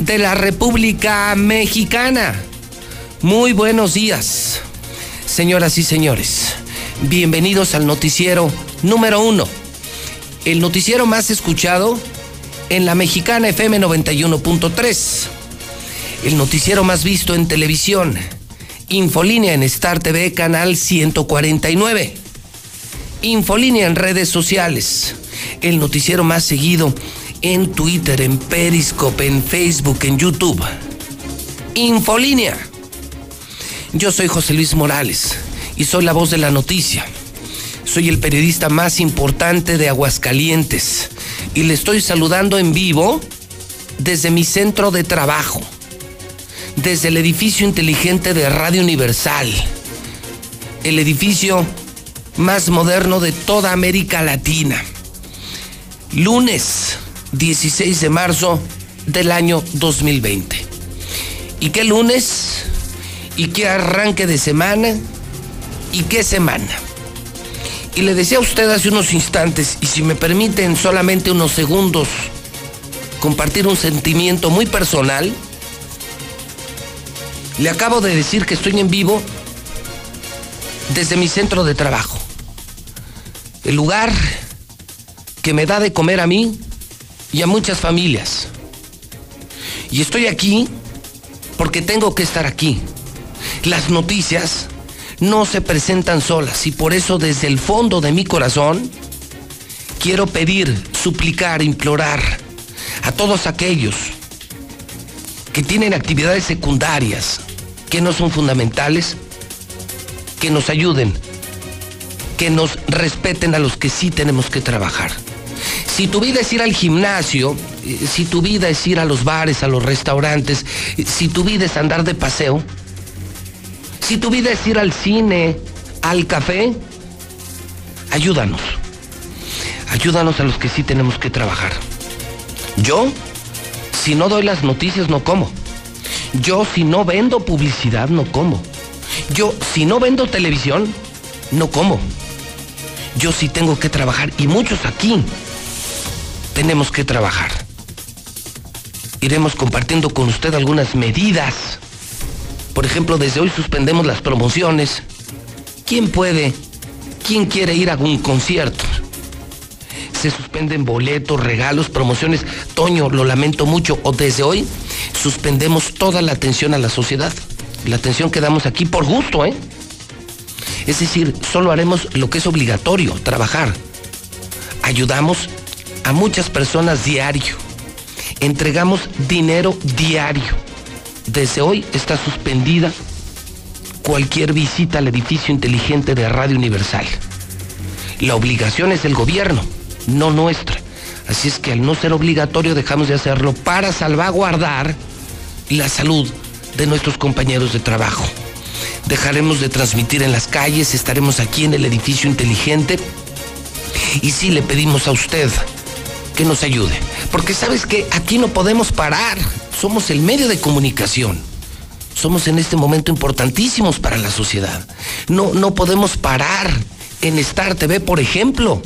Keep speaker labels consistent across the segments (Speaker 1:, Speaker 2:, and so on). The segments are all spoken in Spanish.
Speaker 1: de la República Mexicana. Muy buenos días, señoras y señores. Bienvenidos al noticiero número uno. El noticiero más escuchado en la mexicana FM 91.3. El noticiero más visto en televisión. Infolínea en Star TV, canal 149. Infolínea en redes sociales. El noticiero más seguido en Twitter, en Periscope, en Facebook, en YouTube. Infolínea. Yo soy José Luis Morales y soy la voz de la noticia. Soy el periodista más importante de Aguascalientes y le estoy saludando en vivo desde mi centro de trabajo, desde el edificio inteligente de Radio Universal, el edificio más moderno de toda América Latina. Lunes 16 de marzo del año 2020. ¿Y qué lunes? ¿Y qué arranque de semana? ¿Y qué semana? Y le decía a usted hace unos instantes, y si me permiten solamente unos segundos, compartir un sentimiento muy personal, le acabo de decir que estoy en vivo desde mi centro de trabajo. El lugar que me da de comer a mí y a muchas familias. Y estoy aquí porque tengo que estar aquí. Las noticias no se presentan solas y por eso desde el fondo de mi corazón quiero pedir, suplicar, implorar a todos aquellos que tienen actividades secundarias que no son fundamentales, que nos ayuden, que nos respeten a los que sí tenemos que trabajar. Si tu vida es ir al gimnasio, eh, si tu vida es ir a los bares, a los restaurantes, eh, si tu vida es andar de paseo, si tu vida es ir al cine, al café, ayúdanos. Ayúdanos a los que sí tenemos que trabajar. Yo, si no doy las noticias, no como. Yo, si no vendo publicidad, no como. Yo, si no vendo televisión, no como. Yo sí tengo que trabajar y muchos aquí tenemos que trabajar. Iremos compartiendo con usted algunas medidas. Por ejemplo, desde hoy suspendemos las promociones. ¿Quién puede? ¿Quién quiere ir a un concierto? Se suspenden boletos, regalos, promociones. Toño, lo lamento mucho. O desde hoy suspendemos toda la atención a la sociedad. La atención que damos aquí por gusto, ¿eh? Es decir, solo haremos lo que es obligatorio, trabajar. Ayudamos a muchas personas diario. Entregamos dinero diario. Desde hoy está suspendida cualquier visita al edificio inteligente de Radio Universal. La obligación es del gobierno, no nuestra. Así es que al no ser obligatorio dejamos de hacerlo para salvaguardar la salud de nuestros compañeros de trabajo. Dejaremos de transmitir en las calles, estaremos aquí en el edificio inteligente y sí le pedimos a usted que nos ayude. Porque sabes que aquí no podemos parar. Somos el medio de comunicación. Somos en este momento importantísimos para la sociedad. No, no podemos parar en Star TV, por ejemplo.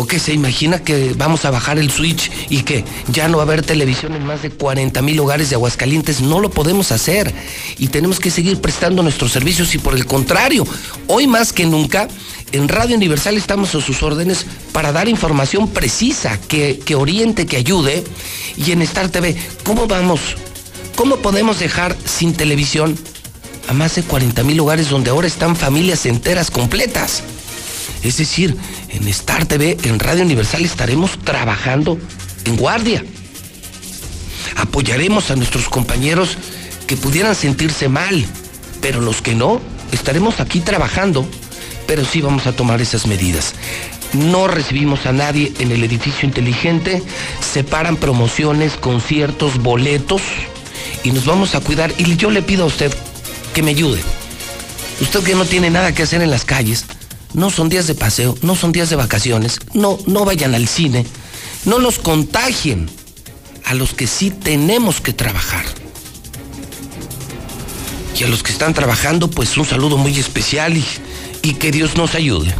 Speaker 1: ¿O que se imagina que vamos a bajar el switch y que ya no va a haber televisión en más de 40 mil hogares de Aguascalientes? No lo podemos hacer y tenemos que seguir prestando nuestros servicios y por el contrario, hoy más que nunca, en Radio Universal estamos a sus órdenes para dar información precisa, que, que oriente, que ayude. Y en Star TV, ¿cómo vamos? ¿Cómo podemos dejar sin televisión a más de 40 mil hogares donde ahora están familias enteras completas? Es decir, en Star TV, en Radio Universal, estaremos trabajando en guardia. Apoyaremos a nuestros compañeros que pudieran sentirse mal, pero los que no, estaremos aquí trabajando, pero sí vamos a tomar esas medidas. no recibimos a nadie en el edificio inteligente, separan promociones, conciertos, boletos y nos vamos a cuidar. Y yo le pido a usted que me ayude. Usted que no tiene nada que hacer en las calles, no son días de paseo, no son días de vacaciones, no, no vayan al cine, no nos contagien a los que sí tenemos que trabajar. Y a los que están trabajando, pues un saludo muy especial y, y que Dios nos ayude.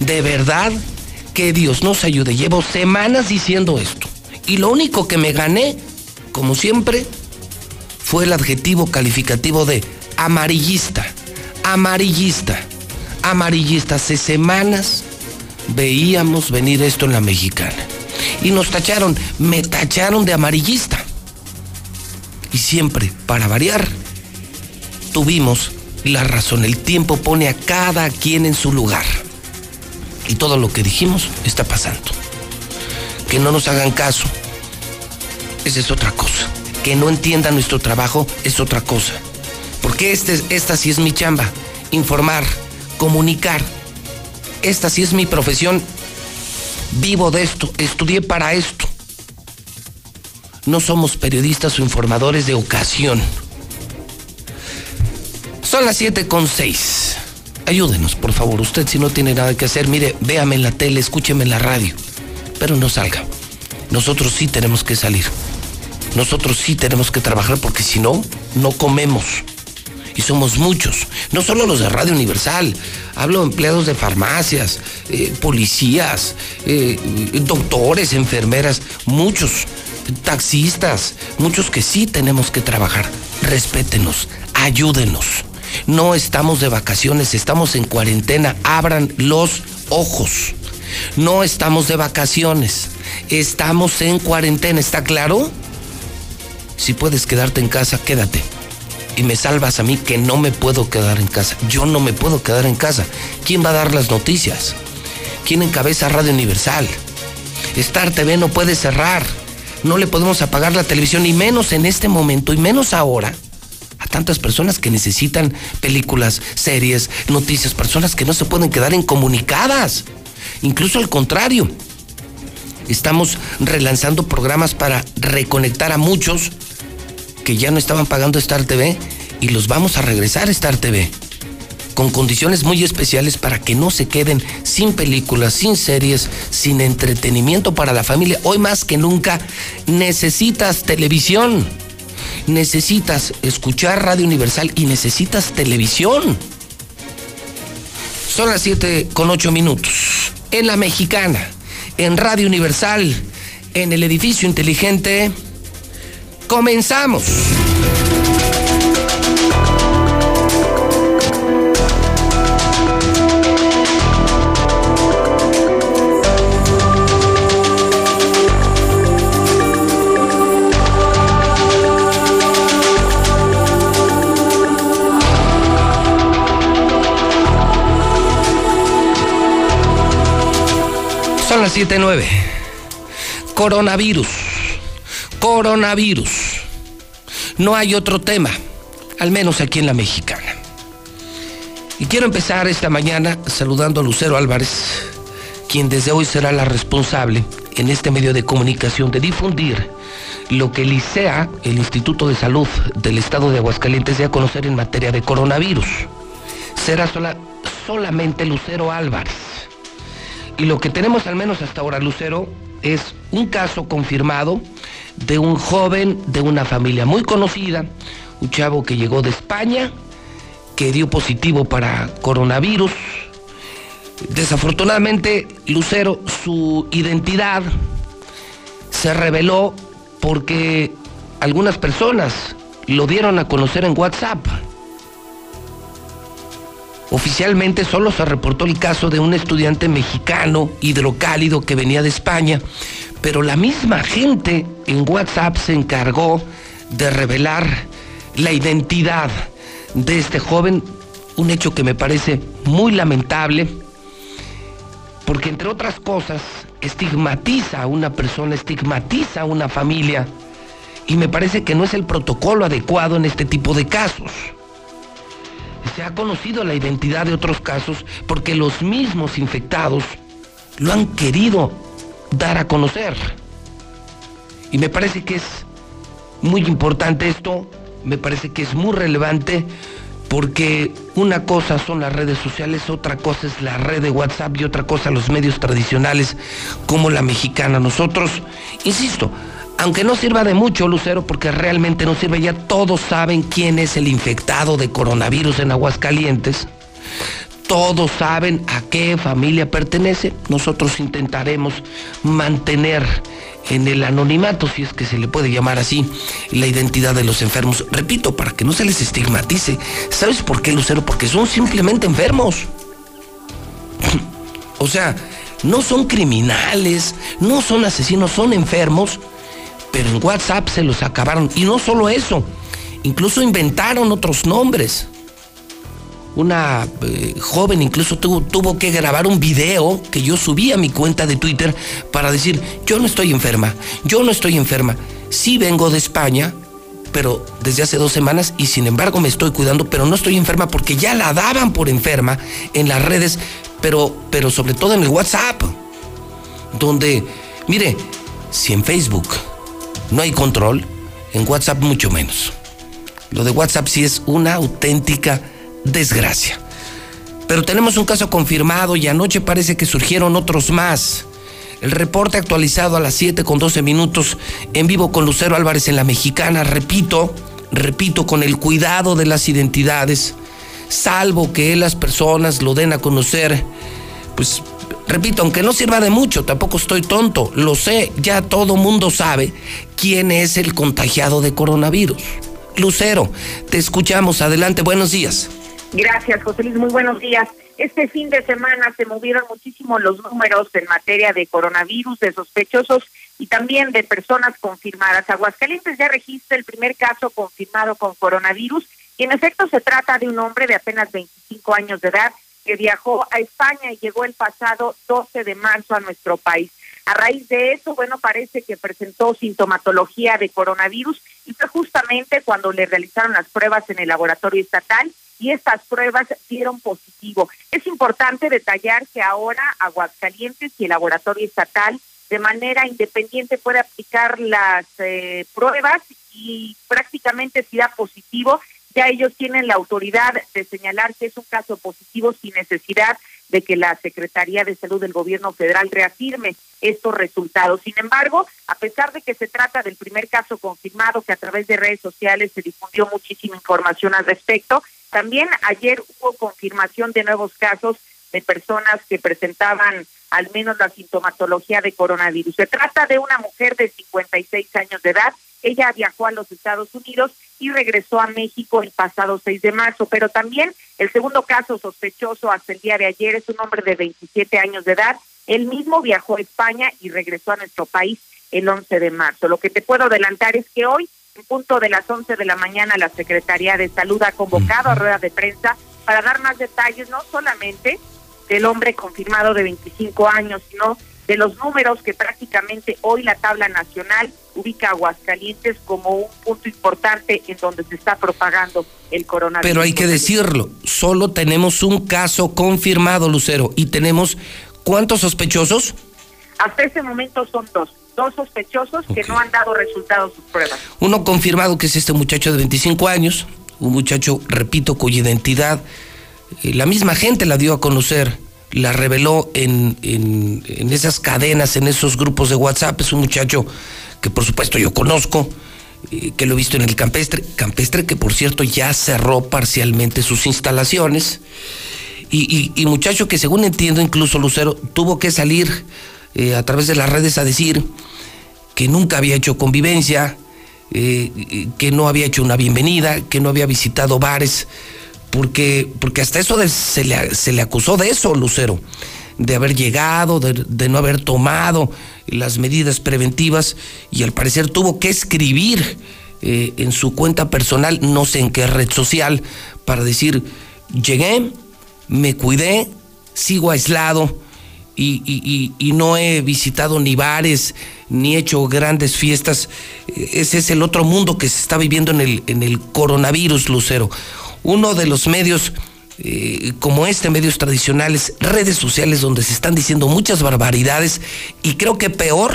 Speaker 1: De verdad, que Dios nos ayude. Llevo semanas diciendo esto. Y lo único que me gané, como siempre, fue el adjetivo calificativo de amarillista. Amarillista. Amarillista. Hace semanas veíamos venir esto en la mexicana. Y nos tacharon, me tacharon de amarillista. Y siempre, para variar, tuvimos la razón. El tiempo pone a cada quien en su lugar. Y todo lo que dijimos está pasando. Que no nos hagan caso, esa es otra cosa. Que no entiendan nuestro trabajo es otra cosa. Porque este, esta sí es mi chamba. Informar, comunicar. Esta sí es mi profesión. Vivo de esto, estudié para esto. No somos periodistas o informadores de ocasión. Son las 7 con 6. Ayúdenos, por favor. Usted si no tiene nada que hacer, mire, véame en la tele, escúcheme en la radio. Pero no salga. Nosotros sí tenemos que salir. Nosotros sí tenemos que trabajar porque si no, no comemos. Y somos muchos. No solo los de Radio Universal. Hablo de empleados de farmacias, eh, policías, eh, doctores, enfermeras, muchos taxistas, muchos que sí tenemos que trabajar. Respétenos, ayúdenos. No estamos de vacaciones, estamos en cuarentena. Abran los ojos. No estamos de vacaciones, estamos en cuarentena, ¿está claro? Si puedes quedarte en casa, quédate. Y me salvas a mí que no me puedo quedar en casa. Yo no me puedo quedar en casa. ¿Quién va a dar las noticias? ¿Quién encabeza Radio Universal? Star TV no puede cerrar. No le podemos apagar la televisión, y menos en este momento, y menos ahora a tantas personas que necesitan películas, series, noticias, personas que no se pueden quedar incomunicadas. Incluso al contrario, estamos relanzando programas para reconectar a muchos que ya no estaban pagando Star TV y los vamos a regresar a Star TV con condiciones muy especiales para que no se queden sin películas, sin series, sin entretenimiento para la familia. Hoy más que nunca necesitas televisión necesitas escuchar Radio Universal y necesitas televisión. Son las 7 con 8 minutos. En la mexicana, en Radio Universal, en el edificio inteligente, comenzamos. Son las 7.9. Coronavirus. Coronavirus. No hay otro tema, al menos aquí en la mexicana. Y quiero empezar esta mañana saludando a Lucero Álvarez, quien desde hoy será la responsable en este medio de comunicación de difundir lo que el ICEA, el Instituto de Salud del Estado de Aguascalientes, dé a conocer en materia de coronavirus. Será sola, solamente Lucero Álvarez. Y lo que tenemos al menos hasta ahora, Lucero, es un caso confirmado de un joven de una familia muy conocida, un chavo que llegó de España, que dio positivo para coronavirus. Desafortunadamente, Lucero, su identidad se reveló porque algunas personas lo dieron a conocer en WhatsApp. Oficialmente solo se reportó el caso de un estudiante mexicano hidrocálido que venía de España, pero la misma gente en WhatsApp se encargó de revelar la identidad de este joven, un hecho que me parece muy lamentable, porque entre otras cosas estigmatiza a una persona, estigmatiza a una familia, y me parece que no es el protocolo adecuado en este tipo de casos. Se ha conocido la identidad de otros casos porque los mismos infectados lo han querido dar a conocer. Y me parece que es muy importante esto, me parece que es muy relevante porque una cosa son las redes sociales, otra cosa es la red de WhatsApp y otra cosa los medios tradicionales como la mexicana. Nosotros, insisto, aunque no sirva de mucho, Lucero, porque realmente no sirve, ya todos saben quién es el infectado de coronavirus en Aguascalientes. Todos saben a qué familia pertenece. Nosotros intentaremos mantener en el anonimato, si es que se le puede llamar así, la identidad de los enfermos. Repito, para que no se les estigmatice. ¿Sabes por qué, Lucero? Porque son simplemente enfermos. o sea, no son criminales, no son asesinos, son enfermos, pero en WhatsApp se los acabaron. Y no solo eso, incluso inventaron otros nombres una eh, joven incluso tuvo, tuvo que grabar un video que yo subí a mi cuenta de Twitter para decir, yo no estoy enferma, yo no estoy enferma, sí vengo de España, pero desde hace dos semanas y sin embargo me estoy cuidando, pero no estoy enferma porque ya la daban por enferma en las redes, pero, pero sobre todo en el WhatsApp, donde, mire, si en Facebook no hay control, en WhatsApp mucho menos. Lo de WhatsApp sí es una auténtica desgracia. Pero tenemos un caso confirmado y anoche parece que surgieron otros más. El reporte actualizado a las 7 con 12 minutos en vivo con Lucero Álvarez en la Mexicana. Repito, repito, con el cuidado de las identidades, salvo que las personas lo den a conocer, pues repito, aunque no sirva de mucho, tampoco estoy tonto, lo sé, ya todo mundo sabe quién es el contagiado de coronavirus. Lucero, te escuchamos, adelante, buenos días.
Speaker 2: Gracias, José Luis. Muy buenos días. Este fin de semana se movieron muchísimo los números en materia de coronavirus, de sospechosos y también de personas confirmadas. Aguascalientes ya registra el primer caso confirmado con coronavirus y en efecto se trata de un hombre de apenas 25 años de edad que viajó a España y llegó el pasado 12 de marzo a nuestro país. A raíz de eso, bueno, parece que presentó sintomatología de coronavirus y fue justamente cuando le realizaron las pruebas en el laboratorio estatal y estas pruebas dieron positivo. Es importante detallar que ahora Aguascalientes y el laboratorio estatal de manera independiente puede aplicar las eh, pruebas y prácticamente si da positivo, ya ellos tienen la autoridad de señalar que es un caso positivo sin necesidad de que la Secretaría de Salud del Gobierno Federal reafirme estos resultados. Sin embargo, a pesar de que se trata del primer caso confirmado que a través de redes sociales se difundió muchísima información al respecto, también ayer hubo confirmación de nuevos casos de personas que presentaban al menos la sintomatología de coronavirus. Se trata de una mujer de 56 años de edad. Ella viajó a los Estados Unidos y regresó a México el pasado 6 de marzo, pero también el segundo caso sospechoso hasta el día de ayer es un hombre de 27 años de edad. Él mismo viajó a España y regresó a nuestro país el 11 de marzo. Lo que te puedo adelantar es que hoy en punto de las 11 de la mañana, la Secretaría de Salud ha convocado a rueda de prensa para dar más detalles, no solamente del hombre confirmado de 25 años, sino de los números que prácticamente hoy la tabla nacional ubica a Aguascalientes como un punto importante en donde se está propagando el coronavirus.
Speaker 1: Pero hay que decirlo, solo tenemos un caso confirmado, Lucero, y tenemos ¿cuántos sospechosos?
Speaker 2: Hasta este momento son dos dos sospechosos que no han dado resultados sus pruebas.
Speaker 1: Uno confirmado que es este muchacho de 25 años, un muchacho, repito, cuya identidad eh, la misma gente la dio a conocer, la reveló en, en, esas cadenas, en esos grupos de WhatsApp. Es un muchacho que por supuesto yo conozco, eh, que lo he visto en el campestre, campestre que por cierto ya cerró parcialmente sus instalaciones. Y muchacho que según entiendo incluso Lucero tuvo que salir eh, a través de las redes a decir que nunca había hecho convivencia, eh, que no había hecho una bienvenida, que no había visitado bares, porque, porque hasta eso se, le, se, le, acusó de eso, Lucero, de haber llegado, de, no haber tomado las medidas preventivas y al parecer tuvo que escribir eh, en su cuenta personal, no sé en qué red social, para decir, llegué, me cuidé, sigo aislado y, no he visitado ni bares, ni hecho grandes fiestas. Ese es el otro mundo que se está viviendo en el, en el coronavirus, Lucero. Uno de los medios eh, como este, medios tradicionales, redes sociales donde se están diciendo muchas barbaridades y creo que peor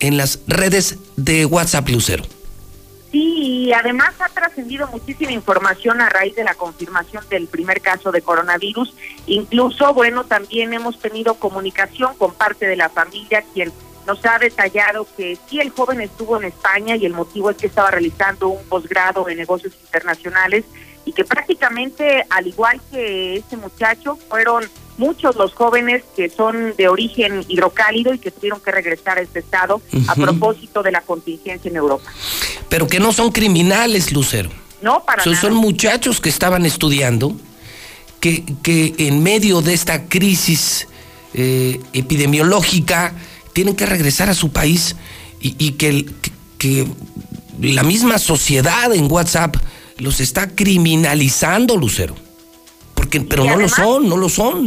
Speaker 1: en las redes de WhatsApp Lucero.
Speaker 2: Sí, y además ha trascendido muchísima información a raíz de la confirmación del primer caso de coronavirus. Incluso, bueno, también hemos tenido comunicación con parte de la familia, quien nos ha detallado que sí, el joven estuvo en España y el motivo es que estaba realizando un posgrado en negocios internacionales y que prácticamente, al igual que este muchacho, fueron muchos los jóvenes que son de origen hidrocálido y que tuvieron que regresar a este estado a propósito de la contingencia en Europa.
Speaker 1: Pero que no son criminales, Lucero.
Speaker 2: No, para
Speaker 1: son,
Speaker 2: nada.
Speaker 1: Son muchachos que estaban estudiando, que, que en medio de esta crisis eh, epidemiológica tienen que regresar a su país y, que, que, la misma sociedad en WhatsApp los está criminalizando, Lucero. Porque, pero no lo son, no lo son.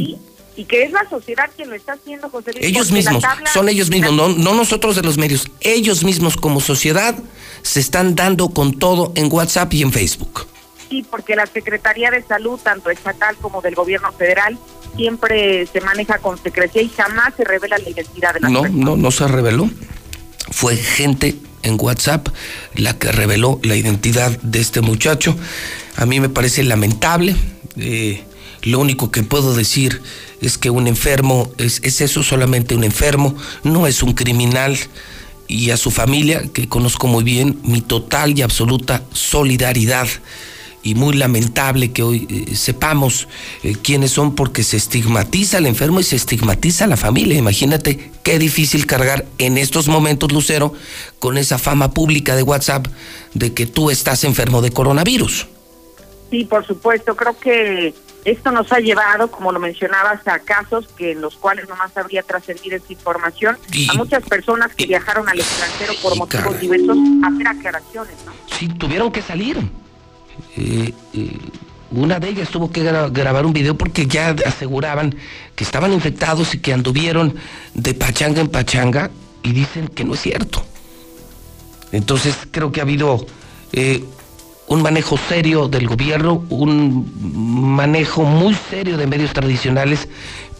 Speaker 2: y que es la sociedad quien lo está haciendo, José Luis.
Speaker 1: Ellos mismos, son ellos mismos, no, no nosotros de los medios. Ellos mismos como sociedad se están dando con todo en WhatsApp y en Facebook.
Speaker 2: Sí, porque la Secretaría de Salud, tanto estatal como del gobierno federal, siempre se maneja con secrecía y jamás se revela la identidad de la
Speaker 1: No, no, no se reveló. Fue gente en WhatsApp la que reveló la identidad de este muchacho. A mí me parece lamentable. Eh, lo único que puedo decir es que un enfermo es, es eso, solamente un enfermo, no es un criminal. Y a su familia, que conozco muy bien, mi total y absoluta solidaridad y muy lamentable que hoy eh, sepamos eh, quiénes son porque se estigmatiza al enfermo y se estigmatiza a la familia. Imagínate qué difícil cargar en estos momentos, Lucero, con esa fama pública de WhatsApp de que tú estás enfermo de coronavirus.
Speaker 2: Sí, por supuesto, creo que esto nos ha llevado, como lo mencionabas, a casos que en los cuales nomás habría trascendido esta información,
Speaker 1: Y-
Speaker 2: a muchas personas que
Speaker 1: y-
Speaker 2: viajaron al extranjero por motivos diversos a hacer aclaraciones, ¿no?
Speaker 1: Sí, tuvieron que salir. Eh, eh, una de ellas tuvo que gra- grabar un video porque ya aseguraban que estaban infectados y que anduvieron de pachanga en pachanga y dicen que no es cierto. Entonces creo que ha habido eh, un manejo serio del gobierno, un manejo muy serio de medios tradicionales,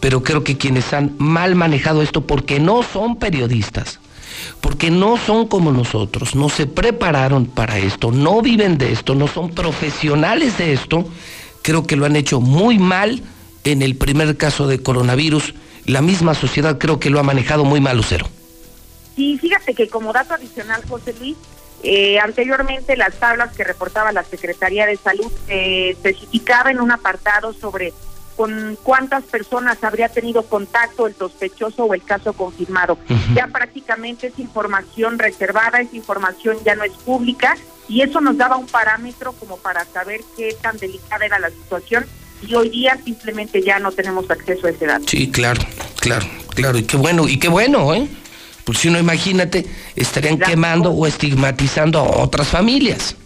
Speaker 1: pero creo que quienes han mal manejado esto porque no son periodistas, porque no son como nosotros, no se prepararon para esto, no viven de esto, no son profesionales de esto, creo que lo han hecho muy mal en el primer caso de coronavirus. La misma sociedad creo que lo ha manejado muy mal, Lucero.
Speaker 2: Sí, fíjate que como dato adicional, José Luis, eh, anteriormente las tablas que reportaba la Secretaría de Salud eh, especificaba en un apartado sobre con cuántas personas habría tenido contacto el sospechoso o el caso confirmado. Ya prácticamente es información reservada, esa información ya no es pública y eso nos daba un parámetro como para saber qué tan delicada era la situación y hoy día simplemente ya no tenemos acceso a ese dato.
Speaker 1: Sí, claro, claro, claro. Y qué bueno, y qué bueno, ¿eh? Pues si no, imagínate, estarían quemando o estigmatizando a otras familias.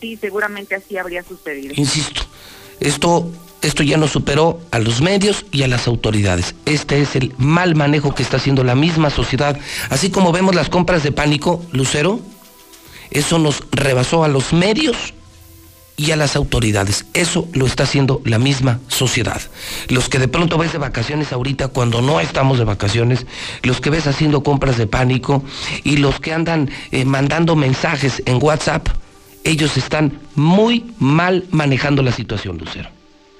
Speaker 2: Sí, seguramente así habría sucedido.
Speaker 1: Insisto, esto, esto ya nos superó a los medios y a las autoridades. Este es el mal manejo que está haciendo la misma sociedad. Así como vemos las compras de pánico, Lucero, eso nos rebasó a los medios y a las autoridades. Eso lo está haciendo la misma sociedad. Los que de pronto ves de vacaciones ahorita cuando no estamos de vacaciones, los que ves haciendo compras de pánico y los que andan eh, mandando mensajes en WhatsApp, ellos están muy mal manejando la situación, Lucero.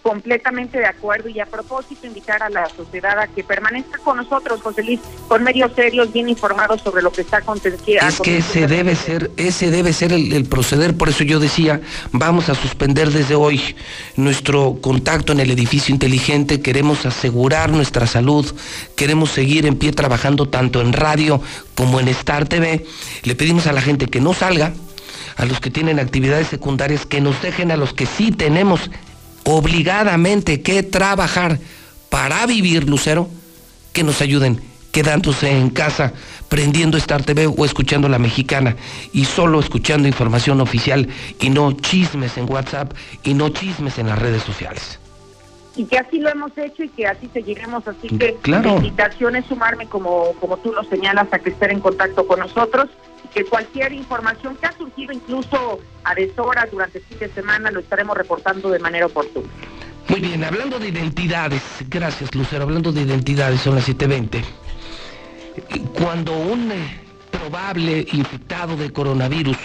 Speaker 2: Completamente de acuerdo y a propósito invitar a la sociedad a que permanezca con nosotros, José Luis, con medios serios, bien informados sobre lo que está aconteciendo.
Speaker 1: Es que ese debe ser, ese debe ser el, el proceder, por eso yo decía, vamos a suspender desde hoy nuestro contacto en el edificio inteligente, queremos asegurar nuestra salud, queremos seguir en pie trabajando tanto en radio como en Star TV. Le pedimos a la gente que no salga, a los que tienen actividades secundarias, que nos dejen a los que sí tenemos obligadamente que trabajar para vivir, Lucero, que nos ayuden quedándose en casa, prendiendo Star TV o escuchando La Mexicana y solo escuchando información oficial y no chismes en WhatsApp y no chismes en las redes sociales.
Speaker 2: Y que así lo hemos hecho y que así seguiremos. Así que
Speaker 1: Claro.
Speaker 2: la invitación es sumarme, como, como tú lo señalas, a que estén en contacto con nosotros y que cualquier información que ha surgido incluso a deshoras durante el fin de semana lo estaremos reportando de manera oportuna.
Speaker 1: Muy bien, hablando de identidades, gracias Lucero, hablando de identidades, son las 7.20. Cuando un eh, probable infectado de coronavirus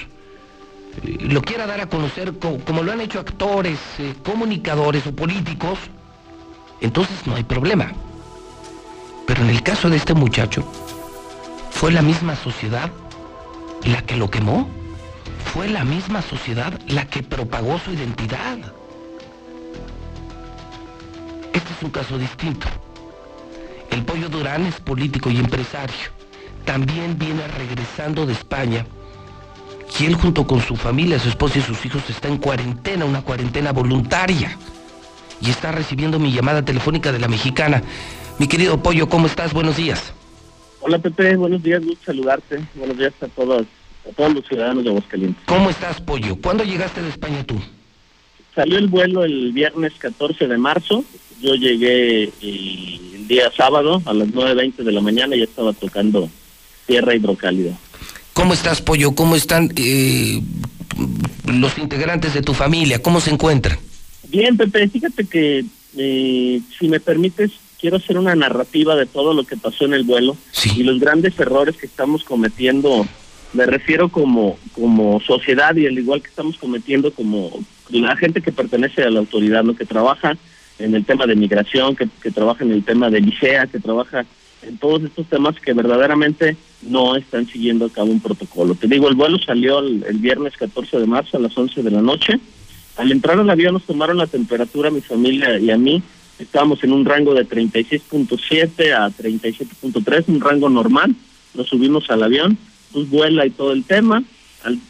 Speaker 1: eh, lo quiera dar a conocer como, lo han hecho actores, eh, comunicadores o políticos, entonces no hay problema. Pero en el caso de este muchacho, fue la misma sociedad la que lo quemó. Fue la misma sociedad la que propagó su identidad. Este es un caso distinto. El Pollo Durán es político y empresario. También viene regresando de España. Y él junto con su familia, su esposa y sus hijos está en cuarentena, una cuarentena voluntaria. Y está recibiendo mi llamada telefónica de la mexicana. Mi querido Pollo, ¿cómo estás? Buenos días.
Speaker 3: Hola Pepe, buenos días, gusto saludarte. Buenos días a todos, a todos los ciudadanos de Aguascalientes.
Speaker 1: ¿Cómo estás, Pollo? ¿Cuándo llegaste de España tú?
Speaker 3: Salió el vuelo el viernes 14 de marzo yo llegué el día sábado a las 9.20 de la mañana y ya estaba tocando tierra hidrocálida.
Speaker 1: ¿Cómo estás, Pollo? ¿Cómo están eh, los integrantes de tu familia? ¿Cómo se encuentran?
Speaker 3: Bien, Pepe, fíjate que eh, si me permites, quiero hacer una narrativa de todo lo que pasó en el vuelo y los grandes errores que estamos cometiendo. Me refiero como, como sociedad y al igual que estamos cometiendo como la gente que pertenece a la autoridad, lo que trabaja en el tema de migración, que, trabaja en el tema de licea, que trabaja en todos estos temas que verdaderamente no están siguiendo a cabo un protocolo. Te digo, el vuelo salió el, viernes 14 de marzo a las 11 de la noche. Al entrar al avión nos tomaron la temperatura mi familia y a mí. Estábamos en un rango de 36.7 a 37.3, un rango normal. Nos subimos al avión, vuela y todo el tema.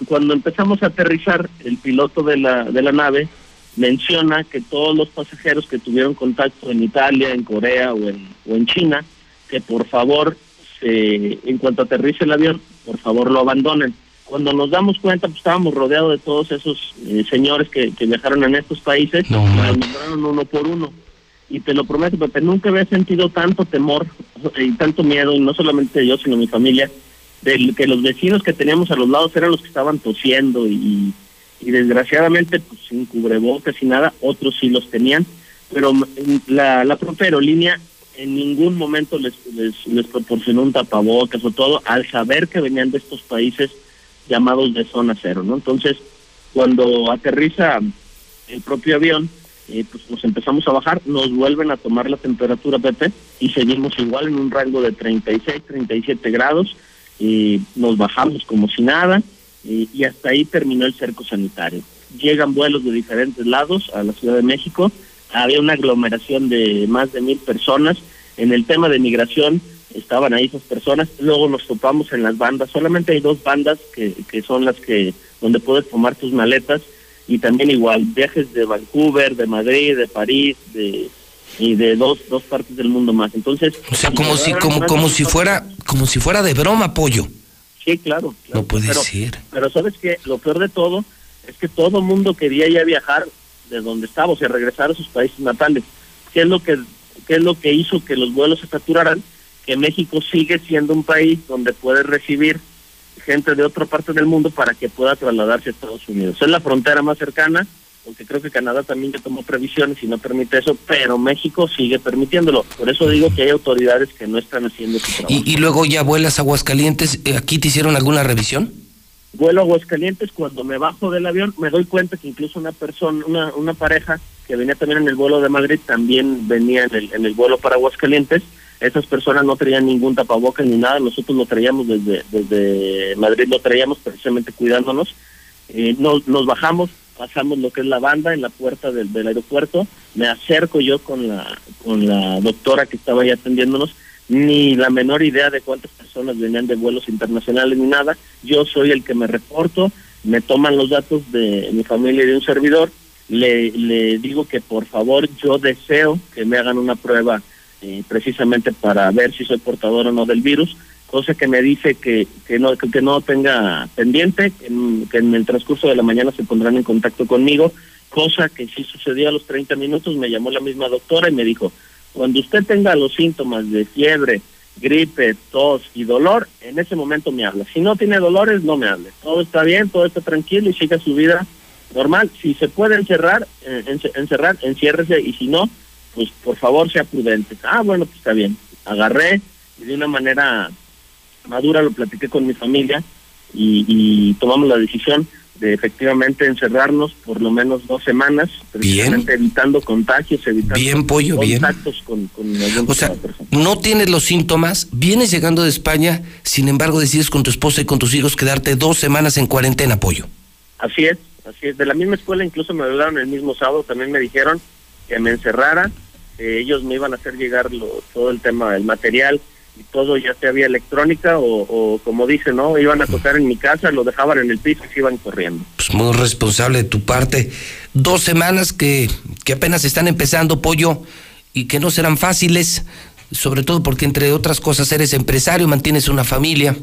Speaker 3: cuando empezamos a aterrizar, el piloto de la, de la nave menciona que todos los pasajeros que tuvieron contacto en Italia, en Corea o en, o en China, que por favor, en cuanto aterrice el avión, por favor lo abandonen. Cuando nos damos cuenta, pues estábamos rodeados de todos esos eh, señores que, viajaron en estos países, nos mandaron uno por uno. Y te lo prometo, Pepe, nunca había sentido tanto temor y tanto miedo, y no solamente yo, sino mi familia, de que los vecinos que teníamos a los lados eran los que estaban tosiendo y, y desgraciadamente pues sin cubrebocas y nada, otros sí los tenían, pero la, la propia aerolínea en ningún momento les, les, proporcionó un tapabocas o todo, al saber que venían de estos países llamados de zona cero, ¿no? Entonces, cuando aterriza el propio avión, eh, pues nos empezamos a bajar, nos vuelven a tomar la temperatura, Pepe, y seguimos igual en un rango de 36, 37 grados, y nos bajamos como si nada, y hasta ahí terminó el cerco sanitario. Llegan vuelos de diferentes lados a la Ciudad de México, había una aglomeración de más de mil personas. En el tema de migración estaban ahí esas personas, luego nos topamos en las bandas, solamente hay dos bandas que, que son las que donde puedes tomar tus maletas y también igual viajes de Vancouver, de Madrid, de París, de y de dos dos partes del mundo más. Entonces,
Speaker 1: o sea, como si como como si fuera como si fuera de broma, pollo.
Speaker 3: Sí, claro.
Speaker 1: no puede
Speaker 3: pero,
Speaker 1: ser.
Speaker 3: Pero sabes que lo peor de todo es que todo mundo quería ya viajar de donde estaba, o sea, regresar a sus países natales. ¿Qué es lo que, qué es lo que hizo que los vuelos se saturaran? Que México sigue siendo un país donde puede recibir gente de otra parte del mundo para que pueda trasladarse a Estados Unidos. Es la frontera más cercana, porque creo que Canadá también ya tomó previsiones y no permite eso, pero México sigue permitiéndolo. Por eso digo que hay autoridades que no están haciendo su trabajo.
Speaker 1: ¿Y, luego ya vuelas a Aguascalientes? Eh, ¿Aquí te hicieron alguna revisión?
Speaker 3: Vuelo a Aguascalientes, cuando me bajo del avión me doy cuenta que incluso una persona, una, una pareja que venía también en el vuelo de Madrid, también venía en el, en el vuelo para Aguascalientes. Esas personas no traían ningún tapabocas ni nada, nosotros lo traíamos desde, desde Madrid, lo traíamos precisamente cuidándonos. Eh, nos, nos bajamos, pasamos lo que es la banda en la puerta del, aeropuerto, me acerco yo con la, con la doctora que estaba ahí atendiéndonos, ni la menor idea de cuántas personas venían de vuelos internacionales ni nada, yo soy el que me reporto, me toman los datos de mi familia y de un servidor, le, le digo que por favor yo deseo que me hagan una prueba eh, precisamente para ver si soy portador o no del virus, cosa que me dice que, que, no, que, no tenga pendiente, que en, el transcurso de la mañana se pondrán en contacto conmigo, cosa que sí sucedió a los 30 minutos, me llamó la misma doctora y me dijo, cuando usted tenga los síntomas de fiebre, gripe, tos y dolor, en ese momento me habla. Si no tiene dolores, no me hable. Todo está bien, todo está tranquilo y siga su vida normal, si se puede encerrar, eh, encerrar, enciérrese y si no, pues por favor sea prudente. Ah, bueno, pues está bien. Agarré y de una manera madura lo platiqué con mi familia y, tomamos la decisión de efectivamente encerrarnos por lo menos dos semanas, precisamente evitando contagios, evitando
Speaker 1: bien, pollo,
Speaker 3: contactos con, con
Speaker 1: O sea, no tienes los síntomas, vienes llegando de España, sin embargo decides con tu esposa y con tus hijos quedarte dos semanas en cuarentena, pollo.
Speaker 3: Así es, así es. De la misma escuela incluso me hablaron el mismo sábado, también me dijeron que me encerrara, ellos me iban a hacer llegar todo el tema del material, y todo ya sea vía electrónica o, como dice, ¿no? Iban a tocar en mi casa, lo dejaban en el piso y se iban corriendo.
Speaker 1: Pues muy responsable de tu parte. Dos semanas que, que apenas están empezando, Pollo, y que no serán fáciles, sobre todo porque entre otras cosas eres empresario, mantienes una familia.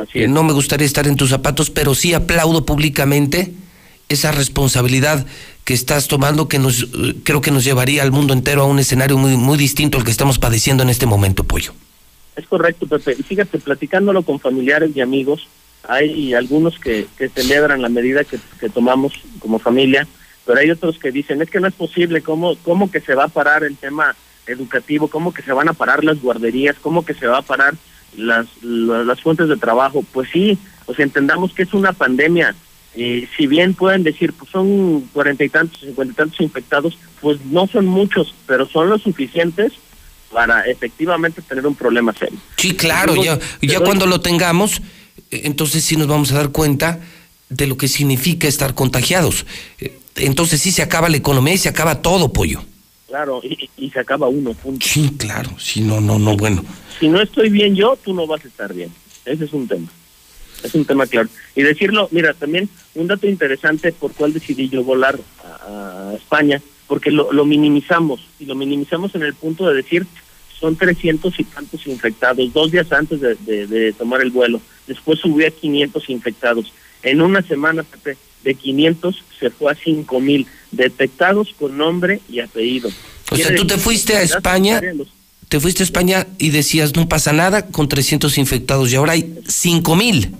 Speaker 1: Así eh, no me gustaría estar en tus zapatos, pero sí aplaudo públicamente esa responsabilidad que estás tomando que nos eh, creo que nos llevaría al mundo entero a un escenario muy muy distinto al que estamos padeciendo en este momento, Pollo.
Speaker 3: Es correcto, Pepe. Fíjate, platicándolo con familiares y amigos, hay algunos que, que celebran la medida que, tomamos como familia, pero hay otros que dicen, es que no es posible, ¿cómo, cómo que se va a parar el tema educativo? ¿Cómo que se van a parar las guarderías? ¿Cómo que se va a parar las, las, fuentes de trabajo? Pues sí, sea, entendamos que es una pandemia. Y si bien pueden decir, pues son cuarenta y tantos, cincuenta y tantos infectados, pues no son muchos, pero son los suficientes para efectivamente tener un problema serio.
Speaker 1: Sí, claro, ya, ya cuando lo tengamos, eh, entonces sí nos vamos a dar cuenta de lo que significa estar contagiados. Eh, entonces sí se acaba la economía y se acaba todo, pollo.
Speaker 3: Claro, y, se acaba uno, punto.
Speaker 1: Sí, claro, sí, no, no, no, bueno.
Speaker 3: Si no estoy bien yo, tú no vas a estar bien. Ese es un tema. Es un tema claro. Y decirlo, mira, también un dato interesante por cuál decidí yo volar a España porque lo, lo minimizamos y lo minimizamos en el punto de decir son 300 y tantos infectados, dos días antes de, de, tomar el vuelo. Después subió a 500 infectados. En una semana, de 500 se fue a 5 mil detectados con nombre y apellido.
Speaker 1: O sea, tú te fuiste a España, te fuiste a España y decías no pasa nada con 300 infectados y ahora hay 5 mil.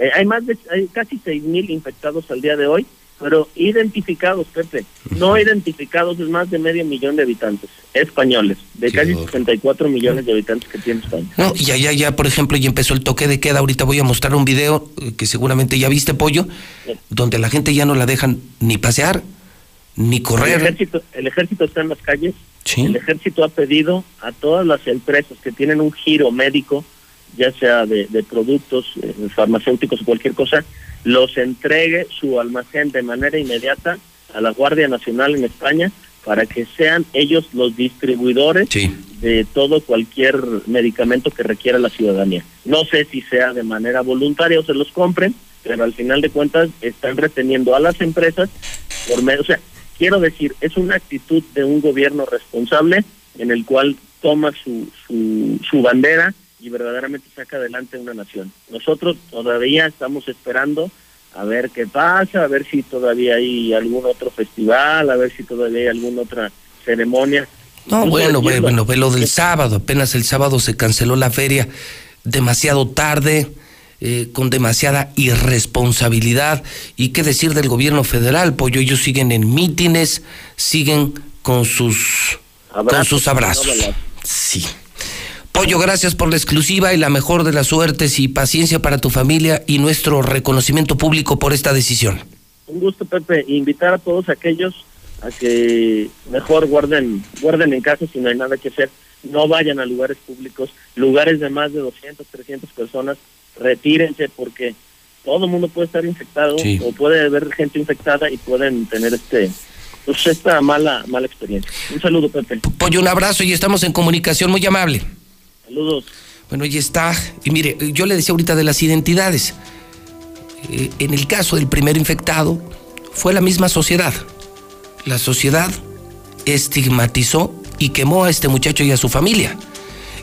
Speaker 3: Eh, hay más de hay casi 6 mil infectados al día de hoy pero identificados, Pepe, no identificados es más de medio millón de habitantes españoles, de casi 64 millones de habitantes que tiene España.
Speaker 1: No, ya, ya, ya, por ejemplo, ya empezó el toque de queda. Ahorita voy a mostrar un video eh, que seguramente ya viste, Pollo, donde la gente ya no la dejan ni pasear, ni correr.
Speaker 3: El ejército, el ejército está en las calles. El ejército ha pedido a todas las empresas que tienen un giro médico, ya sea de, productos eh, farmacéuticos o cualquier cosa, los entregue su almacén de manera inmediata a la Guardia Nacional en España para que sean ellos los distribuidores de todo cualquier medicamento que requiera la ciudadanía. No sé si sea de manera voluntaria o se los compren, pero al final de cuentas están reteniendo a las empresas por medio, o sea, quiero decir, es una actitud de un gobierno responsable en el cual toma su, su, su bandera y verdaderamente saca adelante una nación. Nosotros todavía estamos esperando a ver qué pasa, a ver si todavía hay algún otro festival, a ver si todavía hay alguna otra ceremonia.
Speaker 1: No, bueno, bueno, bueno, lo del sábado, apenas el sábado se canceló la feria demasiado tarde, eh, con demasiada irresponsabilidad. ¿Y qué decir del gobierno federal? Pues ellos siguen en mítines, siguen con sus, con sus abrazos. Sí. Pollo, gracias por la exclusiva y la mejor de las suertes y paciencia para tu familia y nuestro reconocimiento público por esta decisión.
Speaker 3: Un gusto, Pepe. Invitar a todos aquellos a que mejor guarden, guarden en casa si no hay nada que hacer. No vayan a lugares públicos, lugares de más de 200, 300 personas. Retírense porque todo el mundo puede estar infectado o puede haber gente infectada y pueden tener este pues esta mala mala experiencia. Un saludo, Pepe.
Speaker 1: Pollo, un abrazo y estamos en comunicación muy amable.
Speaker 3: Saludos.
Speaker 1: Bueno, ahí está. Y mire, yo le decía ahorita de las identidades. Eh, en el caso del primer infectado, fue la misma sociedad. La sociedad estigmatizó y quemó a este muchacho y a su familia.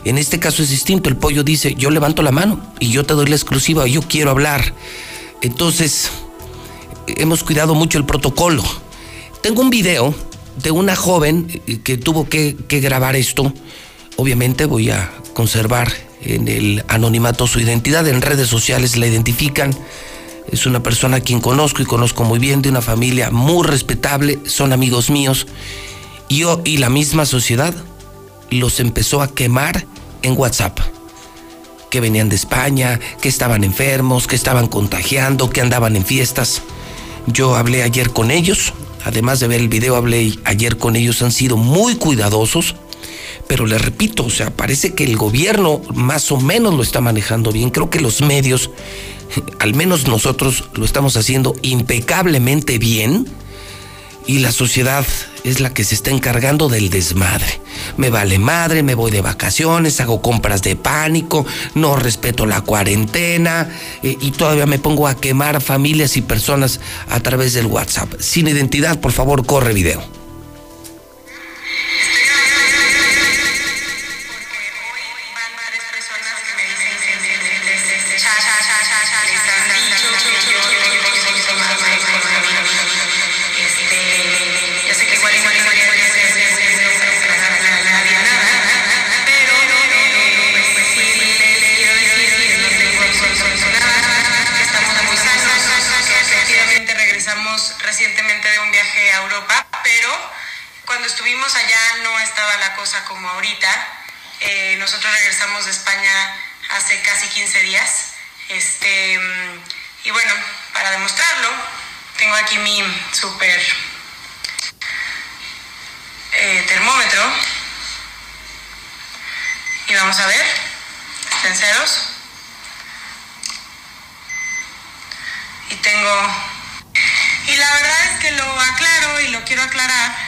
Speaker 1: En este caso es distinto. El pollo dice, yo levanto la mano y yo te doy la exclusiva, yo quiero hablar. Entonces, hemos cuidado mucho el protocolo. Tengo un video de una joven eh, que tuvo que, que grabar esto. Obviamente voy a conservar en el anonimato su identidad. En redes sociales la identifican es una persona a quien conozco y conozco muy bien, de una familia muy respetable, son amigos míos. Yo y la misma sociedad los empezó a quemar en WhatsApp. Que venían de España, que estaban enfermos, que estaban contagiando, que andaban en fiestas. Yo hablé ayer con ellos, además de ver el video, hablé ayer con ellos, han sido muy cuidadosos, pero les repito, o sea, parece que el gobierno más o menos lo está manejando bien. Creo que los medios, al menos nosotros, lo estamos haciendo impecablemente bien y la sociedad es la que se está encargando del desmadre. Me vale madre, me voy de vacaciones, hago compras de pánico, no respeto la cuarentena eh, y todavía me pongo a quemar familias y personas a través del WhatsApp. Sin identidad, por favor, corre video. estaba la
Speaker 4: cosa como ahorita. Eh, nosotros regresamos de España hace casi 15 días. Este, mm,
Speaker 1: y
Speaker 4: bueno, para demostrarlo, tengo aquí mi super eh, termómetro. Y vamos a ver, sinceros. Y tengo... Y la verdad es que lo aclaro y lo quiero aclarar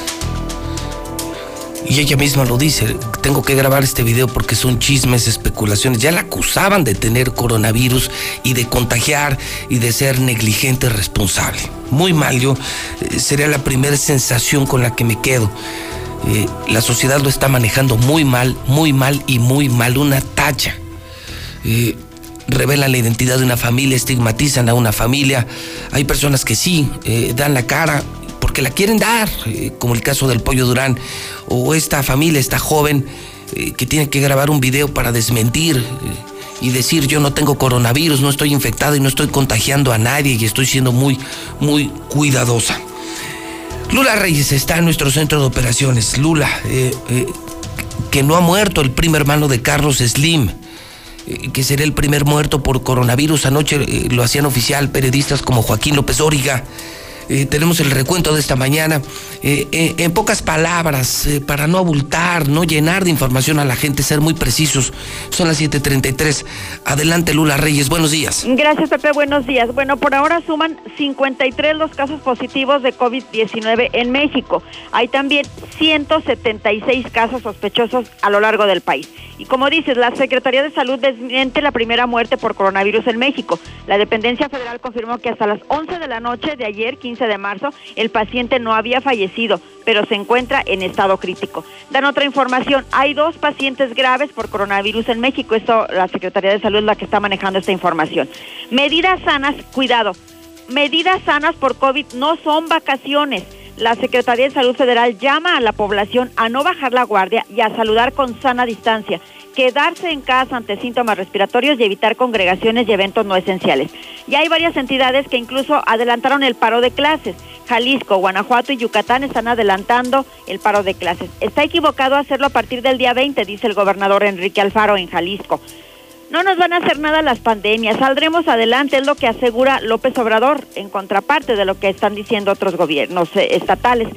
Speaker 1: Y ella misma lo dice, tengo que grabar este video porque son chismes, especulaciones. Ya la acusaban de tener coronavirus y de contagiar y de ser negligente responsable. Muy mal, yo eh, sería la primera sensación con la que me quedo. Eh, la sociedad lo está manejando muy mal, muy mal y muy mal. Una talla. Eh, revelan la identidad de una familia, estigmatizan a una familia. Hay personas que sí, dan la cara, porque la quieren dar, eh, como el caso del Pollo Durán, o esta familia, esta joven eh, que tiene que grabar un video para desmentir eh, y decir yo no tengo coronavirus, no estoy infectado y no estoy contagiando a nadie y estoy siendo muy, muy cuidadosa. Lula Reyes está en nuestro centro de operaciones. Lula, que no ha muerto el primer hermano de Carlos Slim que sería el primer muerto por coronavirus. Anoche lo hacían oficial periodistas como Joaquín López Óriga, eh, tenemos el recuento de esta mañana. Eh, eh, en pocas palabras, para no abultar, no llenar de información a la gente, ser muy precisos. Son las 7:33. Adelante, Lula Reyes. Buenos días.
Speaker 5: Gracias, Pepe. Buenos días. Bueno, por ahora suman 53 los casos positivos de COVID-19 en México. Hay también 176 casos sospechosos a lo largo del país. Y como dices, la Secretaría de Salud desmiente la primera muerte por coronavirus en México. La dependencia federal confirmó que hasta las 11 de la noche de ayer, 15 de marzo, el paciente no había fallecido, pero se encuentra en estado crítico. Dan otra información, hay dos pacientes graves por coronavirus en México, esto la Secretaría de Salud es la que está manejando esta información. Medidas sanas, cuidado, medidas sanas por COVID no son vacaciones. La Secretaría de Salud Federal llama a la población a no bajar la guardia y a saludar con sana distancia quedarse en casa ante síntomas respiratorios y evitar congregaciones y eventos no esenciales. Y hay varias entidades que incluso adelantaron el paro de clases. Jalisco, Guanajuato y Yucatán están adelantando el paro de clases. Está equivocado hacerlo a partir del día 20, dice el gobernador Enrique Alfaro en Jalisco. No nos van a hacer nada las pandemias, saldremos adelante, es lo que asegura López Obrador, en contraparte de lo que están diciendo otros gobiernos eh, estatales.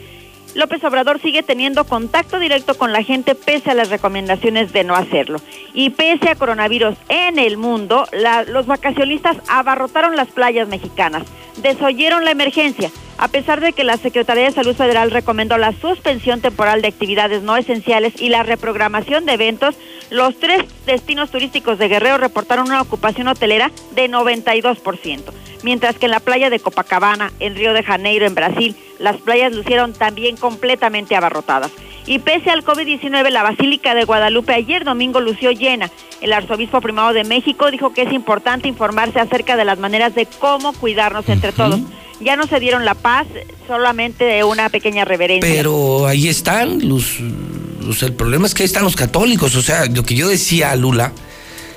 Speaker 5: López Obrador sigue teniendo contacto directo con la gente pese a las recomendaciones de no hacerlo. Y pese a coronavirus en el mundo, los vacacionistas abarrotaron las playas mexicanas, desoyeron la emergencia, a pesar de que la Secretaría de Salud Federal recomendó la suspensión temporal de actividades no esenciales y la reprogramación de eventos, los tres destinos turísticos de Guerrero reportaron una ocupación hotelera de 92%. mientras que en la playa de Copacabana, en Río de Janeiro, en Brasil, las playas lucieron también completamente abarrotadas. Y pese al COVID-19, la Basílica de Guadalupe ayer domingo lució llena. El arzobispo primado de México dijo que es importante informarse acerca de las maneras de cómo cuidarnos entre todos. Ya no se dieron la paz, solamente una pequeña reverencia.
Speaker 1: Pero ahí están los, el problema es que ahí están los católicos. O sea, lo que yo decía a Lula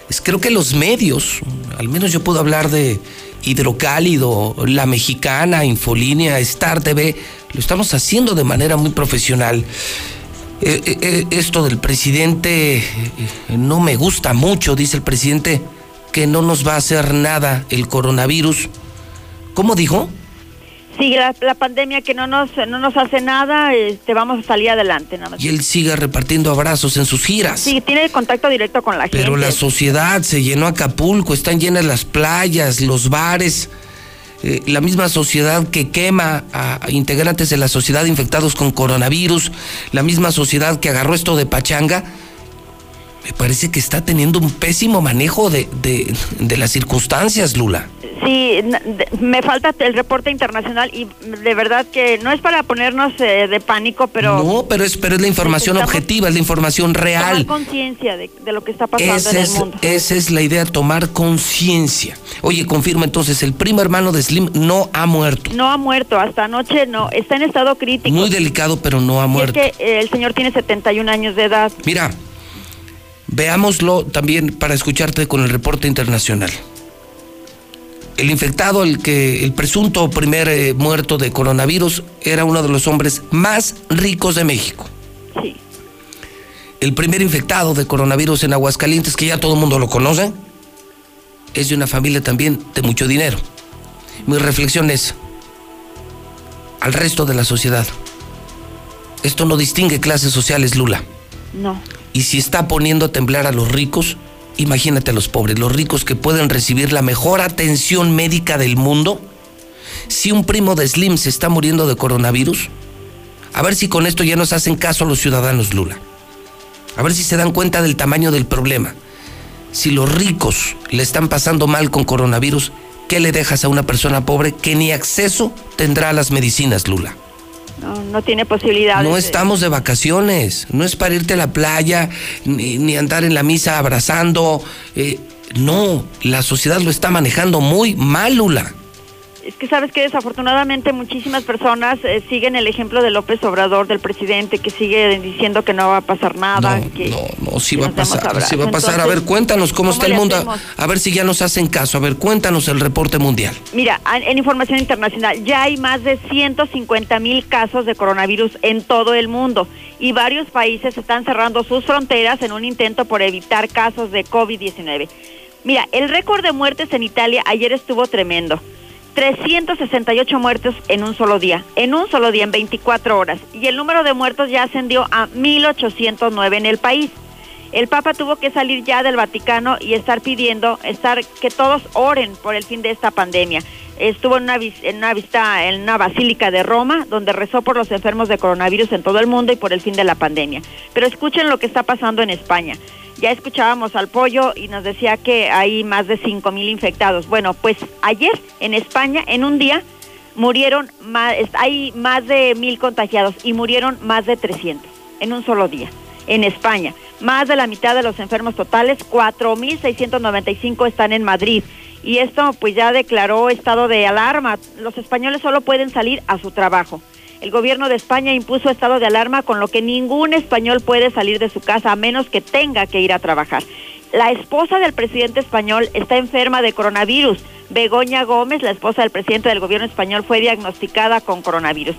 Speaker 1: es creo que los medios, al menos yo puedo hablar de Hidrocálido, La Mexicana, Infolínea, Star TV, lo estamos haciendo de manera muy profesional. Eh, eh, eh, esto del presidente no me gusta mucho, dice el presidente, que no nos va a hacer nada el coronavirus. ¿Cómo dijo?
Speaker 5: Sí, la, pandemia que no nos, no nos hace nada, este, vamos a salir adelante. Nada más.
Speaker 1: Y él sigue repartiendo abrazos en sus giras.
Speaker 5: Sí, tiene contacto directo con la gente.
Speaker 1: Pero la sociedad se llenó Acapulco, están llenas las playas, los bares. Eh, la misma sociedad que quema a integrantes de la sociedad infectados con coronavirus, la misma sociedad que agarró esto de pachanga, me parece que está teniendo un pésimo manejo de, de las circunstancias, Lula.
Speaker 5: Sí, me falta el reporte internacional y de verdad que no es para ponernos eh, de pánico, pero...
Speaker 1: No, pero es, pero es la información objetiva, es la información real.
Speaker 5: Tomar conciencia de, lo que está pasando en el mundo.
Speaker 1: Esa es la idea, tomar conciencia. Oye, confirma entonces, el primo hermano de Slim no ha muerto.
Speaker 5: No ha muerto, hasta anoche no, está en estado crítico.
Speaker 1: Muy delicado, pero no ha muerto.
Speaker 5: es que eh, el señor tiene 71 años de edad.
Speaker 1: Mira, veámoslo también para escucharte con el reporte internacional el infectado, el que el presunto primer eh, muerto de coronavirus, era uno de los hombres más ricos de México. Sí. El primer infectado de coronavirus en Aguascalientes, que ya todo el mundo lo conoce, es de una familia también de mucho dinero. Mi reflexión es al resto de la sociedad. Esto no distingue clases sociales, Lula.
Speaker 5: No.
Speaker 1: Y si está poniendo a temblar a los ricos, Imagínate a los pobres, los ricos que pueden recibir la mejor atención médica del mundo. Si un primo de Slim se está muriendo de coronavirus, a ver si con esto ya nos hacen caso a los ciudadanos Lula. A ver si se dan cuenta del tamaño del problema. Si los ricos le están pasando mal con coronavirus, ¿qué le dejas a una persona pobre que ni acceso tendrá a las medicinas, Lula?
Speaker 5: No, no tiene posibilidad.
Speaker 1: No estamos de vacaciones, no es para irte a la playa, ni, andar en la misa abrazando. Eh, no, la sociedad lo está manejando muy mal, Lula
Speaker 5: es que sabes que desafortunadamente muchísimas personas eh, siguen el ejemplo de López Obrador, del presidente, que sigue diciendo que no va a pasar nada.
Speaker 1: No,
Speaker 5: que,
Speaker 1: no, no, sí va a pasar, sí va a pasar. a ver, cuéntanos cómo, está el mundo, a, ver si ya nos hacen caso, a ver, cuéntanos el reporte mundial.
Speaker 5: Mira, en información internacional, ya hay más de 150 mil casos de coronavirus en todo el mundo y varios países están cerrando sus fronteras en un intento por evitar casos de COVID-19. Mira, el récord de muertes en Italia ayer estuvo tremendo. 368 muertos en un solo día, en un solo día, en 24 horas. Y el número de muertos ya ascendió a 1.809 en el país. El Papa tuvo que salir ya del Vaticano y estar pidiendo, estar que todos oren por el fin de esta pandemia. Estuvo en una, en una vista en una basílica de Roma, donde rezó por los enfermos de coronavirus en todo el mundo y por el fin de la pandemia. Pero escuchen lo que está pasando en España. Ya escuchábamos al pollo y nos decía que hay más de 5 mil infectados. Bueno, pues ayer en España, en un día, murieron más, hay más de mil contagiados y murieron más de 300 en un solo día. En España, más de la mitad de los enfermos totales, 4.695 están en Madrid. Y esto pues ya declaró estado de alarma. Los españoles solo pueden salir a su trabajo. El gobierno de España impuso estado de alarma con lo que ningún español puede salir de su casa a menos que tenga que ir a trabajar. La esposa del presidente español está enferma de coronavirus. Begoña Gómez, la esposa del presidente del gobierno español, fue diagnosticada con coronavirus.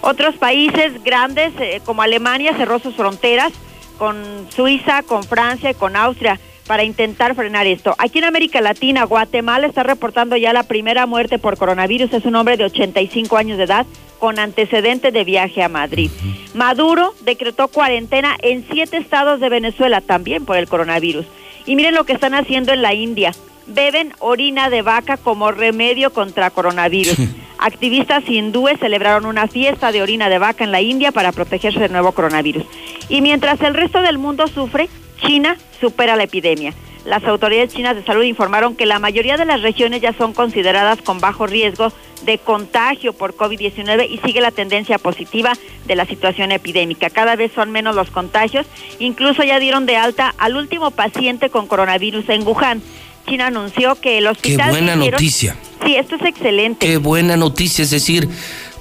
Speaker 5: Otros países grandes eh, como Alemania cerró sus fronteras con Suiza, con Francia y con Austria para intentar frenar esto. Aquí en América Latina, Guatemala está reportando ya la primera muerte por coronavirus. Es un hombre de 85 años de edad con antecedente de viaje a Madrid. Maduro decretó cuarentena en siete estados de Venezuela también por el coronavirus. Y miren lo que están haciendo en la India. Beben orina de vaca como remedio contra coronavirus. Activistas hindúes celebraron una fiesta de orina de vaca en la India para protegerse del nuevo coronavirus. Y mientras el resto del mundo sufre, China supera la epidemia. las autoridades chinas de salud informaron que la mayoría de las regiones ya son consideradas con bajo riesgo de contagio por COVID-19 y sigue la tendencia positiva de la situación epidémica. Cada vez son menos los contagios, incluso ya dieron de alta al último paciente con coronavirus en Wuhan. China anunció que el hospital...
Speaker 1: Qué buena noticia.
Speaker 5: Sí, esto es excelente.
Speaker 1: Qué buena noticia, es decir,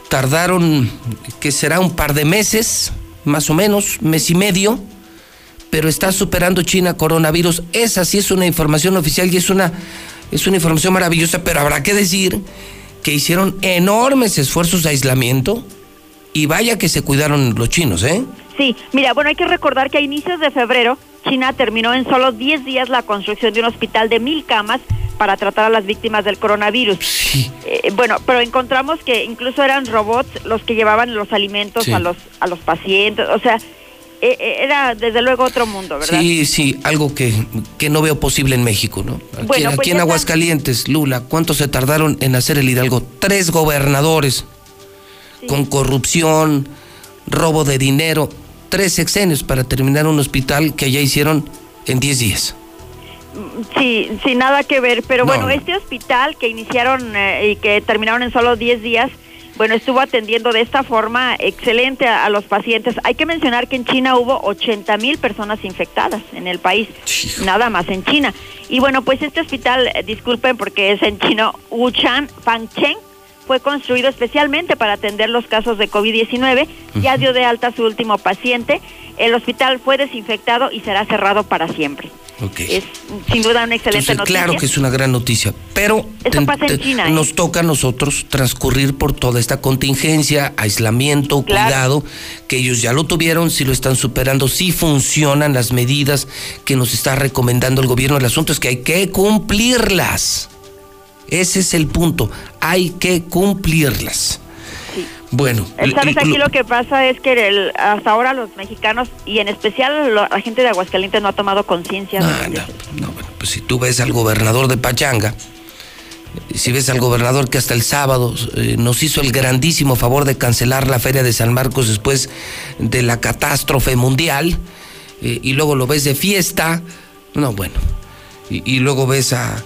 Speaker 1: tardaron, que será un par de meses, más o menos, mes y medio, pero está superando China coronavirus. Esa sí es una información oficial y es una, es una información maravillosa, pero habrá que decir que hicieron enormes esfuerzos de aislamiento y vaya que se cuidaron los chinos, ¿eh?
Speaker 5: Sí, mira, bueno, hay que recordar que a inicios de febrero China terminó en solo 10 días la construcción de un hospital de mil camas para tratar a las víctimas del coronavirus.
Speaker 1: Sí.
Speaker 5: Eh, bueno, pero encontramos que incluso eran robots los que llevaban los alimentos a los a los pacientes, o sea, era desde luego otro mundo, ¿verdad?
Speaker 1: Sí, sí, algo que, que no veo posible en México, ¿no? Aquí,
Speaker 5: Bueno, pues
Speaker 1: aquí en Aguascalientes, Lula, ¿cuánto se tardaron en hacer el Hidalgo? Tres gobernadores
Speaker 5: Sí.
Speaker 1: con corrupción, robo de dinero, tres sexenios para terminar un hospital que allá hicieron en 10 días.
Speaker 5: Sí, sin nada que ver, pero
Speaker 1: No,
Speaker 5: bueno,
Speaker 1: no.
Speaker 5: este hospital que iniciaron eh, y que terminaron en solo 10 días, bueno, estuvo atendiendo de esta forma excelente a, a los pacientes. Hay que mencionar que en China hubo 80 mil personas infectadas en el país, nada más en China. Y bueno, pues este hospital, eh, disculpen porque es en chino, Wuchan Fangcheng, fue construido especialmente para atender los casos de COVID-19. Ya dio de alta a su último paciente. El hospital fue desinfectado y será cerrado para siempre. Es sin duda una excelente
Speaker 1: Entonces,
Speaker 5: noticia.
Speaker 1: claro que es una gran noticia, pero
Speaker 5: Eso pasa en China, ¿eh?
Speaker 1: nos toca a nosotros transcurrir por toda esta contingencia, aislamiento,
Speaker 5: Claro.
Speaker 1: cuidado, que ellos ya lo tuvieron, si lo están superando, si funcionan las medidas que nos está recomendando el gobierno. El asunto es que hay que cumplirlas. Ese es el punto, hay que cumplirlas. Bueno,
Speaker 5: ¿Sabes?
Speaker 1: l-
Speaker 5: Aquí
Speaker 1: lo-
Speaker 5: que pasa es que el- hasta ahora los mexicanos y en especial la gente de Aguascalientes no ha tomado conciencia.
Speaker 1: No,
Speaker 5: de-
Speaker 1: no, no, bueno, pues si tú ves al gobernador de Pachanga, eh, si ves al gobernador que hasta el sábado eh, nos hizo el grandísimo favor de cancelar la feria de San Marcos después de la catástrofe mundial, eh, y luego lo ves de fiesta, no, bueno, y, y luego ves a,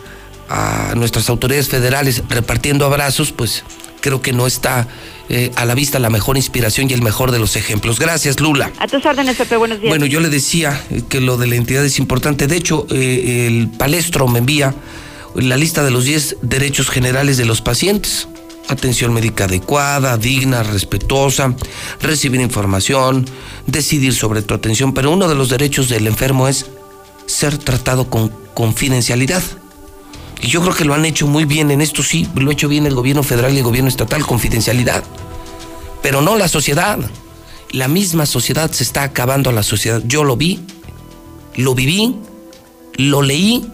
Speaker 1: a nuestras autoridades federales repartiendo abrazos, pues creo que no está eh, a la vista la mejor inspiración y el mejor de los ejemplos. Gracias, Lula.
Speaker 5: A tus órdenes, Pepe, buenos días.
Speaker 1: Bueno, yo le decía que lo de la entidad es importante. De hecho, eh, el palestro me envía la lista de los 10 derechos generales de los pacientes. Atención médica adecuada, digna, respetuosa, recibir información, decidir sobre tu atención. Pero uno de los derechos del enfermo es ser tratado con confidencialidad. Y yo creo que lo han hecho muy bien en esto, sí, lo ha hecho bien el gobierno federal y el gobierno estatal, confidencialidad. Pero no la sociedad. La misma sociedad se está acabando a la sociedad. Yo lo vi, lo viví, lo leí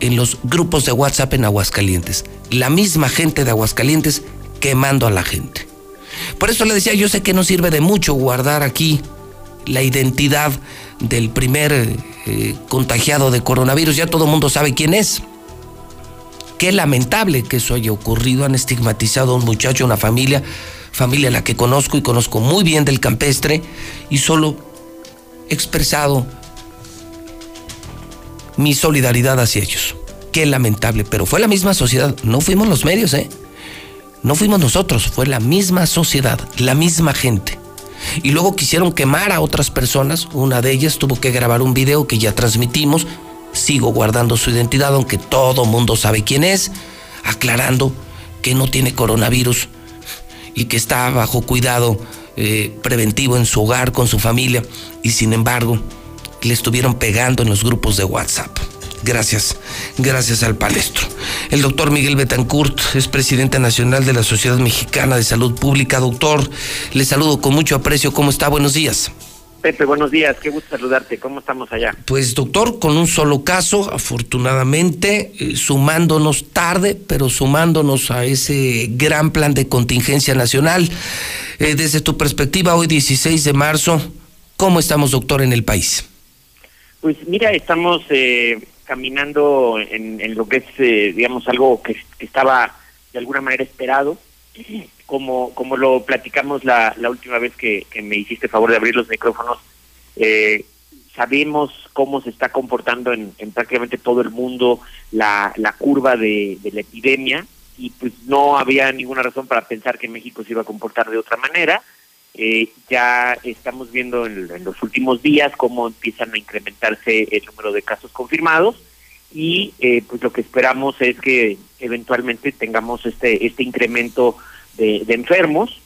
Speaker 1: en los grupos de WhatsApp en Aguascalientes. La misma gente de Aguascalientes quemando a la gente. Por eso le decía, yo sé que no sirve de mucho guardar aquí la identidad del primer eh, contagiado de coronavirus. Ya todo el mundo sabe quién es. Qué lamentable que eso haya ocurrido. Han estigmatizado a un muchacho, a una familia, familia a la que conozco y conozco muy bien del campestre, y solo he expresado mi solidaridad hacia ellos. Qué lamentable, pero fue la misma sociedad. No fuimos los medios, ¿eh? No fuimos nosotros, fue la misma sociedad, la misma gente. Y luego quisieron quemar a otras personas. Una de ellas tuvo que grabar un video que ya transmitimos. Sigo guardando su identidad, aunque todo mundo sabe quién es, aclarando que no tiene coronavirus y que está bajo cuidado eh, preventivo en su hogar, con su familia. Y sin embargo, le estuvieron pegando en los grupos de WhatsApp. Gracias, gracias al palestro. El doctor Miguel Betancourt es presidente nacional de la Sociedad Mexicana de Salud Pública. Doctor, le saludo con mucho aprecio. ¿Cómo está? Buenos días.
Speaker 6: Pepe, buenos días, qué gusto saludarte. ¿Cómo estamos allá?
Speaker 1: Pues doctor, con un solo caso, afortunadamente, eh, sumándonos tarde, pero sumándonos a ese gran plan de contingencia nacional. Eh, desde tu perspectiva, hoy 16 de marzo, ¿cómo estamos, doctor, en el país?
Speaker 6: Pues mira, estamos eh, caminando en, en lo que es, eh, digamos, algo que, estaba de alguna manera esperado. Como, como lo platicamos la, la última vez que, me hiciste favor de abrir los micrófonos, eh, sabemos cómo se está comportando en, prácticamente todo el mundo la, la curva de, la epidemia y pues no había ninguna razón para pensar que México se iba a comportar de otra manera. Eh, ya estamos viendo en, los últimos días cómo empiezan a incrementarse el número de casos confirmados y eh, pues lo que esperamos es que eventualmente tengamos este este incremento de, enfermos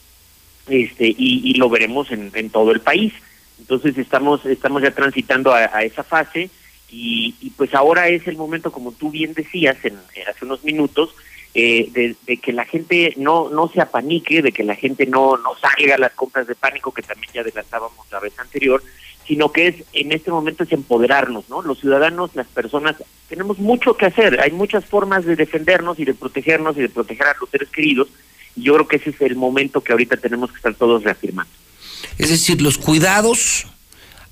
Speaker 6: este y, lo veremos en, en todo el país. Entonces estamos, estamos ya transitando a, esa fase y, pues ahora es el momento, como tú bien decías en, hace unos minutos, eh, de, que la gente no no se apanique, de que la gente no, no salga a las compras de pánico, que también ya adelantábamos la vez anterior, sino que es en este momento es empoderarnos, ¿no? Los ciudadanos, las personas, tenemos mucho que hacer, hay muchas formas de defendernos y de protegernos y de proteger a los seres queridos, y yo creo que ese es el momento que ahorita tenemos que estar todos reafirmando.
Speaker 1: Es decir, los cuidados,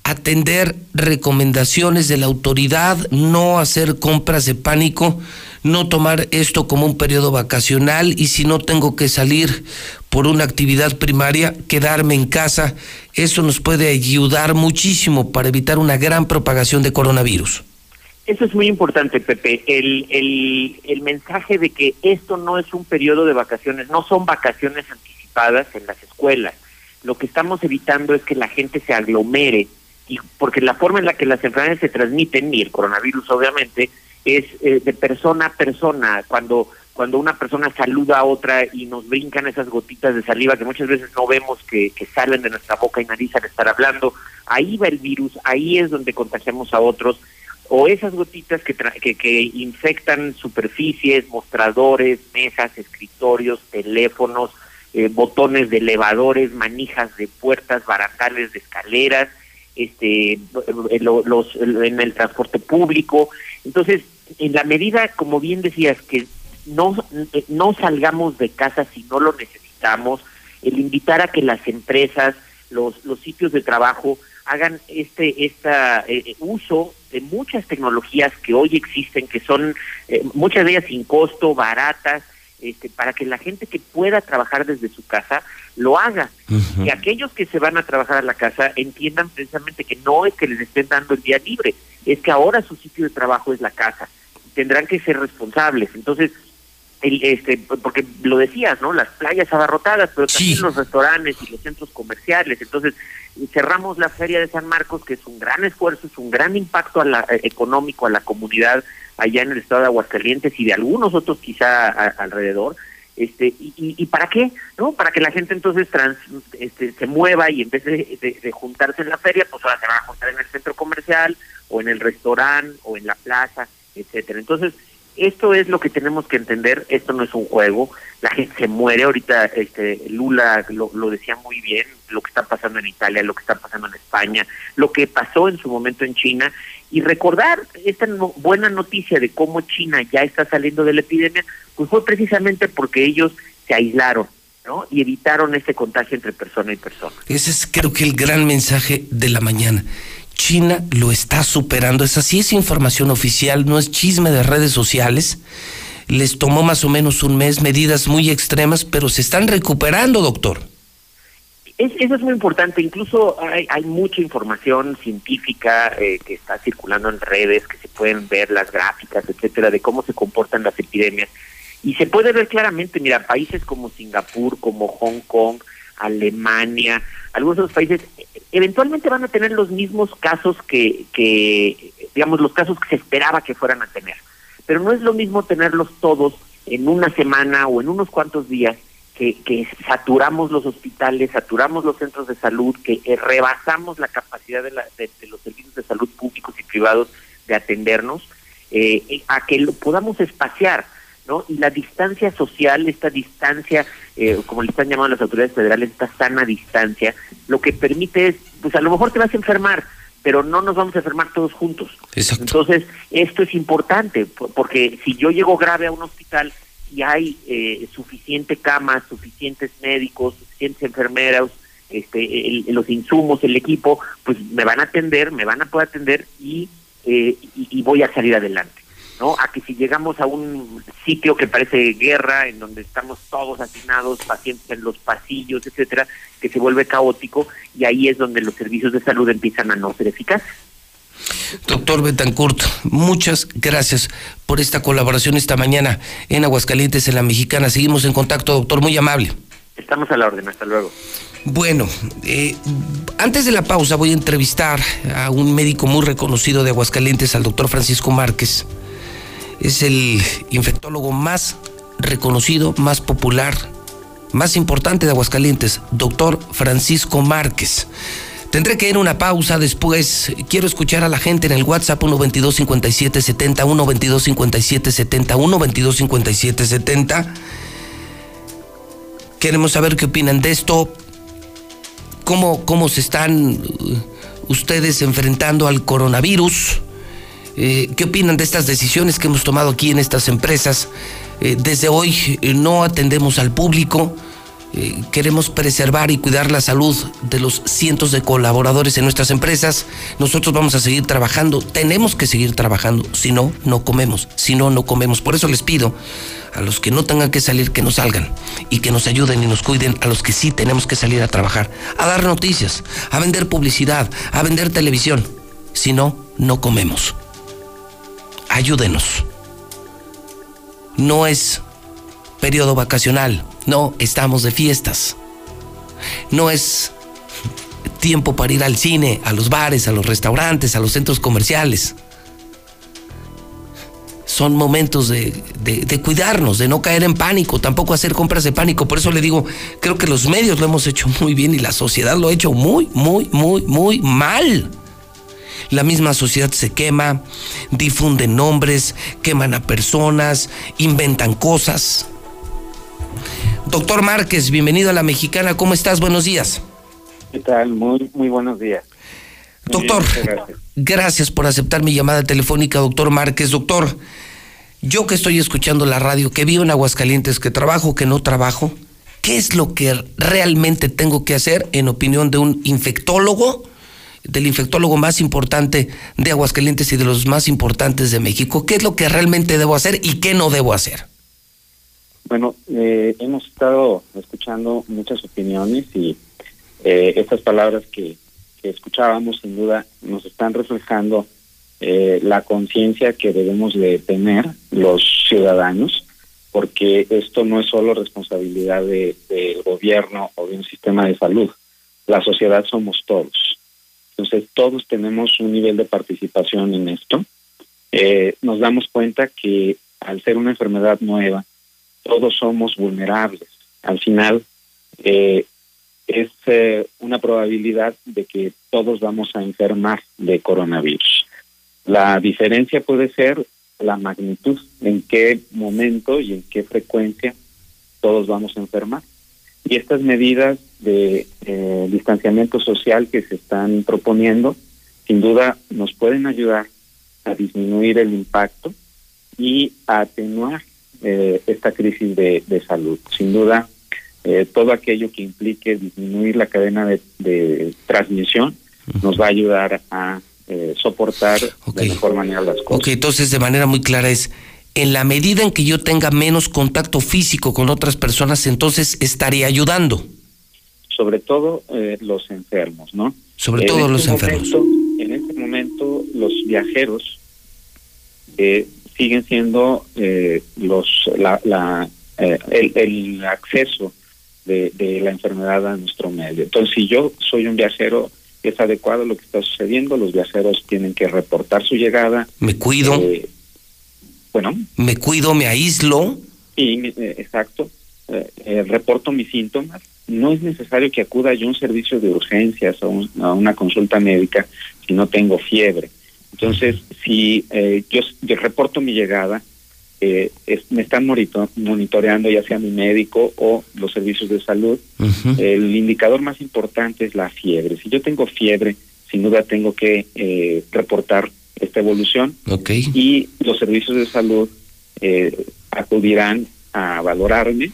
Speaker 1: atender recomendaciones de la autoridad, no hacer compras de pánico, no tomar esto como un periodo vacacional y si no tengo que salir por una actividad primaria, quedarme en casa. Eso nos puede ayudar muchísimo para evitar una gran propagación de coronavirus.
Speaker 6: Eso es muy importante, Pepe. El, el, el mensaje de que esto no es un periodo de vacaciones, no son vacaciones anticipadas en las escuelas lo que estamos evitando es que la gente se aglomere, y porque la forma en la que las enfermedades se transmiten, y el coronavirus obviamente, es eh, de persona a persona, cuando cuando una persona saluda a otra y nos brincan esas gotitas de saliva que muchas veces no vemos que, salen de nuestra boca y nariz al estar hablando, ahí va el virus, ahí es donde contagiamos a otros, o esas gotitas que, que, que infectan superficies, mostradores, mesas, escritorios, teléfonos, eh, botones de elevadores, manijas de puertas, barandales de escaleras, este, eh, los, en el transporte público. Entonces, en la medida, como bien decías, que no, no salgamos de casa si no lo necesitamos, el invitar a que las empresas, los, los sitios de trabajo hagan este esta eh, uso de muchas tecnologías que hoy existen, que son muchas de ellas sin costo, baratas, este, para que la gente que pueda trabajar desde su casa lo haga. Y aquellos que se van a trabajar a la casa entiendan precisamente que no es que les estén dando el día libre, es que ahora su sitio de trabajo es la casa. Tendrán que ser responsables. Entonces, el, este, porque lo decías, ¿no? Las playas abarrotadas, pero también los restaurantes y los centros comerciales. Entonces, cerramos la Feria de San Marcos, que es un gran esfuerzo, es un gran impacto a la, eh, económico a la comunidad allá en el estado de Aguascalientes y de algunos otros quizá alrededor. Este, y, y, para qué? ¿No? Para que la gente entonces trans, este, se mueva y en vez de, juntarse en la feria, pues ahora se van a juntar en el centro comercial o en el restaurante o en la plaza, etcétera. Entonces, esto es lo que tenemos que entender, esto no es un juego, la gente se muere, ahorita este Lula lo, lo decía muy bien, lo que está pasando en Italia, lo que está pasando en España, lo que pasó en su momento en China, y recordar esta buena noticia de cómo China ya está saliendo de la epidemia, pues fue precisamente porque ellos se aislaron, ¿no? Y evitaron ese contagio entre persona y persona.
Speaker 1: Ese es creo que el gran mensaje de la mañana. China lo está superando. Es así, es información oficial, no es chisme de redes sociales. Les tomó más o menos un mes, medidas muy extremas, pero se están recuperando, doctor.
Speaker 6: Eso es muy importante. Incluso hay, mucha información científica eh, que está circulando en redes, que se pueden ver las gráficas, etcétera, de cómo se comportan las epidemias. Y se puede ver claramente, mira, países como Singapur, como Hong Kong, Alemania, algunos de los países eventualmente van a tener los mismos casos que, que, digamos, los casos que se esperaba que fueran a tener. Pero no es lo mismo tenerlos todos en una semana o en unos cuantos días que, que saturamos los hospitales, saturamos los centros de salud, que eh, rebasamos la capacidad de, la, de, los servicios de salud públicos y privados de atendernos, eh, a que lo podamos espaciar ¿no? Y la distancia social, esta distancia, eh, como le están llamando las autoridades federales, esta sana distancia, lo que permite es, pues a lo mejor te vas a enfermar, pero no nos vamos a enfermar todos juntos. Entonces, esto es importante, porque si yo llego grave a un hospital y hay eh, suficiente camas, suficientes médicos, suficientes enfermeras, este, los insumos, el equipo, pues me van a atender, me van a poder atender y, eh, y voy a salir adelante. ¿no? A que si llegamos a un sitio que parece guerra, en donde estamos todos asignados, pacientes en los pasillos, etcétera, que se vuelve caótico y ahí es donde los servicios de salud empiezan a no ser eficaces.
Speaker 1: Doctor Betancourt, muchas gracias por esta colaboración esta mañana en Aguascalientes, en la Mexicana. Seguimos en contacto, doctor, muy amable.
Speaker 6: Estamos a la orden, hasta luego.
Speaker 1: Bueno, eh, antes de la pausa voy a entrevistar a un médico muy reconocido de Aguascalientes, al doctor Francisco Márquez. Es el infectólogo más reconocido, más popular, más importante de Aguascalientes, doctor Francisco Márquez. Tendré que ir a una pausa después. Quiero escuchar a la gente en el WhatsApp 122 57 70 122 57 70 122 57 70. Queremos saber qué opinan de esto. ¿Cómo, cómo se están uh, ustedes enfrentando al coronavirus? Eh, ¿Qué opinan de estas decisiones que hemos tomado aquí en estas empresas? Eh, desde hoy eh, no atendemos al público. Queremos preservar y cuidar la salud de los cientos de colaboradores en nuestras empresas. Nosotros vamos a seguir trabajando, tenemos que seguir trabajando, si no, no comemos, si no, no comemos. Por eso les pido a los que no tengan que salir, que no salgan y que nos ayuden y nos cuiden a los que sí tenemos que salir a trabajar, a dar noticias, a vender publicidad, a vender televisión. Si no, no comemos ayúdenos. No es periodo vacacional, no estamos de fiestas. No es tiempo para ir al cine, a los bares, a los restaurantes, a los centros comerciales. Son momentos de, cuidarnos, de no caer en pánico, tampoco hacer compras de pánico. Por eso le digo, creo que los medios lo hemos hecho muy bien y la sociedad lo ha hecho muy, muy, muy, muy mal la misma sociedad se quema, difunden nombres, queman a personas, inventan cosas. Doctor Márquez, bienvenido a la Mexicana, ¿cómo estás? Buenos días.
Speaker 7: ¿Qué tal? Muy, muy buenos días.
Speaker 1: doctor, gracias. gracias por aceptar mi llamada telefónica, doctor Márquez. Doctor, yo que estoy escuchando la radio, que vivo en Aguascalientes, que trabajo, que no trabajo, ¿qué es lo que realmente tengo que hacer en opinión de un infectólogo? del infectólogo más importante de Aguascalientes y de los más importantes de México. ¿Qué es lo que realmente debo hacer y qué no debo hacer?
Speaker 7: Bueno, eh, hemos estado escuchando muchas opiniones y eh, estas palabras que, escuchábamos sin duda nos están reflejando eh, la conciencia que debemos de tener los ciudadanos, porque esto no es solo responsabilidad del gobierno o de un sistema de salud, la sociedad somos todos. Entonces, todos tenemos un nivel de participación en esto. Eh, nos damos cuenta que al ser una enfermedad nueva, todos somos vulnerables. Al final, eh, es eh, una probabilidad de que todos vamos a enfermar de coronavirus. La diferencia puede ser la magnitud, en qué momento y en qué frecuencia todos vamos a enfermar. Y estas medidas de eh, distanciamiento social que se están proponiendo, sin duda nos pueden ayudar a disminuir el impacto y a atenuar eh, esta crisis de, salud. Sin duda, eh, todo aquello que implique disminuir la cadena de, transmisión nos va a ayudar a soportar de mejor manera las cosas.
Speaker 1: Ok, entonces de manera muy clara es en la medida en que yo tenga menos contacto físico con otras personas, entonces estaría ayudando.
Speaker 7: Sobre todo eh, los enfermos, ¿no?
Speaker 1: Sobre todo los este enfermos.
Speaker 7: en este momento, los viajeros eh, siguen siendo eh, los la, el, acceso de, de la enfermedad a nuestro medio. Entonces, si yo soy un viajero, es adecuado lo que está sucediendo, los viajeros tienen que reportar su llegada.
Speaker 1: Me cuido.
Speaker 7: Bueno.
Speaker 1: Me cuido, me aíslo.
Speaker 7: Sí, eh, exacto. Eh, eh, reporto mis síntomas. No es necesario que acuda yo a un servicio de urgencias o a una consulta médica si no tengo fiebre. Entonces, si yo, reporto mi llegada, me están monitoreando ya sea mi médico o los servicios de salud. El indicador más importante es la fiebre. Si yo tengo fiebre, sin duda tengo que reportar esta evolución y los servicios de salud eh, acudirán a valorarme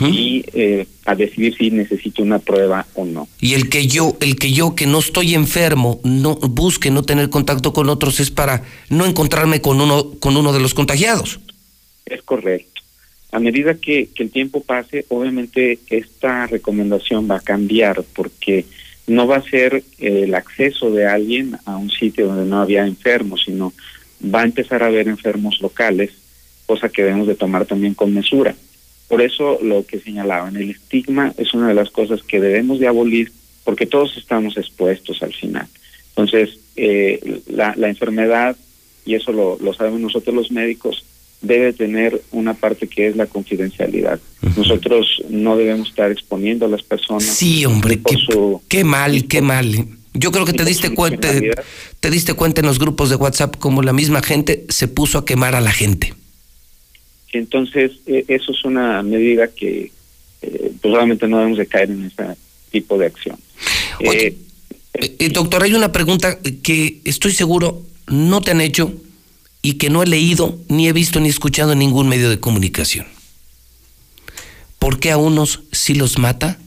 Speaker 7: y eh, a decidir si necesito una prueba o no.
Speaker 1: Y el que yo, el que yo que no estoy enfermo, no busque no tener contacto con otros es para no encontrarme con uno con uno de los contagiados.
Speaker 7: Es correcto. A medida que, que el tiempo pase, obviamente esta recomendación va a cambiar porque no va a ser el acceso de alguien a un sitio donde no había enfermos, sino va a empezar a haber enfermos locales, cosa que debemos de tomar también con mesura. Por eso lo que señalaban, el estigma es una de las cosas que debemos de abolir porque todos estamos expuestos al final. Entonces, eh, la, la, enfermedad, y eso lo, lo sabemos nosotros los médicos, debe tener una parte que es la confidencialidad. Nosotros no debemos estar exponiendo a las personas.
Speaker 1: Sí, hombre, qué, qué mal, qué mal. Yo creo que te diste cuenta, te diste cuenta en los grupos de WhatsApp como la misma gente se puso a quemar a la gente.
Speaker 7: Entonces, e, eso es una medida que eh, pues no debemos de caer en ese tipo de acción.
Speaker 1: Eh, eh, doctor, hay una pregunta que estoy seguro no te han hecho y que no he leído, ni he visto, ni escuchado en ningún medio de comunicación. ¿Por qué a unos sí los mata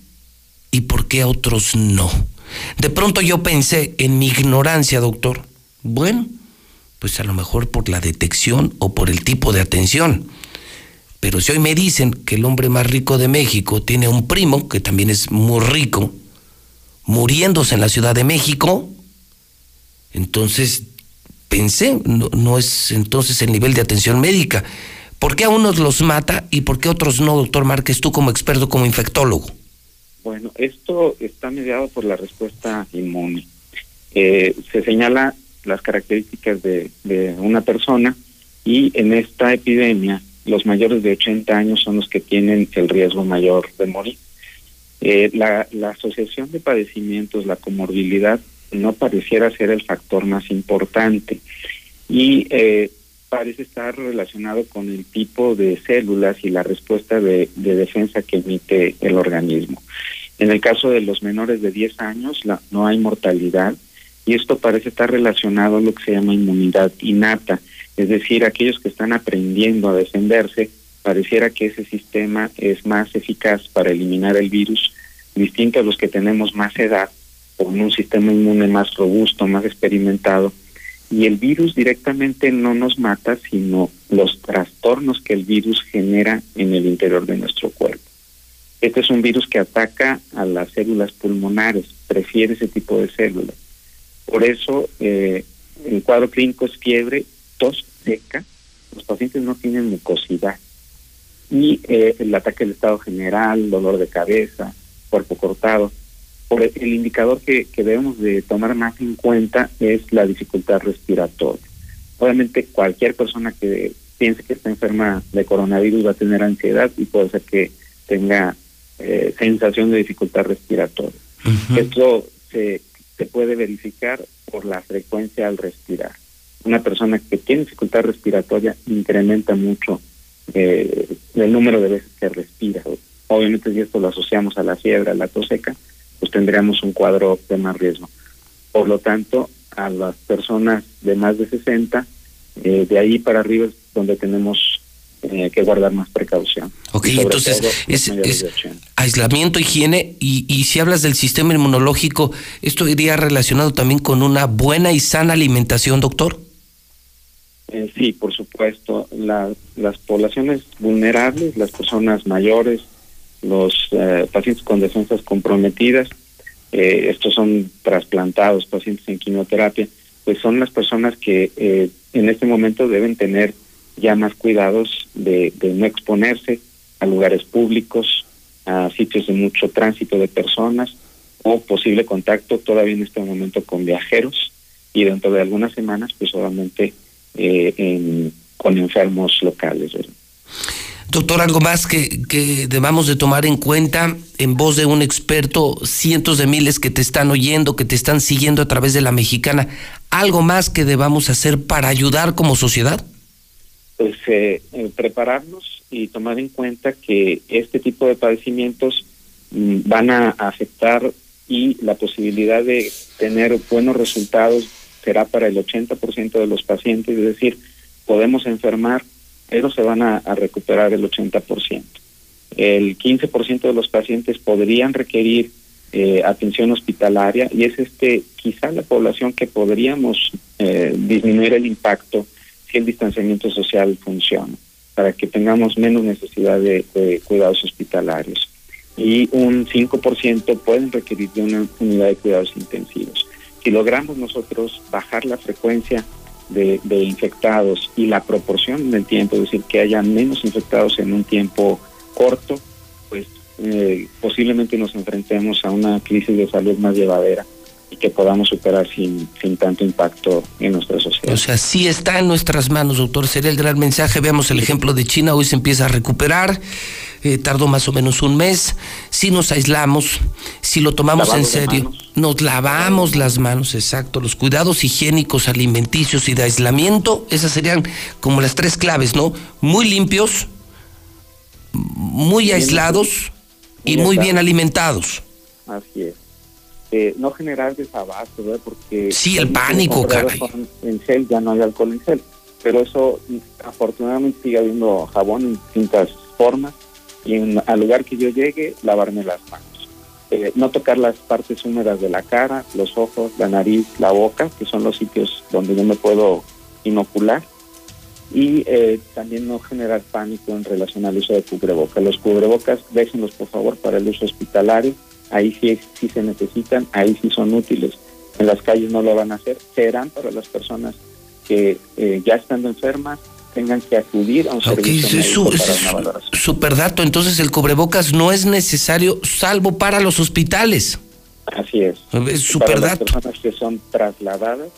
Speaker 1: y por qué a otros no? De pronto yo pensé en mi ignorancia, doctor. Bueno, pues a lo mejor por la detección o por el tipo de atención. Pero si hoy me dicen que el hombre más rico de México tiene un primo, que también es muy rico, muriéndose en la Ciudad de México, entonces pensé, no, es entonces el nivel de atención médica. ¿Por qué a unos los mata y por qué a otros no, doctor Márquez, tú como experto, como infectólogo?
Speaker 7: Bueno, esto está mediado por la respuesta inmune. Eh, se señala las características de, una persona y en esta epidemia los mayores de 80 años son los que tienen el riesgo mayor de morir. Eh, la, asociación de padecimientos, la comorbilidad, no pareciera ser el factor más importante y eh, parece estar relacionado con el tipo de células y la respuesta de, defensa que emite el organismo. En el caso de los menores de 10 años no hay mortalidad y esto parece estar relacionado a lo que se llama inmunidad innata, es decir, aquellos que están aprendiendo a defenderse, pareciera que ese sistema es más eficaz para eliminar el virus, distinto a los que tenemos más edad con un sistema inmune más robusto, más experimentado. Y el virus directamente no nos mata, sino los trastornos que el virus genera en el interior de nuestro cuerpo. Este es un virus que ataca a las células pulmonares, prefiere ese tipo de células. Por eso eh, el cuadro clínico es fiebre, tos seca, los pacientes no tienen mucosidad. Y eh, el ataque del estado general, dolor de cabeza, cuerpo cortado, por el indicador que, debemos de tomar más en cuenta es la dificultad respiratoria. Obviamente cualquier persona que piense que está enferma de coronavirus va a tener ansiedad y puede ser que tenga eh, sensación de dificultad respiratoria. Esto se, se puede verificar por la frecuencia al respirar. Una persona que tiene dificultad respiratoria incrementa mucho eh, el número de veces que respira. Obviamente si esto lo asociamos a la fiebre, a la tos seca, pues tendríamos un cuadro de más riesgo. Por lo tanto, a las personas de más de 60, eh, de ahí para arriba es donde tenemos eh, que guardar más precaución.
Speaker 1: Ok, entonces es, aislamiento, higiene y, y si hablas del sistema inmunológico, ¿esto iría relacionado también con una buena y sana alimentación, doctor?
Speaker 7: Eh, sí, por supuesto. las poblaciones vulnerables, las personas mayores, los eh, pacientes con defensas comprometidas, eh, estos son trasplantados, pacientes en quimioterapia, pues son las personas que eh, en este momento deben tener ya más cuidados de, no exponerse a lugares públicos, a sitios de mucho tránsito de personas o posible contacto todavía en este momento con viajeros y dentro de algunas semanas pues solamente con enfermos locales.
Speaker 1: Doctor, algo más que, que, debamos de tomar en cuenta en voz de un experto, cientos de miles que te están oyendo, que te están siguiendo a través de la mexicana, algo más que debamos hacer para ayudar como sociedad?
Speaker 7: Pues eh, eh, prepararnos y tomar en cuenta que este tipo de padecimientos mm, van a afectar y la posibilidad de tener buenos resultados será para el 80% de los pacientes, es decir, podemos enfermar pero se van a, recuperar el 80%. El 15% de los pacientes podrían requerir eh, atención hospitalaria y es este quizá la población que podríamos eh, disminuir el impacto si el distanciamiento social funciona, para que tengamos menos necesidad de, cuidados hospitalarios. y un 5% pueden requerir de una unidad de cuidados intensivos. Si logramos nosotros bajar la frecuencia de, infectados y la proporción en el tiempo, es decir, que haya menos infectados en un tiempo corto, pues eh, posiblemente nos enfrentemos a una crisis de salud más llevadera y que podamos superar sin, sin tanto impacto en nuestra sociedad.
Speaker 1: O sea, sí está en nuestras manos, doctor. Sería el gran mensaje. Veamos el ejemplo de China. Hoy se empieza a recuperar. Eh, tardó más o menos un mes. Si nos aislamos, si lo tomamos en serio, nos lavamos las manos, exacto. Los cuidados higiénicos, alimenticios y de aislamiento, esas serían como las tres claves, ¿no? Muy limpios, muy aislados y muy bien alimentados.
Speaker 7: Así es. Eh, no generar desabasto, ¿verdad? Porque...
Speaker 1: Sí, el pánico, caray.
Speaker 7: En gel ya no hay alcohol en gel, pero eso afortunadamente sigue habiendo jabón en distintas formas y en, al lugar que yo llegue, lavarme las manos. Eh, no tocar las partes húmedas de la cara, los ojos, la nariz, la boca, que son los sitios donde yo me puedo inocular. Y eh, también no generar pánico en relación al uso de cubrebocas. Los cubrebocas, déjenlos por favor para el uso hospitalario ahí sí, sí se necesitan, ahí sí son útiles. En las calles no lo van a hacer, serán para las personas que eh, ya estando enfermas tengan que acudir a un servicio médico para una
Speaker 1: Super dato, entonces el cubrebocas no es necesario salvo para los hospitales.
Speaker 7: Así es.
Speaker 1: Es super
Speaker 7: para dato. Las personas que son trasladadas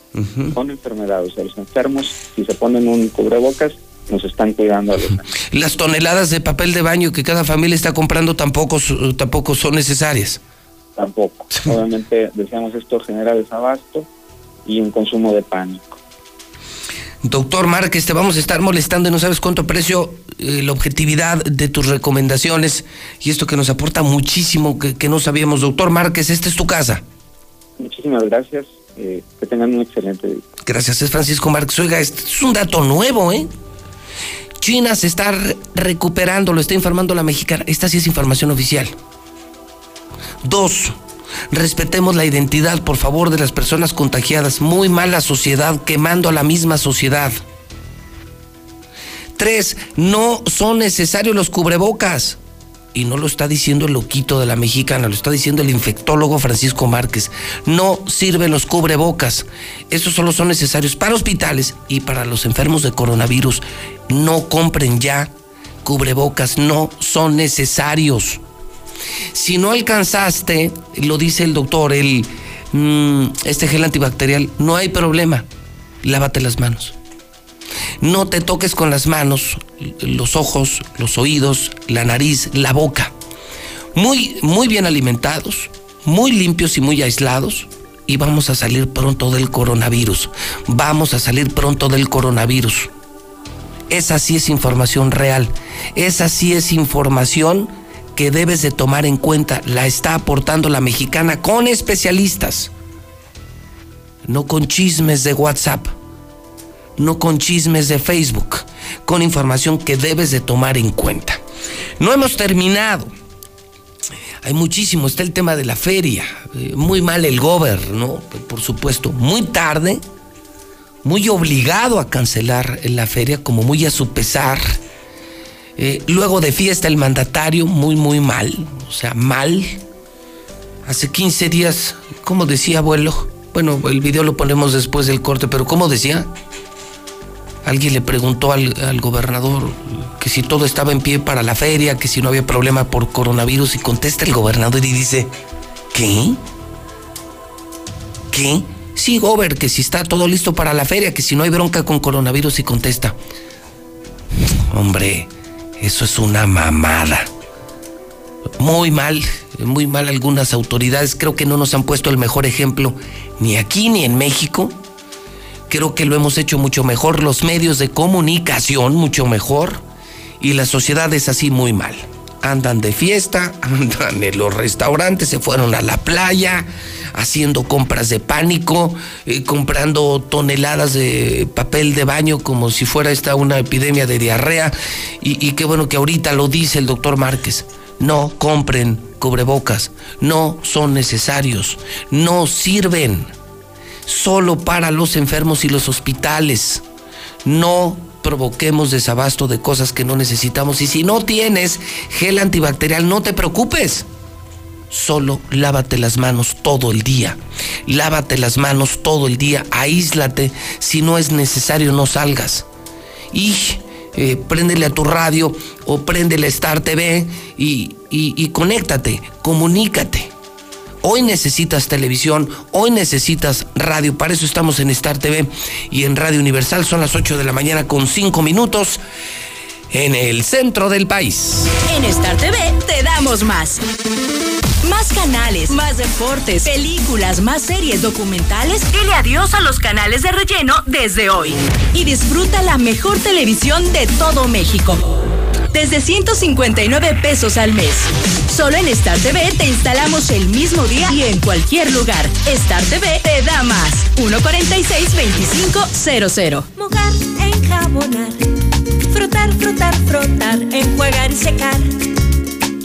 Speaker 7: con enfermedades, los enfermos, si se ponen un cubrebocas, nos están cuidando a los
Speaker 1: Las toneladas de papel de baño que cada familia está comprando tampoco, tampoco son necesarias.
Speaker 7: Tampoco. Obviamente, decíamos, esto genera desabasto y un consumo de pánico.
Speaker 1: Doctor Márquez, te vamos a estar molestando y no sabes cuánto aprecio eh, la objetividad de tus recomendaciones y esto que nos aporta muchísimo que, no sabíamos. Doctor Márquez, esta es tu casa.
Speaker 7: Muchísimas gracias. Eh, que tengan un excelente día.
Speaker 1: Gracias, es Francisco Márquez. Oiga, este es un dato nuevo, ¿eh? China se está recuperando, lo está informando la mexicana. Esta sí es información oficial. Dos, respetemos la identidad, por favor, de las personas contagiadas. Muy mala sociedad, quemando a la misma sociedad. Tres, no son necesarios los cubrebocas y no lo está diciendo el loquito de la mexicana, lo está diciendo el infectólogo Francisco Márquez. No sirven los cubrebocas. Estos solo son necesarios para hospitales y para los enfermos de coronavirus. No compren ya cubrebocas, no son necesarios. Si no alcanzaste, lo dice el doctor, el, mm, este gel antibacterial, no hay problema. Lávate las manos. No te toques con las manos, los ojos, los oídos, la nariz, la boca. Muy, muy bien alimentados, muy limpios y muy aislados. Y vamos a salir pronto del coronavirus. Vamos a salir pronto del coronavirus. Esa sí es información real. Esa sí es información que debes de tomar en cuenta. La está aportando la mexicana con especialistas. No con chismes de WhatsApp no con chismes de Facebook, con información que debes de tomar en cuenta. No hemos terminado. Hay muchísimo, está el tema de la feria, eh, muy mal el gobierno, por supuesto, muy tarde, muy obligado a cancelar la feria, como muy a su pesar. Eh, luego de fiesta el mandatario, muy, muy mal, o sea, mal. Hace 15 días, ¿cómo decía abuelo? Bueno, el video lo ponemos después del corte, pero ¿cómo decía? Alguien le preguntó al, gobernador que si todo estaba en pie para la feria, que si no había problema por coronavirus y contesta el gobernador y dice, ¿qué? ¿Qué? Sí, Gober, que si está todo listo para la feria, que si no hay bronca con coronavirus y contesta. Hombre, eso es una mamada. Muy mal, muy mal algunas autoridades. Creo que no nos han puesto el mejor ejemplo ni aquí ni en México creo que lo hemos hecho mucho mejor, los medios de comunicación mucho mejor y la sociedad es así muy mal. Andan de fiesta, andan en los restaurantes, se fueron a la playa, haciendo compras de pánico, eh, comprando toneladas de papel de baño como si fuera esta una epidemia de diarrea. Y, qué bueno que ahorita lo dice el doctor Márquez. No compren cubrebocas, no son necesarios, no sirven solo para los enfermos y los hospitales. No provoquemos desabasto de cosas que no necesitamos. Y si no tienes gel antibacterial, no te preocupes. Solo lávate las manos todo el día. Lávate las manos todo el día. Aíslate. Si no es necesario, no salgas. Y eh, préndele a tu radio o préndele a Star TV y, y conéctate, comunícate. Hoy necesitas televisión, hoy necesitas radio, para eso estamos en Star TV y en Radio Universal. Son las 8 de la mañana con 5 minutos en el centro del país.
Speaker 8: En Star TV te damos más. Más canales, más deportes, películas, más series documentales. Dile adiós a los canales de relleno desde hoy. Y disfruta la mejor televisión de todo México desde 159 pesos al mes. Solo en Star TV te instalamos el mismo día y en cualquier lugar. Star TV te da más. 146-2500.
Speaker 9: Mojar, enjabonar, frotar, frotar, frotar, enjuagar y secar.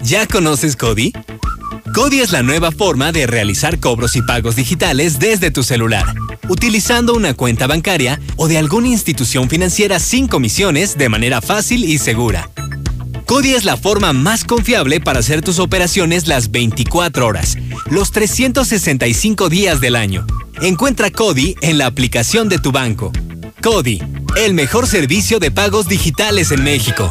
Speaker 10: ¿Ya conoces Cody? Cody es la nueva forma de realizar cobros y pagos digitales desde tu celular, utilizando una cuenta bancaria o de alguna institución financiera sin comisiones de manera fácil y segura. Cody es la forma más confiable para hacer tus operaciones las 24 horas, los 365 días del año. Encuentra Cody en la aplicación de tu banco. Cody, el mejor servicio de pagos digitales en México.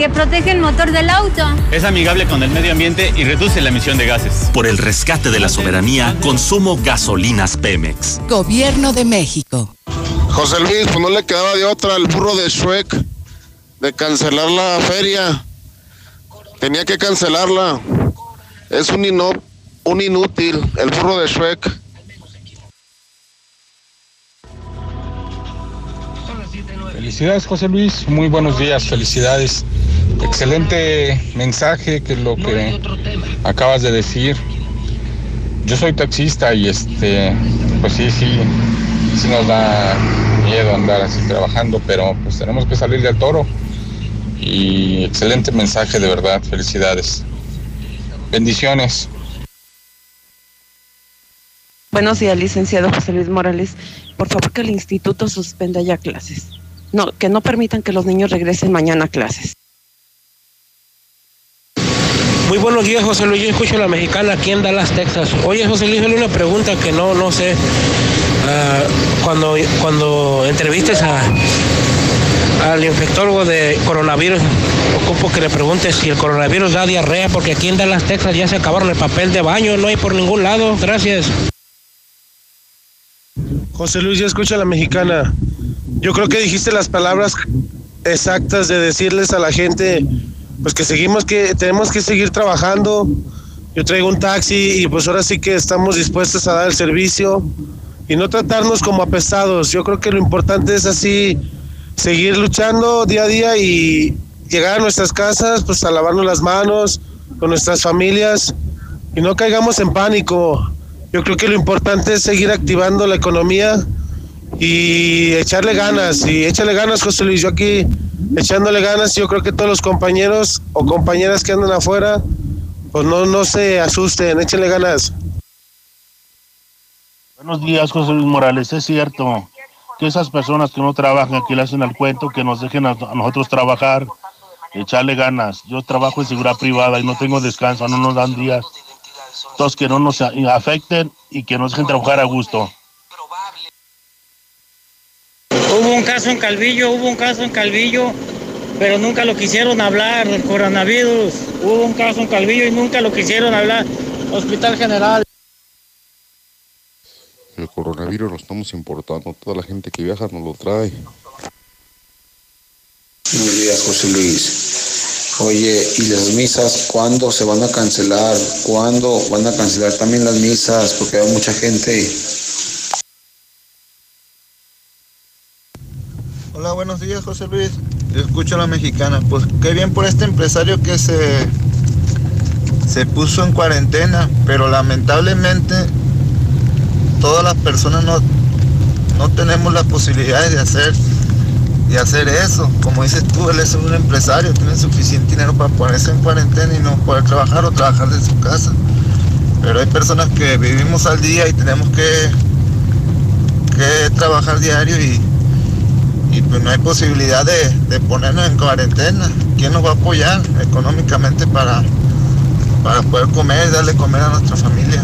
Speaker 11: que protege el motor del auto.
Speaker 12: Es amigable con el medio ambiente y reduce la emisión de gases.
Speaker 13: Por el rescate de la soberanía, consumo gasolinas Pemex.
Speaker 14: Gobierno de México.
Speaker 15: José Luis, pues no le quedaba de otra al burro de Shrek de cancelar la feria. Tenía que cancelarla. Es un, un inútil, el burro de Shrek.
Speaker 16: Felicidades José Luis, muy buenos días, felicidades. Excelente mensaje que es lo que acabas de decir. Yo soy taxista y este, pues sí, sí, sí nos da
Speaker 17: miedo andar así trabajando, pero pues tenemos que salir del toro. Y excelente mensaje, de verdad, felicidades. Bendiciones.
Speaker 18: Buenos días, licenciado José Luis Morales. Por favor, que el instituto suspenda ya clases. No, que no permitan que los niños regresen mañana a clases.
Speaker 19: Muy buenos días, José Luis. Yo escucho a la mexicana aquí en Dallas, Texas. Oye, José Luis, una pregunta que no, no sé. Ah, cuando, cuando entrevistes a, al infectólogo de coronavirus, ocupo que le preguntes si el coronavirus da diarrea, porque aquí en Dallas, Texas ya se acabaron el papel de baño, no hay por ningún lado. Gracias.
Speaker 20: José Luis, ya escucha a la mexicana. Yo creo que dijiste las palabras exactas de decirles a la gente, pues que seguimos que tenemos que seguir trabajando. Yo traigo un taxi y pues ahora sí que estamos dispuestos a dar el servicio y no tratarnos como apestados. Yo creo que lo importante es así seguir luchando día a día y llegar a nuestras casas, pues a lavarnos las manos con nuestras familias y no caigamos en pánico. Yo creo que lo importante es seguir activando la economía y echarle ganas. Y échale ganas, José Luis. Yo aquí echándole ganas, yo creo que todos los compañeros o compañeras que andan afuera, pues no, no se asusten, échenle ganas.
Speaker 10: Buenos días, José Luis Morales. Es cierto que esas personas que no trabajan, que le hacen al cuento, que nos dejen a, a nosotros trabajar, echarle ganas. Yo trabajo en seguridad privada y no tengo descanso, no nos dan días. Entonces, que no nos afecten y que nos dejen trabajar a gusto.
Speaker 21: Hubo un caso en Calvillo, hubo un caso en Calvillo, pero nunca lo quisieron hablar del coronavirus. Hubo un caso en Calvillo y nunca lo quisieron hablar. Hospital General.
Speaker 22: El coronavirus lo estamos importando, toda la gente que viaja nos lo trae.
Speaker 16: Buenos días, José Luis. Oye, ¿y las misas cuándo se van a cancelar? ¿Cuándo van a cancelar también las misas? Porque hay mucha gente.
Speaker 23: Hola, buenos días, José Luis. Yo escucho a la mexicana. Pues qué bien por este empresario que se, se puso en cuarentena, pero lamentablemente todas las personas no, no tenemos las posibilidades de hacer, de hacer eso. Como dices tú, él es un empresario, tiene suficiente dinero para ponerse en cuarentena y no poder trabajar o trabajar de su casa. Pero hay personas que vivimos al día y tenemos que, que trabajar diario y, y pues no hay posibilidad de, de, ponernos en cuarentena. ¿Quién nos va a apoyar económicamente para, para poder comer darle comer a nuestra familia?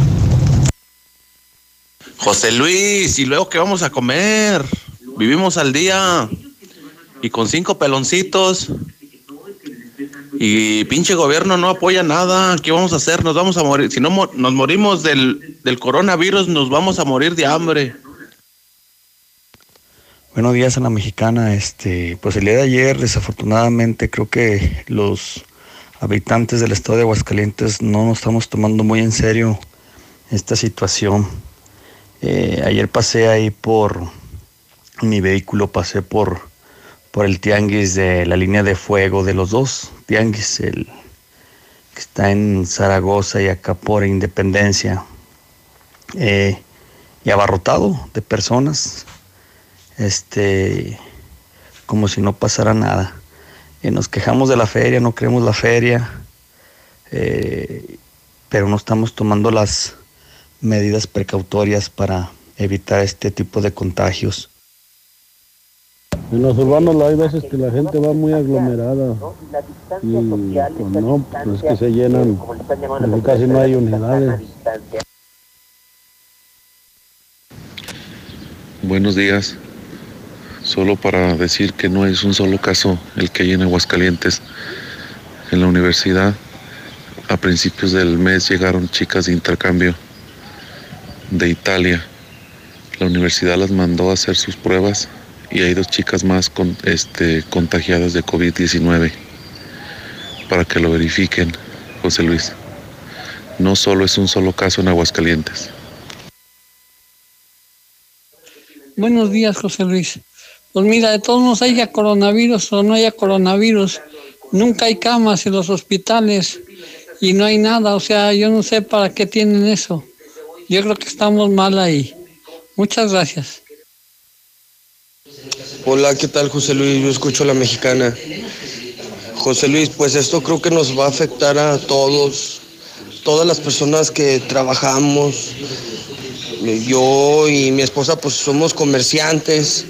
Speaker 24: José Luis, ¿y luego qué vamos a comer? Vivimos al día y con cinco peloncitos. Y pinche gobierno no apoya nada. ¿Qué vamos a hacer? Nos vamos a morir. Si no nos morimos del, del coronavirus, nos vamos a morir de hambre.
Speaker 25: Buenos días a la mexicana. Este, pues el día de ayer, desafortunadamente, creo que los habitantes del estado de Aguascalientes no nos estamos tomando muy en serio esta situación. Eh, ayer pasé ahí por mi vehículo, pasé por, por el tianguis de la línea de fuego de los dos tianguis, el que está en Zaragoza y acá por Independencia, eh, y abarrotado de personas este, como si no pasara nada. Eh, nos quejamos de la feria, no queremos la feria, eh, pero no estamos tomando las medidas precautorias para evitar este tipo de contagios.
Speaker 26: En los urbanos hay veces que la gente va muy aglomerada y pues no, pues que se llenan, porque casi no hay unidades.
Speaker 22: Buenos días. Solo para decir que no es un solo caso el que hay en Aguascalientes. En la universidad, a principios del mes llegaron chicas de intercambio de Italia. La universidad las mandó a hacer sus pruebas y hay dos chicas más con, este, contagiadas de COVID-19 para que lo verifiquen, José Luis. No solo es un solo caso en Aguascalientes.
Speaker 27: Buenos días, José Luis. Pues mira, de todos modos haya coronavirus o no haya coronavirus, nunca hay camas en los hospitales y no hay nada. O sea, yo no sé para qué tienen eso. Yo creo que estamos mal ahí. Muchas gracias.
Speaker 28: Hola, ¿qué tal José Luis? Yo escucho a la mexicana. José Luis, pues esto creo que nos va a afectar a todos, todas las personas que trabajamos. Yo y mi esposa pues somos comerciantes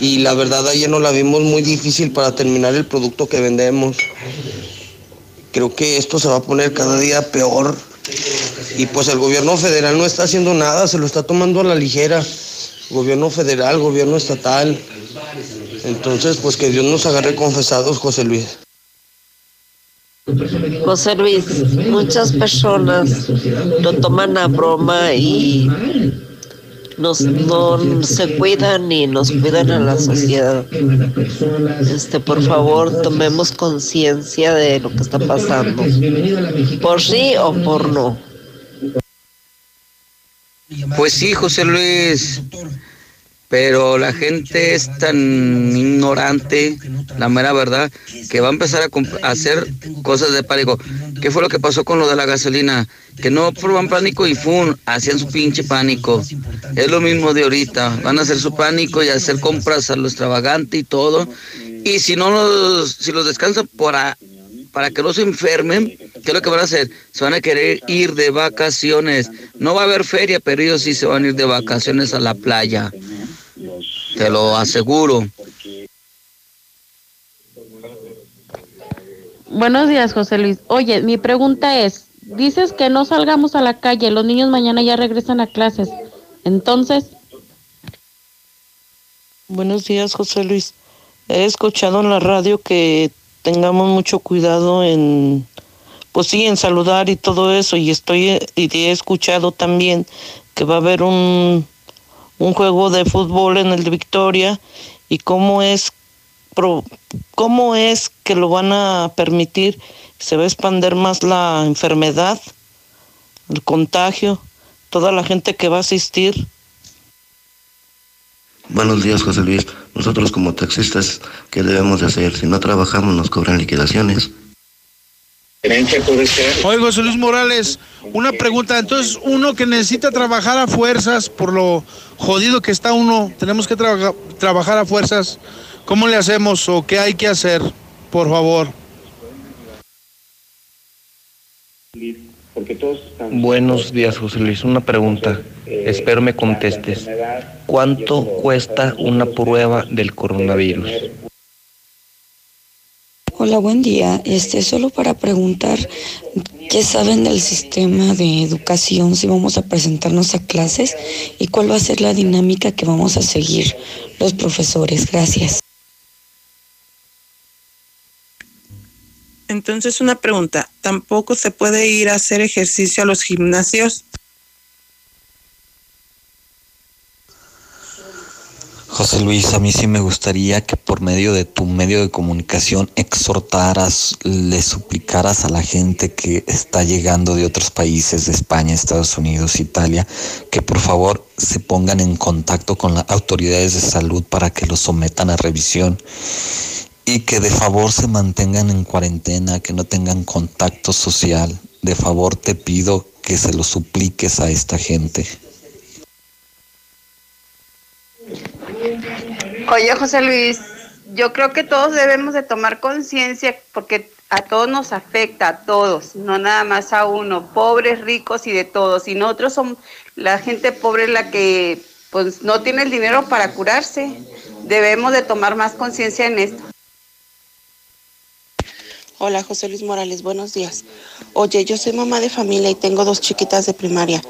Speaker 28: y la verdad ayer nos la vimos muy difícil para terminar el producto que vendemos. Creo que esto se va a poner cada día peor y pues el gobierno federal no está haciendo nada, se lo está tomando a la ligera. Gobierno federal, gobierno estatal. Entonces, pues que Dios nos agarre confesados, José Luis.
Speaker 29: José Luis, muchas personas lo toman a broma y nos, no se cuidan ni nos cuidan a la sociedad. Este, por favor, tomemos conciencia de lo que está pasando. Por sí o por no.
Speaker 30: Pues sí, José Luis, pero la gente es tan ignorante, la mera verdad, que va a empezar a, hacer cosas de pánico. ¿Qué fue lo que pasó con lo de la gasolina? Que no proban pánico y fun, hacían su pinche pánico. Es lo mismo de ahorita, van a hacer su pánico y hacer compras a lo extravagante y todo. Y si no los, si los descansan para, para que no se enfermen, ¿qué es lo que van a hacer? Se van a querer ir de vacaciones. No va a haber feria, pero ellos sí se van a ir de vacaciones a la playa. Te lo aseguro.
Speaker 31: Buenos días, José Luis. Oye, mi pregunta es, dices que no salgamos a la calle, los niños mañana ya regresan a clases. Entonces,
Speaker 32: Buenos días, José Luis. He escuchado en la radio que tengamos mucho cuidado en, pues sí, en saludar y todo eso. Y estoy y he escuchado también que va a haber un, un juego de fútbol en el de Victoria y cómo es cómo es que lo van a permitir. Se va a expander más la enfermedad, el contagio, toda la gente que va a asistir.
Speaker 33: Buenos días, José Luis. Nosotros como taxistas, ¿qué debemos de hacer? Si no trabajamos, nos cobran liquidaciones.
Speaker 15: Oye, José Luis Morales, una pregunta. Entonces, uno que necesita trabajar a fuerzas por lo jodido que está uno, tenemos que trabaja- trabajar a fuerzas. ¿Cómo le hacemos o qué hay que hacer? Por favor.
Speaker 34: Buenos días, José Luis. Una pregunta. Espero me contestes. ¿Cuánto cuesta una prueba del coronavirus?
Speaker 35: Hola, buen día. Este, solo para preguntar, ¿qué saben del sistema de educación si vamos a presentarnos a clases y cuál va a ser la dinámica que vamos a seguir los profesores? Gracias.
Speaker 36: Entonces una pregunta, ¿tampoco se puede ir a hacer ejercicio a los gimnasios?
Speaker 37: José Luis, a mí sí me gustaría que por medio de tu medio de comunicación exhortaras, le suplicaras a la gente que está llegando de otros países, de España, Estados Unidos, Italia, que por favor se pongan en contacto con las autoridades de salud para que los sometan a revisión y que de favor se mantengan en cuarentena, que no tengan contacto social. De favor te pido que se lo supliques a esta gente.
Speaker 38: Oye, José Luis, yo creo que todos debemos de tomar conciencia porque a todos nos afecta, a todos, no nada más a uno, pobres, ricos y de todos. Y nosotros somos la gente pobre la que pues no tiene el dinero para curarse. Debemos de tomar más conciencia en esto.
Speaker 23: Hola, José Luis Morales, buenos días. Oye, yo soy mamá de familia y tengo dos chiquitas de primaria.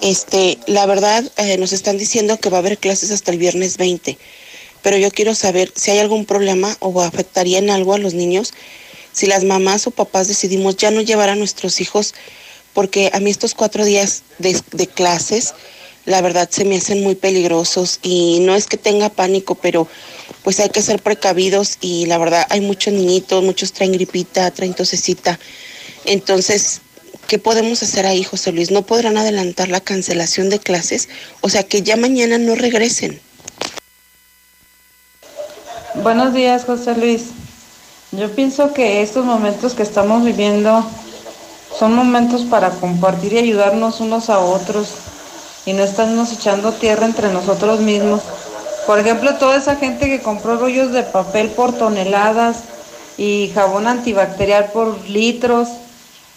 Speaker 23: Este, la verdad, eh, nos están diciendo que va a haber clases hasta el viernes 20, pero yo quiero saber si hay algún problema o afectaría en algo a los niños si las mamás o papás decidimos ya no llevar a nuestros hijos, porque a mí estos cuatro días de, de clases, la verdad se me hacen muy peligrosos y no es que tenga pánico, pero pues hay que ser precavidos y la verdad hay muchos niñitos, muchos traen gripita, traen tosecita. Entonces, ¿qué podemos hacer ahí, José Luis? ¿No podrán adelantar la cancelación de clases? O sea, que ya mañana no regresen.
Speaker 39: Buenos días, José Luis. Yo pienso que estos momentos que estamos viviendo son momentos para compartir y ayudarnos unos a otros y no estarnos echando tierra entre nosotros mismos. Por ejemplo, toda esa gente que compró rollos de papel por toneladas y jabón antibacterial por litros,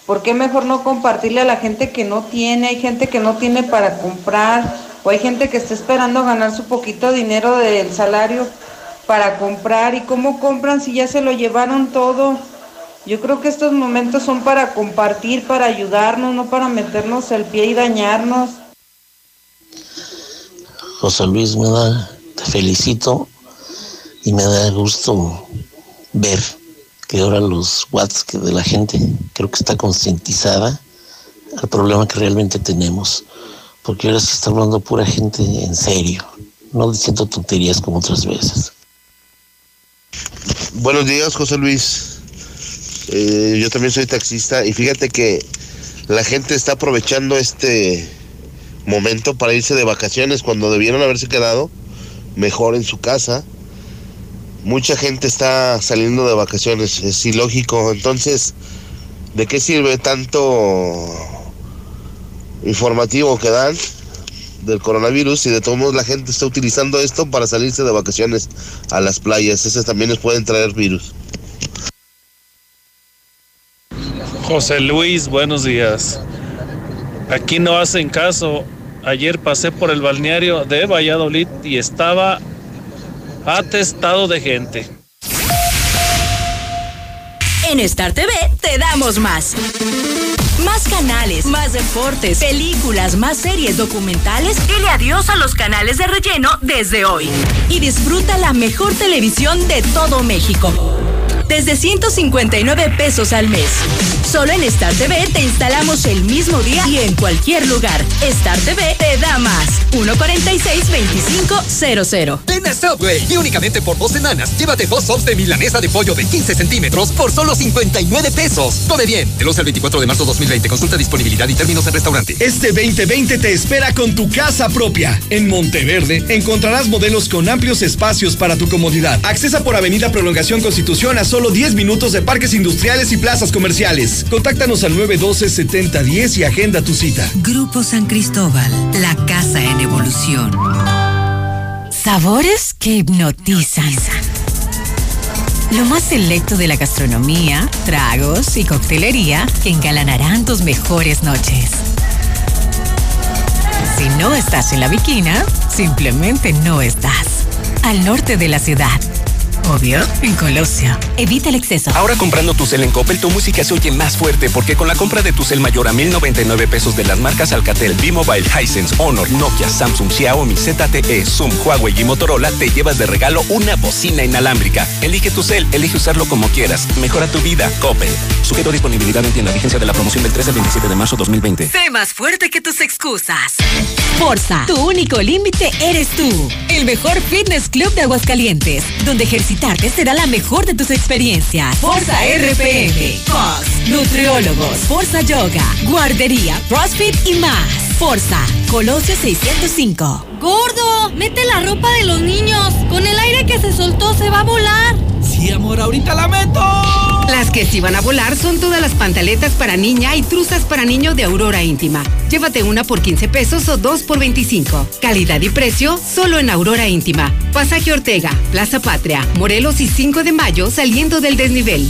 Speaker 39: ¿por qué mejor no compartirle a la gente que no tiene? Hay gente que no tiene para comprar o hay gente que está esperando ganar su poquito dinero del salario para comprar y cómo compran si ya se lo llevaron todo. Yo creo que estos momentos son para compartir, para ayudarnos, no para meternos el pie y dañarnos.
Speaker 16: José Luis, me da, te felicito y me da gusto ver que ahora los WhatsApp de la gente creo que está concientizada al problema que realmente tenemos, porque ahora se está hablando pura gente en serio, no diciendo tonterías como otras veces.
Speaker 40: Buenos días, José Luis. Eh, yo también soy taxista y fíjate que la gente está aprovechando este momento para irse de vacaciones cuando debieron haberse quedado mejor en su casa. Mucha gente está saliendo de vacaciones, es ilógico. Entonces, ¿de qué sirve tanto informativo que dan del coronavirus y de todos modos la gente está utilizando esto para salirse de vacaciones a las playas? Ese también les pueden traer virus.
Speaker 41: José Luis, buenos días. Aquí no hacen caso. Ayer pasé por el balneario de Valladolid y estaba atestado de gente.
Speaker 8: En Star TV te damos más. Más canales, más deportes, películas, más series documentales. Dile adiós a los canales de relleno desde hoy. Y disfruta la mejor televisión de todo México desde 159 pesos al mes. Solo en Star TV te instalamos el mismo día y en cualquier lugar. Star TV te da más. 146-2500.
Speaker 42: Ven a Subway y únicamente por dos semanas llévate dos sops de milanesa de pollo de 15 centímetros por solo 59 pesos. Come bien. El 11 al 24 de marzo 2020. Consulta disponibilidad y términos en restaurante.
Speaker 43: Este 2020 te espera con tu casa propia. En Monteverde encontrarás modelos con amplios espacios para tu comodidad. Accesa por Avenida Prolongación Constitución a solo 10 minutos de parques industriales y plazas comerciales. Contáctanos al 912-7010 y agenda tu cita.
Speaker 44: Grupo San Cristóbal, la casa en evolución. Sabores que hipnotizan. Lo más selecto de la gastronomía, tragos y coctelería que engalanarán tus mejores noches. Si no estás en la Viquina, simplemente no estás. Al norte de la ciudad Obvio, en Colosio. Evita el exceso.
Speaker 45: Ahora comprando tu cel en Coppel, tu música se oye más fuerte porque con la compra de tu cel mayor a 1099 pesos de las marcas Alcatel, B-Mobile, Hisense, Honor, Nokia, Samsung, Xiaomi, ZTE, Zoom, Huawei y Motorola, te llevas de regalo una bocina inalámbrica. Elige tu cel, elige usarlo como quieras. Mejora tu vida. Coppel. Sujeto a disponibilidad en tienda. Vigencia de la promoción del 13 al 27 de marzo 2020.
Speaker 44: Sé más fuerte que tus excusas. Forza, tu único límite eres tú. El mejor fitness club de Aguascalientes, donde ejercitarte será la mejor de tus experiencias. Forza RPM, Fox, nutriólogos, Forza Yoga, guardería, CrossFit y más. Forza, Colosio 605.
Speaker 46: Gordo, mete la ropa de los niños. Con el aire que se soltó se va a volar.
Speaker 47: Sí, amor, ahorita la meto.
Speaker 48: Las que sí van a volar son todas las pantaletas para niña y truzas para niño de Aurora Íntima. Llévate una por 15 pesos o dos por 25. Calidad y precio solo en Aurora Íntima. Pasaje Ortega, Plaza Patria, Morelos y 5 de mayo saliendo del desnivel.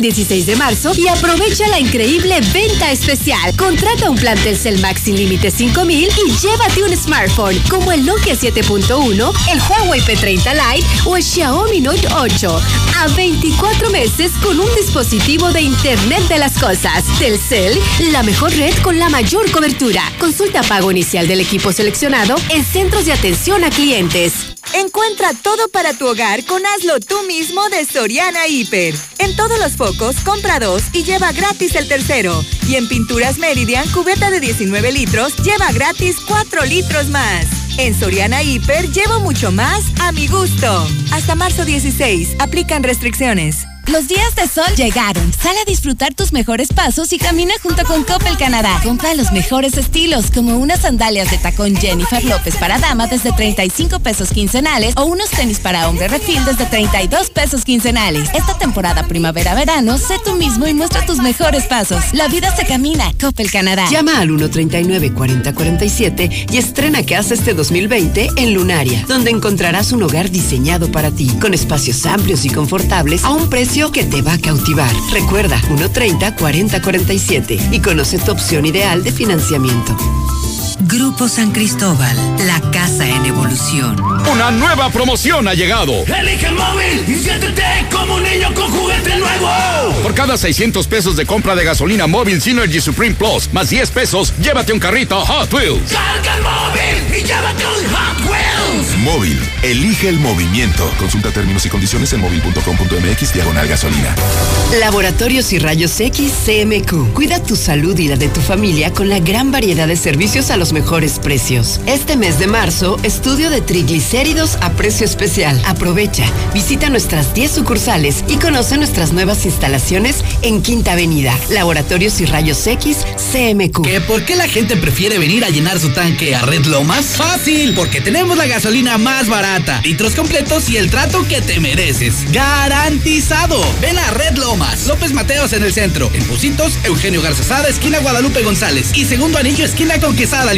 Speaker 8: 16 de marzo y aprovecha la increíble venta especial. Contrata un plan Telcel Max sin límite 5000 y llévate un smartphone como el Nokia 7.1, el Huawei P30 Lite o el Xiaomi Note 8 a 24 meses con un dispositivo de Internet de las Cosas. Telcel, la mejor red con la mayor cobertura. Consulta pago inicial del equipo seleccionado en centros de atención a clientes.
Speaker 49: Encuentra todo para tu hogar con Hazlo tú mismo de Soriana Hiper. En todos los focos, compra dos y lleva gratis el tercero. Y en Pinturas Meridian, cubeta de 19 litros, lleva gratis 4 litros más.
Speaker 50: En Soriana Hiper llevo mucho más a mi gusto. Hasta marzo 16, aplican restricciones.
Speaker 48: Los días de sol llegaron. Sale a disfrutar tus mejores pasos y camina junto con Coppel Canadá. Compra los mejores estilos, como unas sandalias de tacón Jennifer López para dama desde 35 pesos quincenales o unos tenis para hombre refil desde 32 pesos quincenales. Esta temporada primavera-verano, sé tú mismo y muestra tus mejores pasos. La vida se camina. Coppel Canadá.
Speaker 51: Llama al 139-4047 y estrena casa este 2020 en Lunaria, donde encontrarás un hogar diseñado para ti, con espacios amplios y confortables a un precio que te va a cautivar. Recuerda 130-4047 y conoce tu opción ideal de financiamiento.
Speaker 44: Grupo San Cristóbal, la casa en evolución.
Speaker 52: Una nueva promoción ha llegado.
Speaker 53: Elige el móvil y siéntete como un niño con juguete nuevo.
Speaker 52: Por cada 600 pesos de compra de gasolina móvil Synergy Supreme Plus, más 10 pesos, llévate un carrito Hot Wheels.
Speaker 53: Carga el móvil y llévate un Hot Wheels.
Speaker 54: Móvil, elige el movimiento. Consulta términos y condiciones en móvil.com.mx diagonal gasolina.
Speaker 51: Laboratorios y Rayos X CMQ. Cuida tu salud y la de tu familia con la gran variedad de servicios a los mejores precios. Este mes de marzo, estudio de triglicéridos a precio especial. Aprovecha, visita nuestras 10 sucursales y conoce nuestras nuevas instalaciones en Quinta Avenida. Laboratorios y Rayos X CMQ.
Speaker 55: ¿Que ¿Por qué la gente prefiere venir a llenar su tanque a Red Lomas? Fácil, porque tenemos la gasolina más barata, litros completos y el trato que te mereces. ¡Garantizado! Ven a Red Lomas, López Mateos en el centro, en Pusitos, Eugenio Garzazada, esquina Guadalupe González y segundo anillo, esquina Conquistada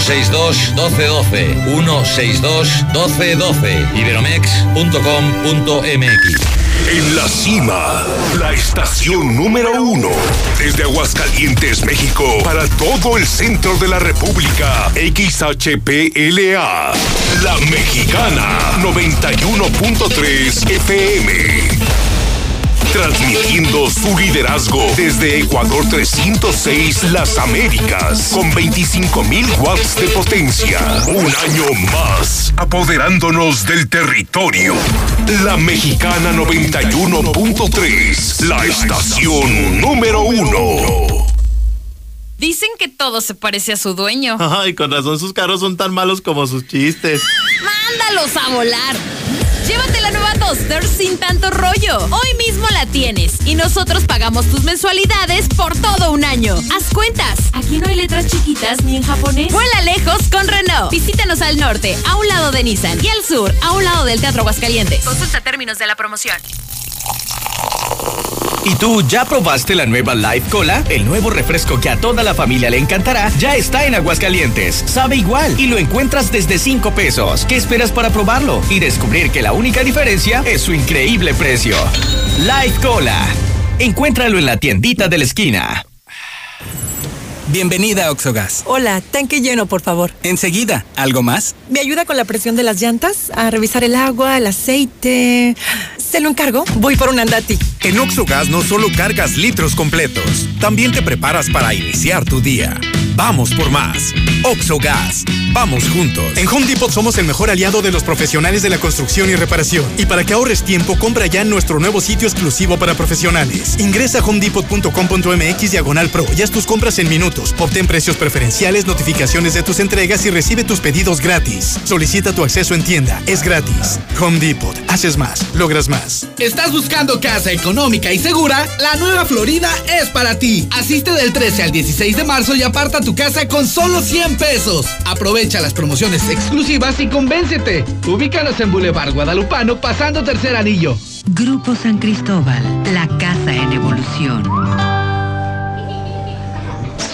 Speaker 56: 162 1212 162 1212 iberomex.com.mx
Speaker 57: En la cima, la estación número uno. Desde Aguascalientes, México, para todo el centro de la República. XHPLA. La Mexicana. 91.3 FM. Transmitiendo su liderazgo desde Ecuador 306 Las Américas con 25.000 watts de potencia. Un año más, apoderándonos del territorio. La Mexicana 91.3, la estación número uno.
Speaker 8: Dicen que todo se parece a su dueño.
Speaker 58: Ay, con razón sus carros son tan malos como sus chistes.
Speaker 8: ¡Mándalos a volar! Llévate la nueva Duster sin tanto rollo. Hoy mismo la tienes y nosotros pagamos tus mensualidades por todo un año. Haz cuentas. Aquí no hay letras chiquitas ni en japonés. Vuela lejos con Renault. Visítanos al norte, a un lado de Nissan y al sur, a un lado del Teatro Aguascalientes. Consulta términos de la promoción.
Speaker 59: ¿Y tú ya probaste la nueva Life Cola? El nuevo refresco que a toda la familia le encantará ya está en Aguascalientes. Sabe igual y lo encuentras desde 5 pesos. ¿Qué esperas para probarlo? Y descubrir que la única diferencia es su increíble precio. Life Cola. Encuéntralo en la tiendita de la esquina.
Speaker 60: Bienvenida a Oxogas.
Speaker 61: Hola, tanque lleno, por favor.
Speaker 60: Enseguida, ¿algo más?
Speaker 61: ¿Me ayuda con la presión de las llantas? A revisar el agua, el aceite. ¿Se lo encargo? Voy por un andati.
Speaker 62: En Oxogas no solo cargas litros completos, también te preparas para iniciar tu día. Vamos por más. Oxogas. Vamos juntos.
Speaker 63: En Home Depot somos el mejor aliado de los profesionales de la construcción y reparación. Y para que ahorres tiempo, compra ya en nuestro nuevo sitio exclusivo para profesionales. Ingresa a homedepot.com.mx diagonal pro y haz tus compras en minutos. Obtén precios preferenciales, notificaciones de tus entregas y recibe tus pedidos gratis. Solicita tu acceso en tienda. Es gratis. Home Depot. Haces más. Logras más.
Speaker 55: ¿Estás buscando casa económica y segura? La nueva Florida es para ti. Asiste del 13 al 16 de marzo y aparta tu casa con solo 100 pesos. Aprovecha las promociones exclusivas y convéncete. Ubícanos en Boulevard Guadalupano pasando tercer anillo.
Speaker 44: Grupo San Cristóbal, la casa en evolución.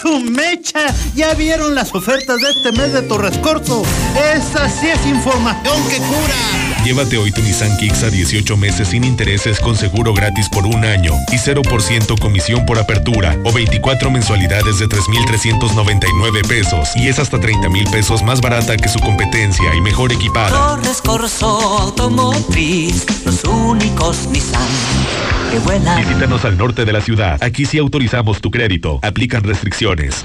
Speaker 64: ¡Ah, su mecha! ¿Ya vieron las ofertas de este mes de Torrescorso? Esa sí es información que cura.
Speaker 54: Llévate hoy tu Nissan Kicks a 18 meses sin intereses con seguro gratis por un año y 0% comisión por apertura o 24 mensualidades de 3,399 pesos y es hasta 30 mil pesos más barata que su competencia y mejor equipada.
Speaker 65: Torres Corso Automotriz, los únicos Nissan que vuelan.
Speaker 54: Visítanos al norte de la ciudad. Aquí sí autorizamos tu crédito. Aplican restricciones.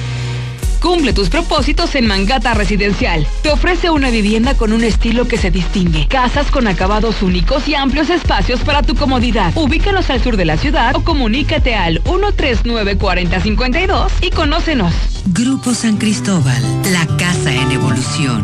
Speaker 66: Cumple tus propósitos en Mangata Residencial. Te ofrece una vivienda con un estilo que se distingue. Casas con acabados únicos y amplios espacios para tu comodidad. Ubícanos al sur de la ciudad o comunícate al 139-4052 y conócenos.
Speaker 44: Grupo San Cristóbal, la casa en evolución.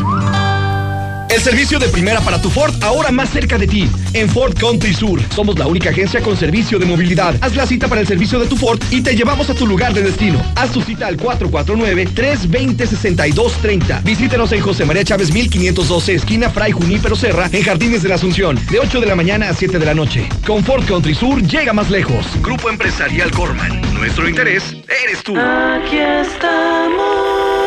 Speaker 43: El servicio de primera para tu Ford ahora más cerca de ti. En Ford Country Sur. Somos la única agencia con servicio de movilidad. Haz la cita para el servicio de tu Ford y te llevamos a tu lugar de destino. Haz tu cita al 449-320-6230. Visítenos en José María Chávez 1512, esquina Fray Junípero Serra, en Jardines de la Asunción, de 8 de la mañana a 7 de la noche. Con Ford Country Sur llega más lejos. Grupo Empresarial Corman. Nuestro interés eres tú.
Speaker 67: Aquí estamos.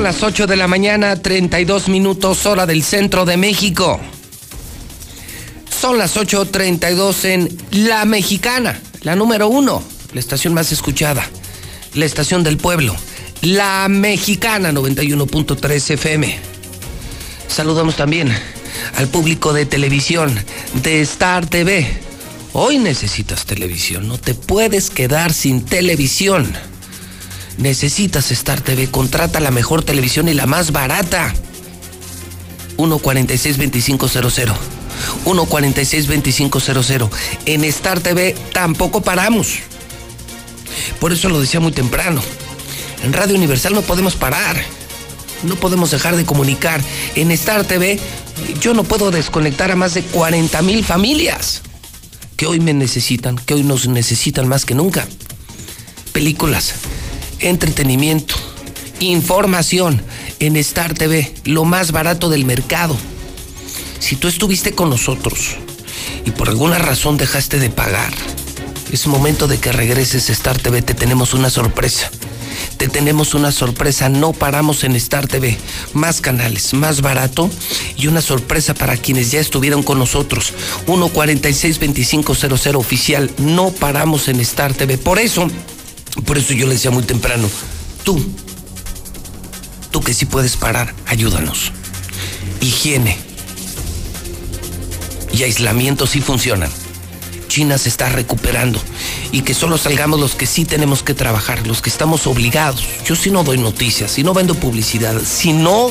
Speaker 1: Son las 8 de la mañana, 32 minutos hora del centro de México. Son las 8.32 en La Mexicana, la número uno, la estación más escuchada, la estación del pueblo, La Mexicana 91.3 FM. Saludamos también al público de televisión de Star TV. Hoy necesitas televisión, no te puedes quedar sin televisión. Necesitas Star TV, contrata la mejor televisión y la más barata. 146-2500. 146-2500. En Star TV tampoco paramos. Por eso lo decía muy temprano. En Radio Universal no podemos parar. No podemos dejar de comunicar. En Star TV yo no puedo desconectar a más de 40 mil familias que hoy me necesitan, que hoy nos necesitan más que nunca. Películas, entretenimiento, información en Star TV, lo más barato del mercado. Si tú estuviste con nosotros y por alguna razón dejaste de pagar, es momento de que regreses a Star TV, te tenemos una sorpresa. Te tenemos una sorpresa, no paramos en Star TV. Más canales, más barato y una sorpresa para quienes ya estuvieron con nosotros. 146-2500 oficial, no paramos en Star TV. Por eso, por eso yo le decía muy temprano, tú, tú que sí puedes parar, ayúdanos. Higiene y aislamiento sí funcionan. China se está recuperando y que solo salgamos los que sí tenemos que trabajar, los que estamos obligados. Yo si no doy noticias, si no vendo publicidad, si no,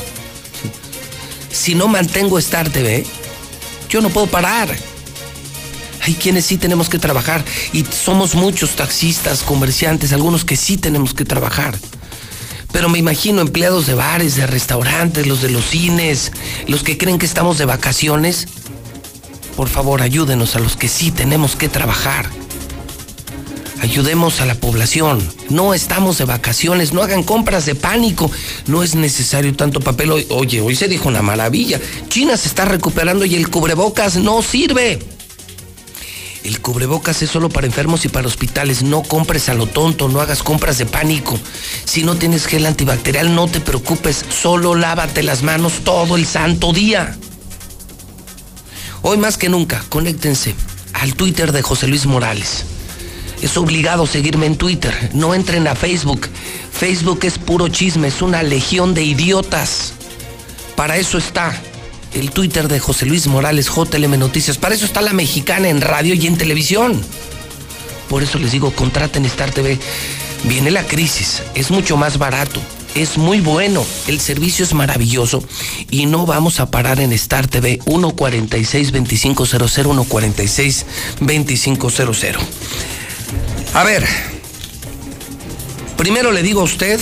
Speaker 1: si no mantengo Star TV, yo no puedo parar. Hay quienes sí tenemos que trabajar y somos muchos taxistas, comerciantes, algunos que sí tenemos que trabajar. Pero me imagino empleados de bares, de restaurantes, los de los cines, los que creen que estamos de vacaciones. Por favor, ayúdenos a los que sí tenemos que trabajar. Ayudemos a la población. No estamos de vacaciones, no hagan compras de pánico. No es necesario tanto papel. Oye, hoy se dijo una maravilla. China se está recuperando y el cubrebocas no sirve. El cubrebocas es solo para enfermos y para hospitales. No compres a lo tonto, no hagas compras de pánico. Si no tienes gel antibacterial, no te preocupes. Solo lávate las manos todo el santo día. Hoy más que nunca, conéctense al Twitter de José Luis Morales. Es obligado seguirme en Twitter. No entren a Facebook. Facebook es puro chisme, es una legión de idiotas. Para eso está el Twitter de José Luis Morales, JLM Noticias. Para eso está la mexicana en radio y en televisión. Por eso les digo, contraten Star TV. Viene la crisis, es mucho más barato, es muy bueno, el servicio es maravilloso y no vamos a parar en Star TV 146-2500, 146-2500. A ver, primero le digo a usted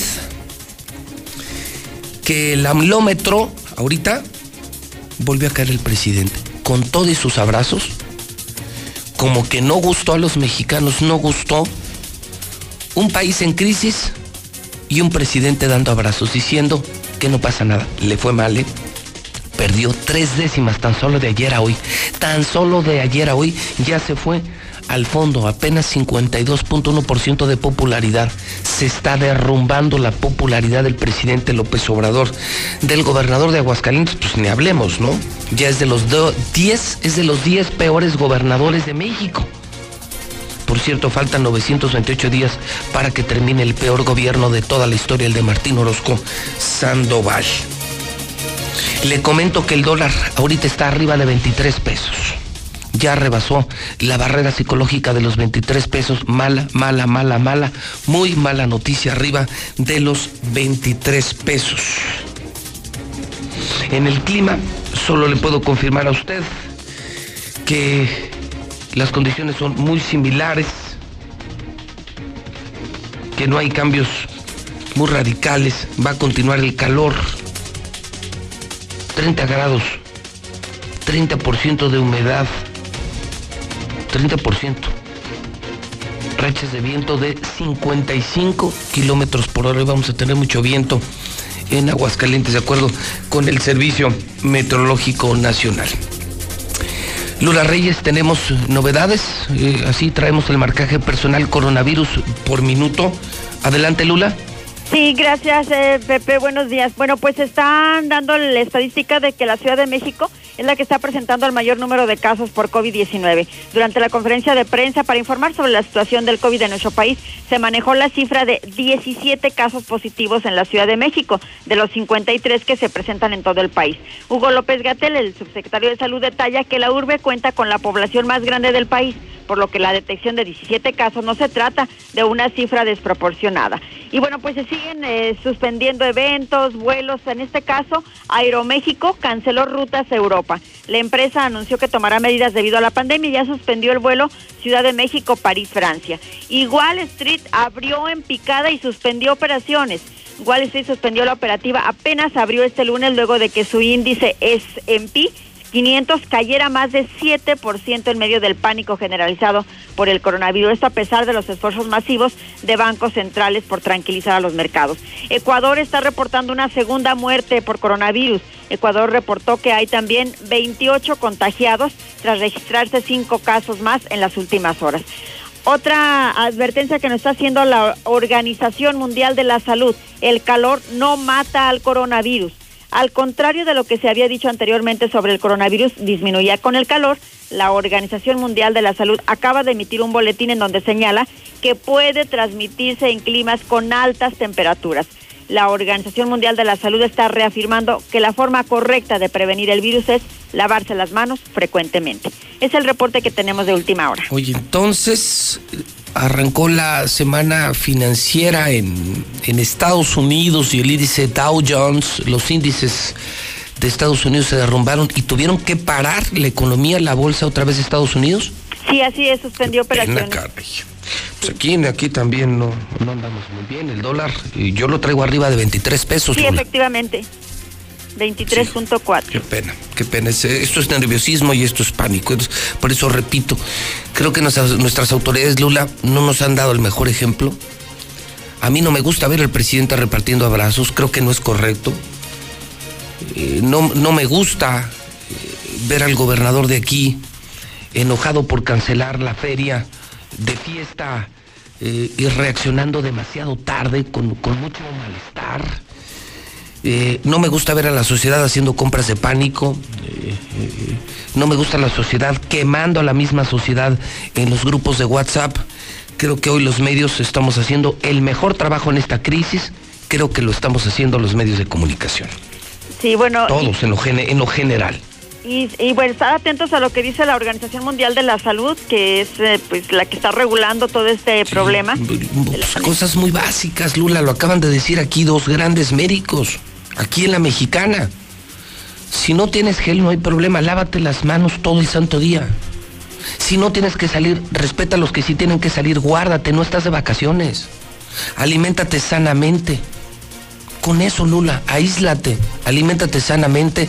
Speaker 1: que el amlómetro ahorita volvió a caer el presidente con todos sus abrazos, como que no gustó a los mexicanos, no gustó un país en crisis y un presidente dando abrazos diciendo que no pasa nada. Le fue mal, ¿eh? Perdió tres décimas tan solo de ayer a hoy. Tan solo de ayer a hoy ya se fue al fondo, apenas 52.1% de popularidad. Se está derrumbando la popularidad del presidente López Obrador. Del gobernador de Aguascalientes, pues ni hablemos, ¿no? Ya es de los 10, es de los 10 peores gobernadores de México. Por cierto, faltan 928 días para que termine el peor gobierno de toda la historia, el de Martín Orozco Sandoval. Le comento que el dólar ahorita está arriba de 23 pesos. Ya rebasó la barrera psicológica de los 23 pesos. Mala, mala, mala, mala. Muy mala noticia arriba de los 23 pesos. En el clima, solo le puedo confirmar a usted que las condiciones son muy similares, que no hay cambios muy radicales, va a continuar el calor, 30 grados, 30% de humedad, 30%, rachas de viento de 55 kilómetros por hora, vamos a tener mucho viento en Aguascalientes, de acuerdo con el Servicio Meteorológico Nacional. Lula Reyes, tenemos novedades, eh, así traemos el marcaje personal coronavirus por minuto. Adelante, Lula.
Speaker 5: Sí, gracias, eh, Pepe. Buenos días. Bueno, pues están dando la estadística de que la Ciudad de México es la que está presentando el mayor número de casos por COVID-19. Durante la conferencia de prensa para informar sobre la situación del COVID en nuestro país, se manejó la cifra de 17 casos positivos en la Ciudad de México, de los 53 que se presentan en todo el país. Hugo López Gatel, el subsecretario de Salud, detalla que la urbe cuenta con la población más grande del país por lo que la detección de 17 casos no se trata de una cifra desproporcionada. Y bueno, pues se siguen eh, suspendiendo eventos, vuelos. En este caso, Aeroméxico canceló rutas a Europa. La empresa anunció que tomará medidas debido a la pandemia y ya suspendió el vuelo Ciudad de México, París, Francia. Igual Street abrió en picada y suspendió operaciones. Wall Street suspendió la operativa apenas abrió este lunes luego de que su índice S&P 500 cayera más de 7% en medio del pánico generalizado por el coronavirus. Esto a pesar de los esfuerzos masivos de bancos centrales por tranquilizar a los mercados. Ecuador está reportando una segunda muerte por coronavirus. Ecuador reportó que hay también 28 contagiados tras registrarse cinco casos más en las últimas horas. Otra advertencia que nos está haciendo la Organización Mundial de la Salud, el calor no mata al coronavirus. Al contrario de lo que se había dicho anteriormente sobre el coronavirus, disminuía con el calor. La Organización Mundial de la Salud acaba de emitir un boletín en donde señala que puede transmitirse en climas con altas temperaturas. La Organización Mundial de la Salud está reafirmando que la forma correcta de prevenir el virus es lavarse las manos frecuentemente. Es el reporte que tenemos de última hora.
Speaker 1: Oye, entonces, arrancó la semana financiera en, Estados Unidos y el índice Dow Jones, los índices de Estados Unidos se derrumbaron y tuvieron que parar la economía, la bolsa otra vez de Estados Unidos.
Speaker 5: Sí, así es, suspendió operaciones.
Speaker 1: Pues aquí, aquí también no, no andamos muy bien. El dólar, yo lo traigo arriba de 23 pesos.
Speaker 5: Sí, efectivamente. 23.4.
Speaker 1: Qué pena, qué pena. Esto es nerviosismo y esto es pánico. Por eso repito, creo que nuestras, autoridades, Lula, no nos han dado el mejor ejemplo. A mí no me gusta ver al presidente repartiendo abrazos, creo que no es correcto. Eh, no, no me gusta eh, ver al gobernador de aquí enojado por cancelar la feria de fiesta eh, y reaccionando demasiado tarde, con, con mucho malestar. Eh, no me gusta ver a la sociedad haciendo compras de pánico. Eh, no me gusta la sociedad quemando a la misma sociedad en los grupos de WhatsApp. Creo que hoy los medios estamos haciendo el mejor trabajo en esta crisis. Creo que lo estamos haciendo los medios de comunicación.
Speaker 5: Sí, bueno.
Speaker 1: Todos en lo, en lo general.
Speaker 5: Y, bueno, estar atentos a lo que dice la Organización Mundial de la Salud, que es eh, pues la que está regulando todo este problema.
Speaker 1: Pues, cosas muy básicas, Lula, lo acaban de decir aquí dos grandes médicos, aquí en la mexicana. Si no tienes gel, no hay problema, lávate las manos todo el santo día. Si no tienes que salir, respeta a los que sí tienen que salir, guárdate, no estás de vacaciones. Aliméntate sanamente. Con eso, Lula, aíslate, aliméntate sanamente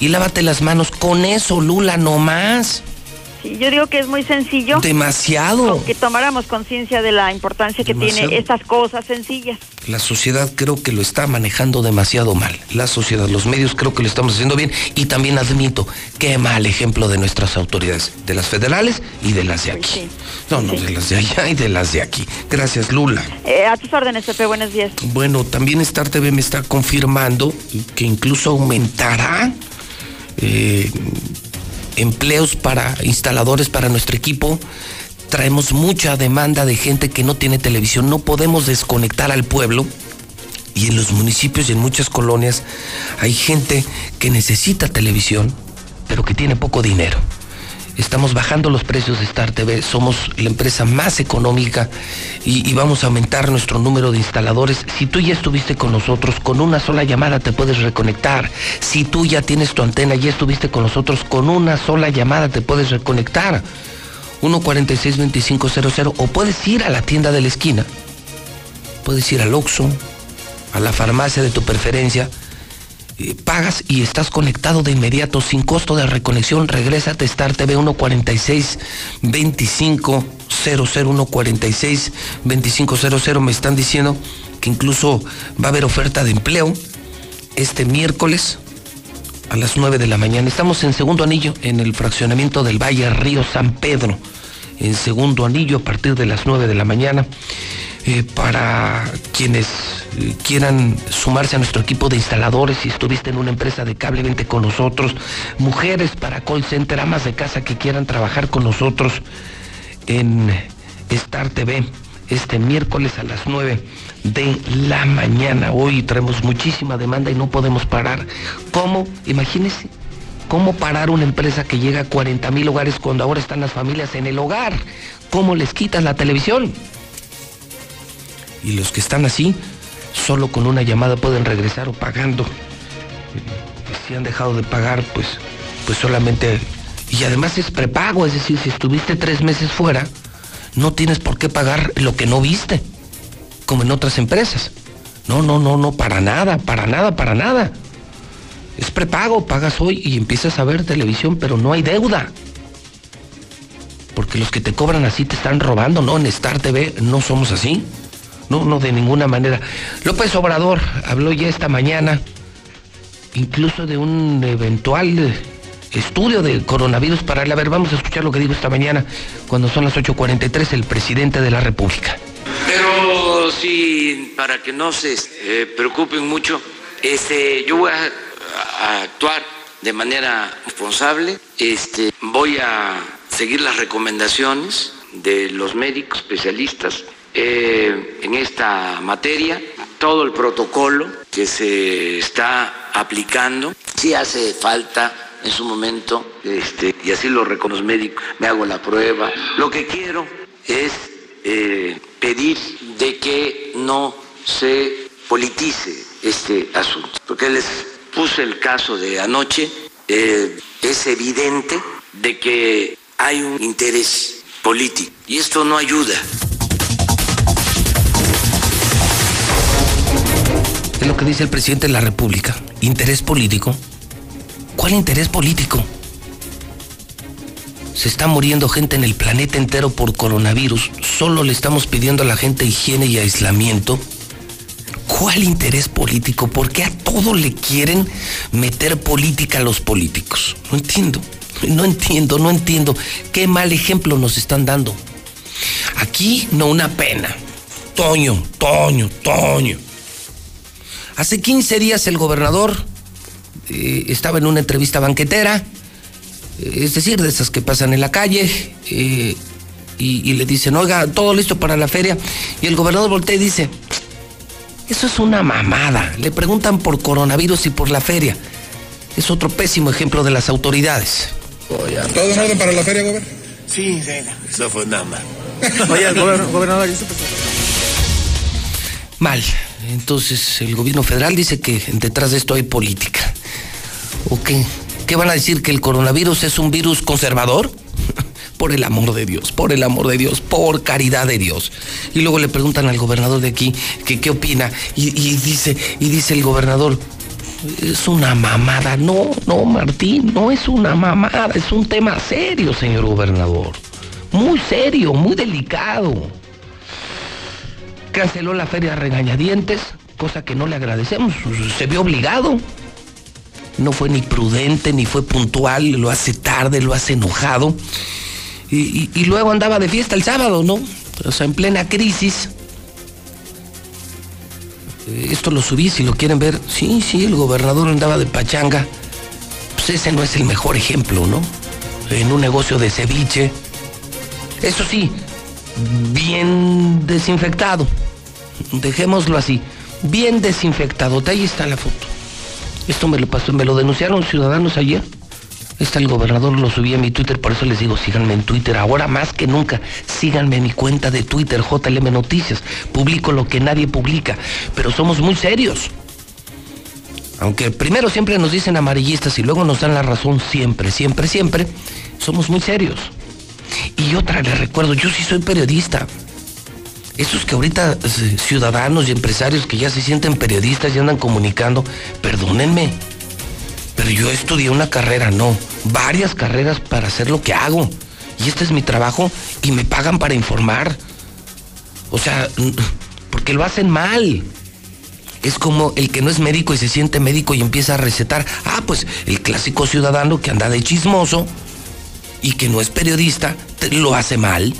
Speaker 1: y lávate las manos. Con eso, Lula, no más.
Speaker 5: Sí, yo digo que es muy sencillo.
Speaker 1: Demasiado.
Speaker 5: Que tomáramos conciencia de la importancia que tiene estas cosas sencillas.
Speaker 1: La sociedad creo que lo está manejando demasiado mal. La sociedad, los medios creo que lo estamos haciendo bien y también admito qué mal ejemplo de nuestras autoridades, de las federales y de las de aquí. no, no, de las de allá y de las de aquí. Gracias, Lula.
Speaker 5: Eh, a tus órdenes, Pepe, buenos días.
Speaker 1: Bueno, también Star TV me está confirmando que incluso aumentará eh, empleos para instaladores para nuestro equipo. Traemos mucha demanda de gente que no tiene televisión. No podemos desconectar al pueblo. Y en los municipios y en muchas colonias hay gente que necesita televisión, pero que tiene poco dinero. Estamos bajando los precios de Star TV, somos la empresa más económica y, vamos a aumentar nuestro número de instaladores. Si tú ya estuviste con nosotros, con una sola llamada te puedes reconectar. Si tú ya tienes tu antena ya estuviste con nosotros, con una sola llamada te puedes reconectar. 146-2500 o puedes ir a la tienda de la esquina. Puedes ir al Oxxo, a la farmacia de tu preferencia pagas y estás conectado de inmediato sin costo de reconexión. Regresa a Star TV 146 2500 146 2500. Me están diciendo que incluso va a haber oferta de empleo este miércoles a las 9 de la mañana. Estamos en segundo anillo en el fraccionamiento del Valle Río San Pedro. En segundo anillo a partir de las 9 de la mañana. Eh, para quienes eh, quieran sumarse a nuestro equipo de instaladores, si estuviste en una empresa de cable, vente con nosotros. Mujeres para call center, amas de casa que quieran trabajar con nosotros en Star TV este miércoles a las 9 de la mañana. Hoy traemos muchísima demanda y no podemos parar. ¿Cómo? Imagínense. ¿Cómo parar una empresa que llega a 40 mil hogares cuando ahora están las familias en el hogar? ¿Cómo les quitas la televisión? Y los que están así, solo con una llamada pueden regresar o pagando. Si han dejado de pagar, pues, pues solamente... Y además es prepago, es decir, si estuviste tres meses fuera, no tienes por qué pagar lo que no viste, como en otras empresas. No, no, no, no, para nada, para nada, para nada. Es prepago, pagas hoy y empiezas a ver televisión, pero no hay deuda. Porque los que te cobran así te están robando, ¿no? En Star TV no somos así. No, no, de ninguna manera. López Obrador habló ya esta mañana incluso de un eventual estudio de coronavirus para él. A ver, vamos a escuchar lo que dijo esta mañana cuando son las 8.43 el presidente de la República.
Speaker 68: Pero sí, para que no se eh, preocupen mucho, este, yo voy a, actuar de manera responsable. Este, voy a seguir las recomendaciones de los médicos especialistas eh, en esta materia, todo el protocolo que se está aplicando. Si hace falta en su momento, este, y así lo reconozco médicos, me hago la prueba. Lo que quiero es eh, pedir de que no se politice este asunto, porque les puse el caso de anoche, eh, es evidente de que hay un interés político y esto no ayuda.
Speaker 1: Lo que dice el presidente de la República. ¿Interés político? ¿Cuál interés político? Se está muriendo gente en el planeta entero por coronavirus. Solo le estamos pidiendo a la gente higiene y aislamiento. ¿Cuál interés político? ¿Por qué a todo le quieren meter política a los políticos? No entiendo. No entiendo, no entiendo. Qué mal ejemplo nos están dando. Aquí no una pena. Toño, Toño, Toño. Hace 15 días el gobernador eh, estaba en una entrevista banquetera, eh, es decir, de esas que pasan en la calle, eh, y, y, le dicen, oiga, todo listo para la feria. Y el gobernador voltea y dice, eso es una mamada. Le preguntan por coronavirus y por la feria. Es otro pésimo ejemplo de las autoridades.
Speaker 69: ¿Todo en orden para la feria, gobernador?
Speaker 70: Sí, eso fue nada más.
Speaker 69: Oye, gobernador, ¿y
Speaker 1: Mal. Entonces el gobierno federal dice que detrás de esto hay política. ¿O qué? ¿Qué van a decir? ¿Que el coronavirus es un virus conservador? por el amor de Dios, por el amor de Dios, por caridad de Dios. Y luego le preguntan al gobernador de aquí que qué opina. Y, dice, y dice el gobernador, es una mamada. No, no, Martín, no es una mamada, es un tema serio, señor gobernador. Muy serio, muy delicado canceló la feria regañadientes, cosa que no le agradecemos, se vio obligado. No fue ni prudente, ni fue puntual, lo hace tarde, lo hace enojado. Y, y, luego andaba de fiesta el sábado, ¿no? O sea, en plena crisis. Esto lo subí, si lo quieren ver. Sí, sí, el gobernador andaba de pachanga. Pues ese no es el mejor ejemplo, ¿no? En un negocio de ceviche. Eso sí, bien desinfectado. Dejémoslo así, bien desinfectado. De ahí está la foto. Esto me lo pasó, me lo denunciaron ciudadanos ayer. Está el gobernador, lo subí a mi Twitter, por eso les digo, síganme en Twitter. Ahora más que nunca, síganme en mi cuenta de Twitter, JLM Noticias. Publico lo que nadie publica, pero somos muy serios. Aunque primero siempre nos dicen amarillistas y luego nos dan la razón siempre, siempre, siempre, somos muy serios. Y otra, les recuerdo, yo sí soy periodista. Esos que ahorita eh, ciudadanos y empresarios que ya se sienten periodistas y andan comunicando, perdónenme, pero yo estudié una carrera, no, varias carreras para hacer lo que hago. Y este es mi trabajo y me pagan para informar. O sea, porque lo hacen mal. Es como el que no es médico y se siente médico y empieza a recetar. Ah, pues el clásico ciudadano que anda de chismoso y que no es periodista, lo hace mal.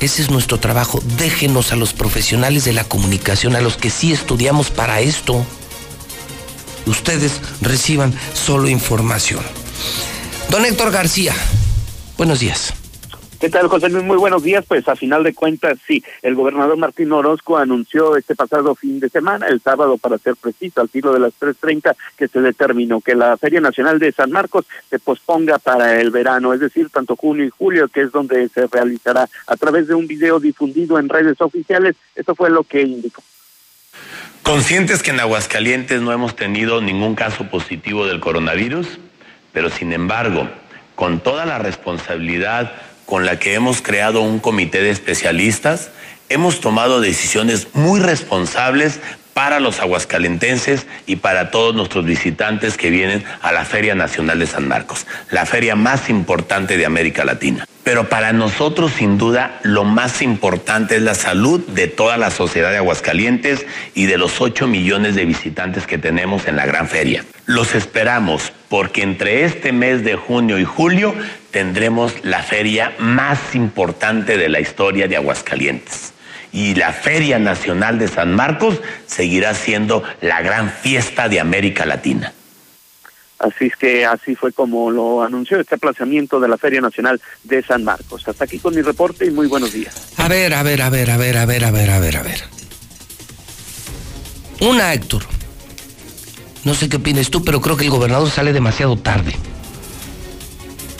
Speaker 1: Ese es nuestro trabajo. Déjenos a los profesionales de la comunicación, a los que sí estudiamos para esto. Ustedes reciban solo información. Don Héctor García, buenos días.
Speaker 71: ¿Qué tal, José? Muy buenos días. Pues a final de cuentas, sí, el gobernador Martín Orozco anunció este pasado fin de semana, el sábado para ser preciso, al tiro de las 3.30, que se determinó que la Feria Nacional de San Marcos se posponga para el verano, es decir, tanto junio y julio, que es donde se realizará a través de un video difundido en redes oficiales. Esto fue lo que indicó.
Speaker 72: Conscientes que en Aguascalientes no hemos tenido ningún caso positivo del coronavirus, pero sin embargo, con toda la responsabilidad con la que hemos creado un comité de especialistas, hemos tomado decisiones muy responsables para los aguascalentenses y para todos nuestros visitantes que vienen a la Feria Nacional de San Marcos, la feria más importante de América Latina. Pero para nosotros, sin duda, lo más importante es la salud de toda la sociedad de Aguascalientes y de los 8 millones de visitantes que tenemos en la gran feria. Los esperamos porque entre este mes de junio y julio tendremos la feria más importante de la historia de Aguascalientes y la Feria Nacional de San Marcos seguirá siendo la gran fiesta de América Latina.
Speaker 71: Así es que así fue como lo anunció este aplazamiento de la Feria Nacional de San Marcos. Hasta aquí con mi reporte y muy buenos días.
Speaker 1: A ver, a ver, a ver, a ver, a ver, a ver, a ver, a ver. Una, Héctor. No sé qué opinas tú, pero creo que el gobernador sale demasiado tarde.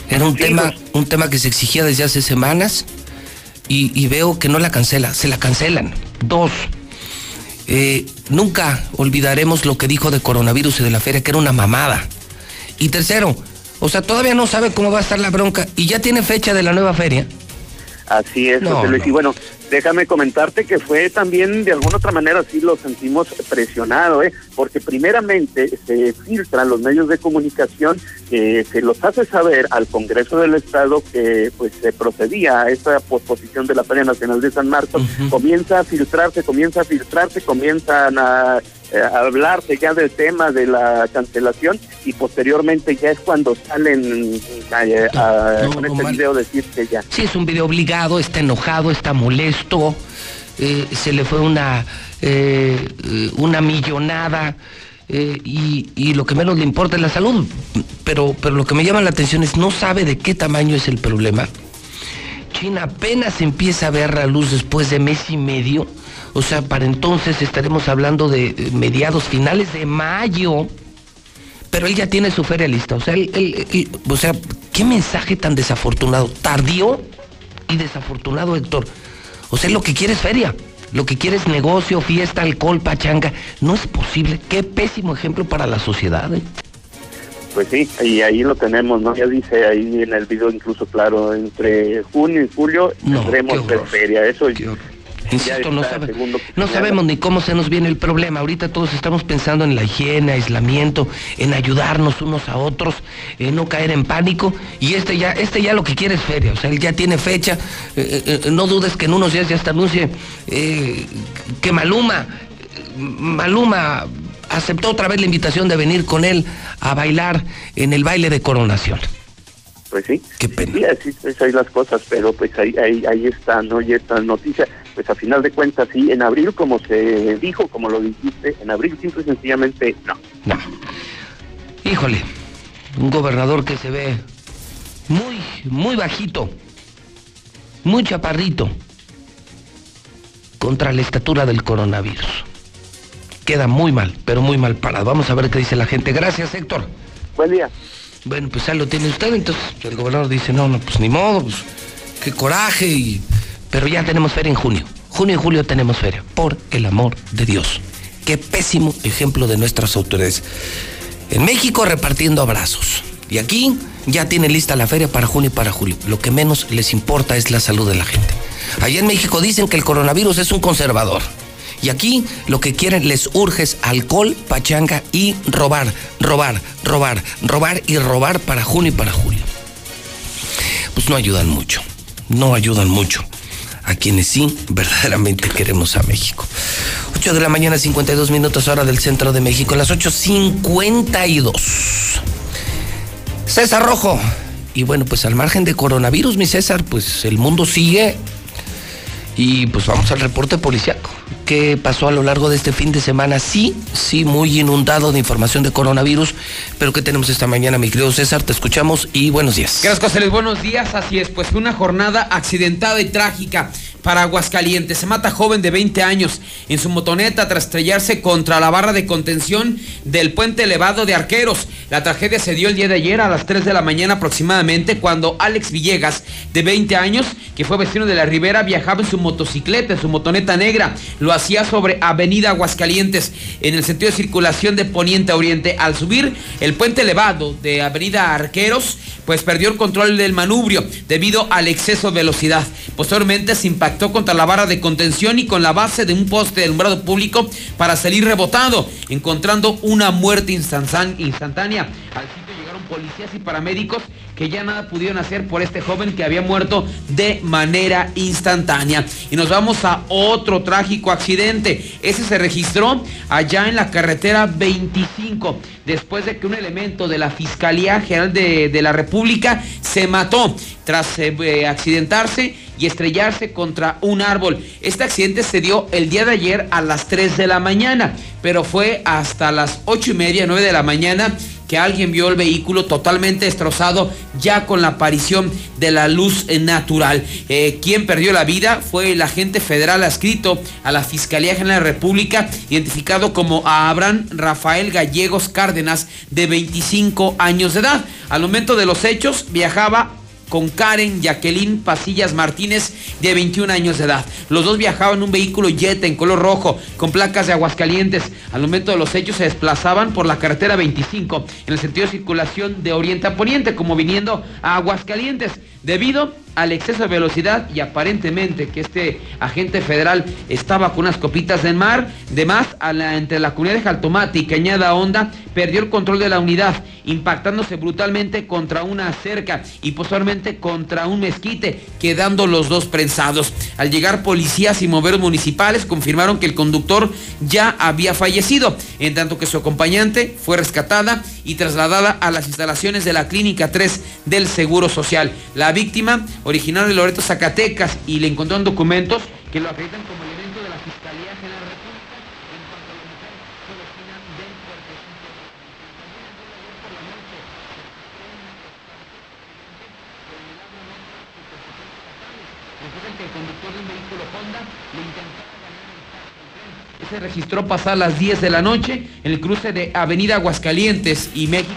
Speaker 1: Era un tema, un tema que se exigía desde hace semanas y, veo que no la cancela, se la cancelan. Dos, eh, nunca olvidaremos lo que dijo de coronavirus y de la feria, que era una mamada. Y tercero, o sea, todavía no sabe cómo va a estar la bronca y ya tiene fecha de la nueva feria.
Speaker 71: Así es,
Speaker 1: No,
Speaker 71: José Luis.
Speaker 1: no.
Speaker 71: Y bueno, déjame comentarte que fue también de alguna otra manera sí lo sentimos presionado, ¿eh? porque primeramente se filtran los medios de comunicación que se los hace saber al Congreso del Estado que pues se procedía a esta posposición de la Feria Nacional de San Marcos, comienza a filtrarse, comienza a filtrarse, comienzan a, eh, hablarse ya del tema de la cancelación y posteriormente ya es cuando salen eh, a-
Speaker 1: no,
Speaker 71: con
Speaker 1: no,
Speaker 71: este video decir que ya.
Speaker 1: Sí, es un video obligado, está enojado, está molesto, eh, se le fue una, eh, eh, una millonada eh, y, y lo que menos le importa es la salud. Pero, pero lo que me llama la atención es no sabe de qué tamaño es el problema. China apenas empieza a ver la luz después de mes y medio. O sea, para entonces estaremos hablando de eh, mediados, finales de mayo. Pero él ya tiene su feria lista. O sea, él- él- él- o sea, qué mensaje tan desafortunado. Tardío y desafortunado, Héctor. O sea, lo que quiere es feria. Lo que quiere es negocio, fiesta, alcohol, pachanga. No es posible. Qué pésimo ejemplo para la sociedad. ¿eh?
Speaker 71: Pues sí, y ahí lo tenemos, ¿no? Ya dice ahí en el video incluso claro, entre junio y julio
Speaker 1: No,
Speaker 71: tendremos feria. Eso
Speaker 1: Insisto, no, sabe-
Speaker 71: segundo
Speaker 1: no sabemos ni cómo se nos viene el problema. Ahorita todos estamos pensando en la higiene, aislamiento, en ayudarnos unos a otros, en no caer en pánico. Y este ya, este ya lo que quiere es feria. O sea, él ya tiene fecha. Eh, eh, eh, no dudes que en unos días ya hasta anuncie eh, que Maluma, Maluma aceptó otra vez la invitación de venir con él a bailar en el baile de coronación.
Speaker 71: Pues sí.
Speaker 1: Qué pena.
Speaker 71: Sí, así es ahí las cosas, pero pues ahí, ahí, ahí está, ¿no? Y esta noticia, pues a final de cuentas, sí, en abril, como se dijo, como lo dijiste, en abril simple y sencillamente no.
Speaker 1: No. Híjole, un gobernador que se ve muy, muy bajito, muy chaparrito, contra la estatura del coronavirus. Queda muy mal, pero muy mal parado. Vamos a ver qué dice la gente. Gracias, Héctor.
Speaker 71: Buen día.
Speaker 1: Bueno, pues ahí lo tiene usted. Entonces el gobernador dice, no, no, pues ni modo, pues qué coraje. Y... Pero ya tenemos feria en junio. Junio y julio tenemos feria. Por el amor de Dios. Qué pésimo ejemplo de nuestras autoridades. En México repartiendo abrazos. Y aquí ya tiene lista la feria para junio y para julio. Lo que menos les importa es la salud de la gente. Allá en México dicen que el coronavirus es un conservador. Y aquí lo que quieren les urge es alcohol, pachanga y robar, robar, robar, robar y robar para junio y para julio. Pues no ayudan mucho, no ayudan mucho a quienes sí verdaderamente queremos a México. 8 de la mañana, 52 minutos hora del centro de México, las 8.52. César Rojo. Y bueno, pues al margen de coronavirus, mi César, pues el mundo sigue. Y pues vamos al reporte policiaco. ¿Qué pasó a lo largo de este fin de semana? Sí, sí, muy inundado de información de coronavirus. Pero ¿qué tenemos esta mañana, mi querido César? Te escuchamos y buenos días.
Speaker 73: Gracias, José Luis. Buenos días. Así es, pues una jornada accidentada y trágica para Aguascalientes. Se mata joven de 20 años en su motoneta tras estrellarse contra la barra de contención del puente elevado de Arqueros. La tragedia se dio el día de ayer a las 3 de la mañana aproximadamente cuando Alex Villegas, de 20 años, que fue vecino de la Ribera, viajaba en su motocicleta, en su motoneta negra. Lo hacía sobre Avenida Aguascalientes en el sentido de circulación de poniente a oriente. Al subir el puente elevado de Avenida Arqueros, pues perdió el control del manubrio debido al exceso de velocidad. Posteriormente se impactó contra la barra de contención y con la base de un poste de alumbrado público para salir rebotado, encontrando una muerte instantánea. Al sitio llegaron policías y paramédicos que ya nada pudieron hacer por este joven que había muerto de manera instantánea. Y nos vamos a otro trágico accidente. Ese se registró allá en la carretera 25, después de que un elemento de la Fiscalía General de, de la República se mató tras eh, accidentarse y estrellarse contra un árbol. Este accidente se dio el día de ayer a las 3 de la mañana, pero fue hasta las 8 y media, 9 de la mañana que alguien vio el vehículo totalmente destrozado ya con la aparición de la luz natural. Eh, quien perdió la vida fue el agente federal adscrito a la Fiscalía General de la República, identificado como Abraham Rafael Gallegos Cárdenas, de 25 años de edad. Al momento de los hechos viajaba con Karen Jacqueline Pasillas Martínez, de 21 años de edad. Los dos viajaban en un vehículo Jetta en color rojo, con placas de Aguascalientes. Al momento de los hechos se desplazaban por la carretera 25, en el sentido de circulación de oriente a poniente, como viniendo a Aguascalientes, debido al exceso de velocidad y aparentemente que este agente federal estaba con unas copitas de mar, de más a la, entre la comunidad de Jaltomate y Cañada Honda, perdió el control de la unidad, impactándose brutalmente contra una cerca y posteriormente contra un mezquite, quedando los dos prensados. Al llegar policías y moveros municipales confirmaron que el conductor ya había fallecido, en tanto que su acompañante fue rescatada y trasladada a las instalaciones de la Clínica 3 del Seguro Social. Víctima, originaria de Loreto, Zacatecas, y le encontraron documentos que lo acreditan como elemento de la Fiscalía General de la República en cuanto a la día de tren. Se registró pasar las 10 de la noche en el cruce de Avenida Aguascalientes y México,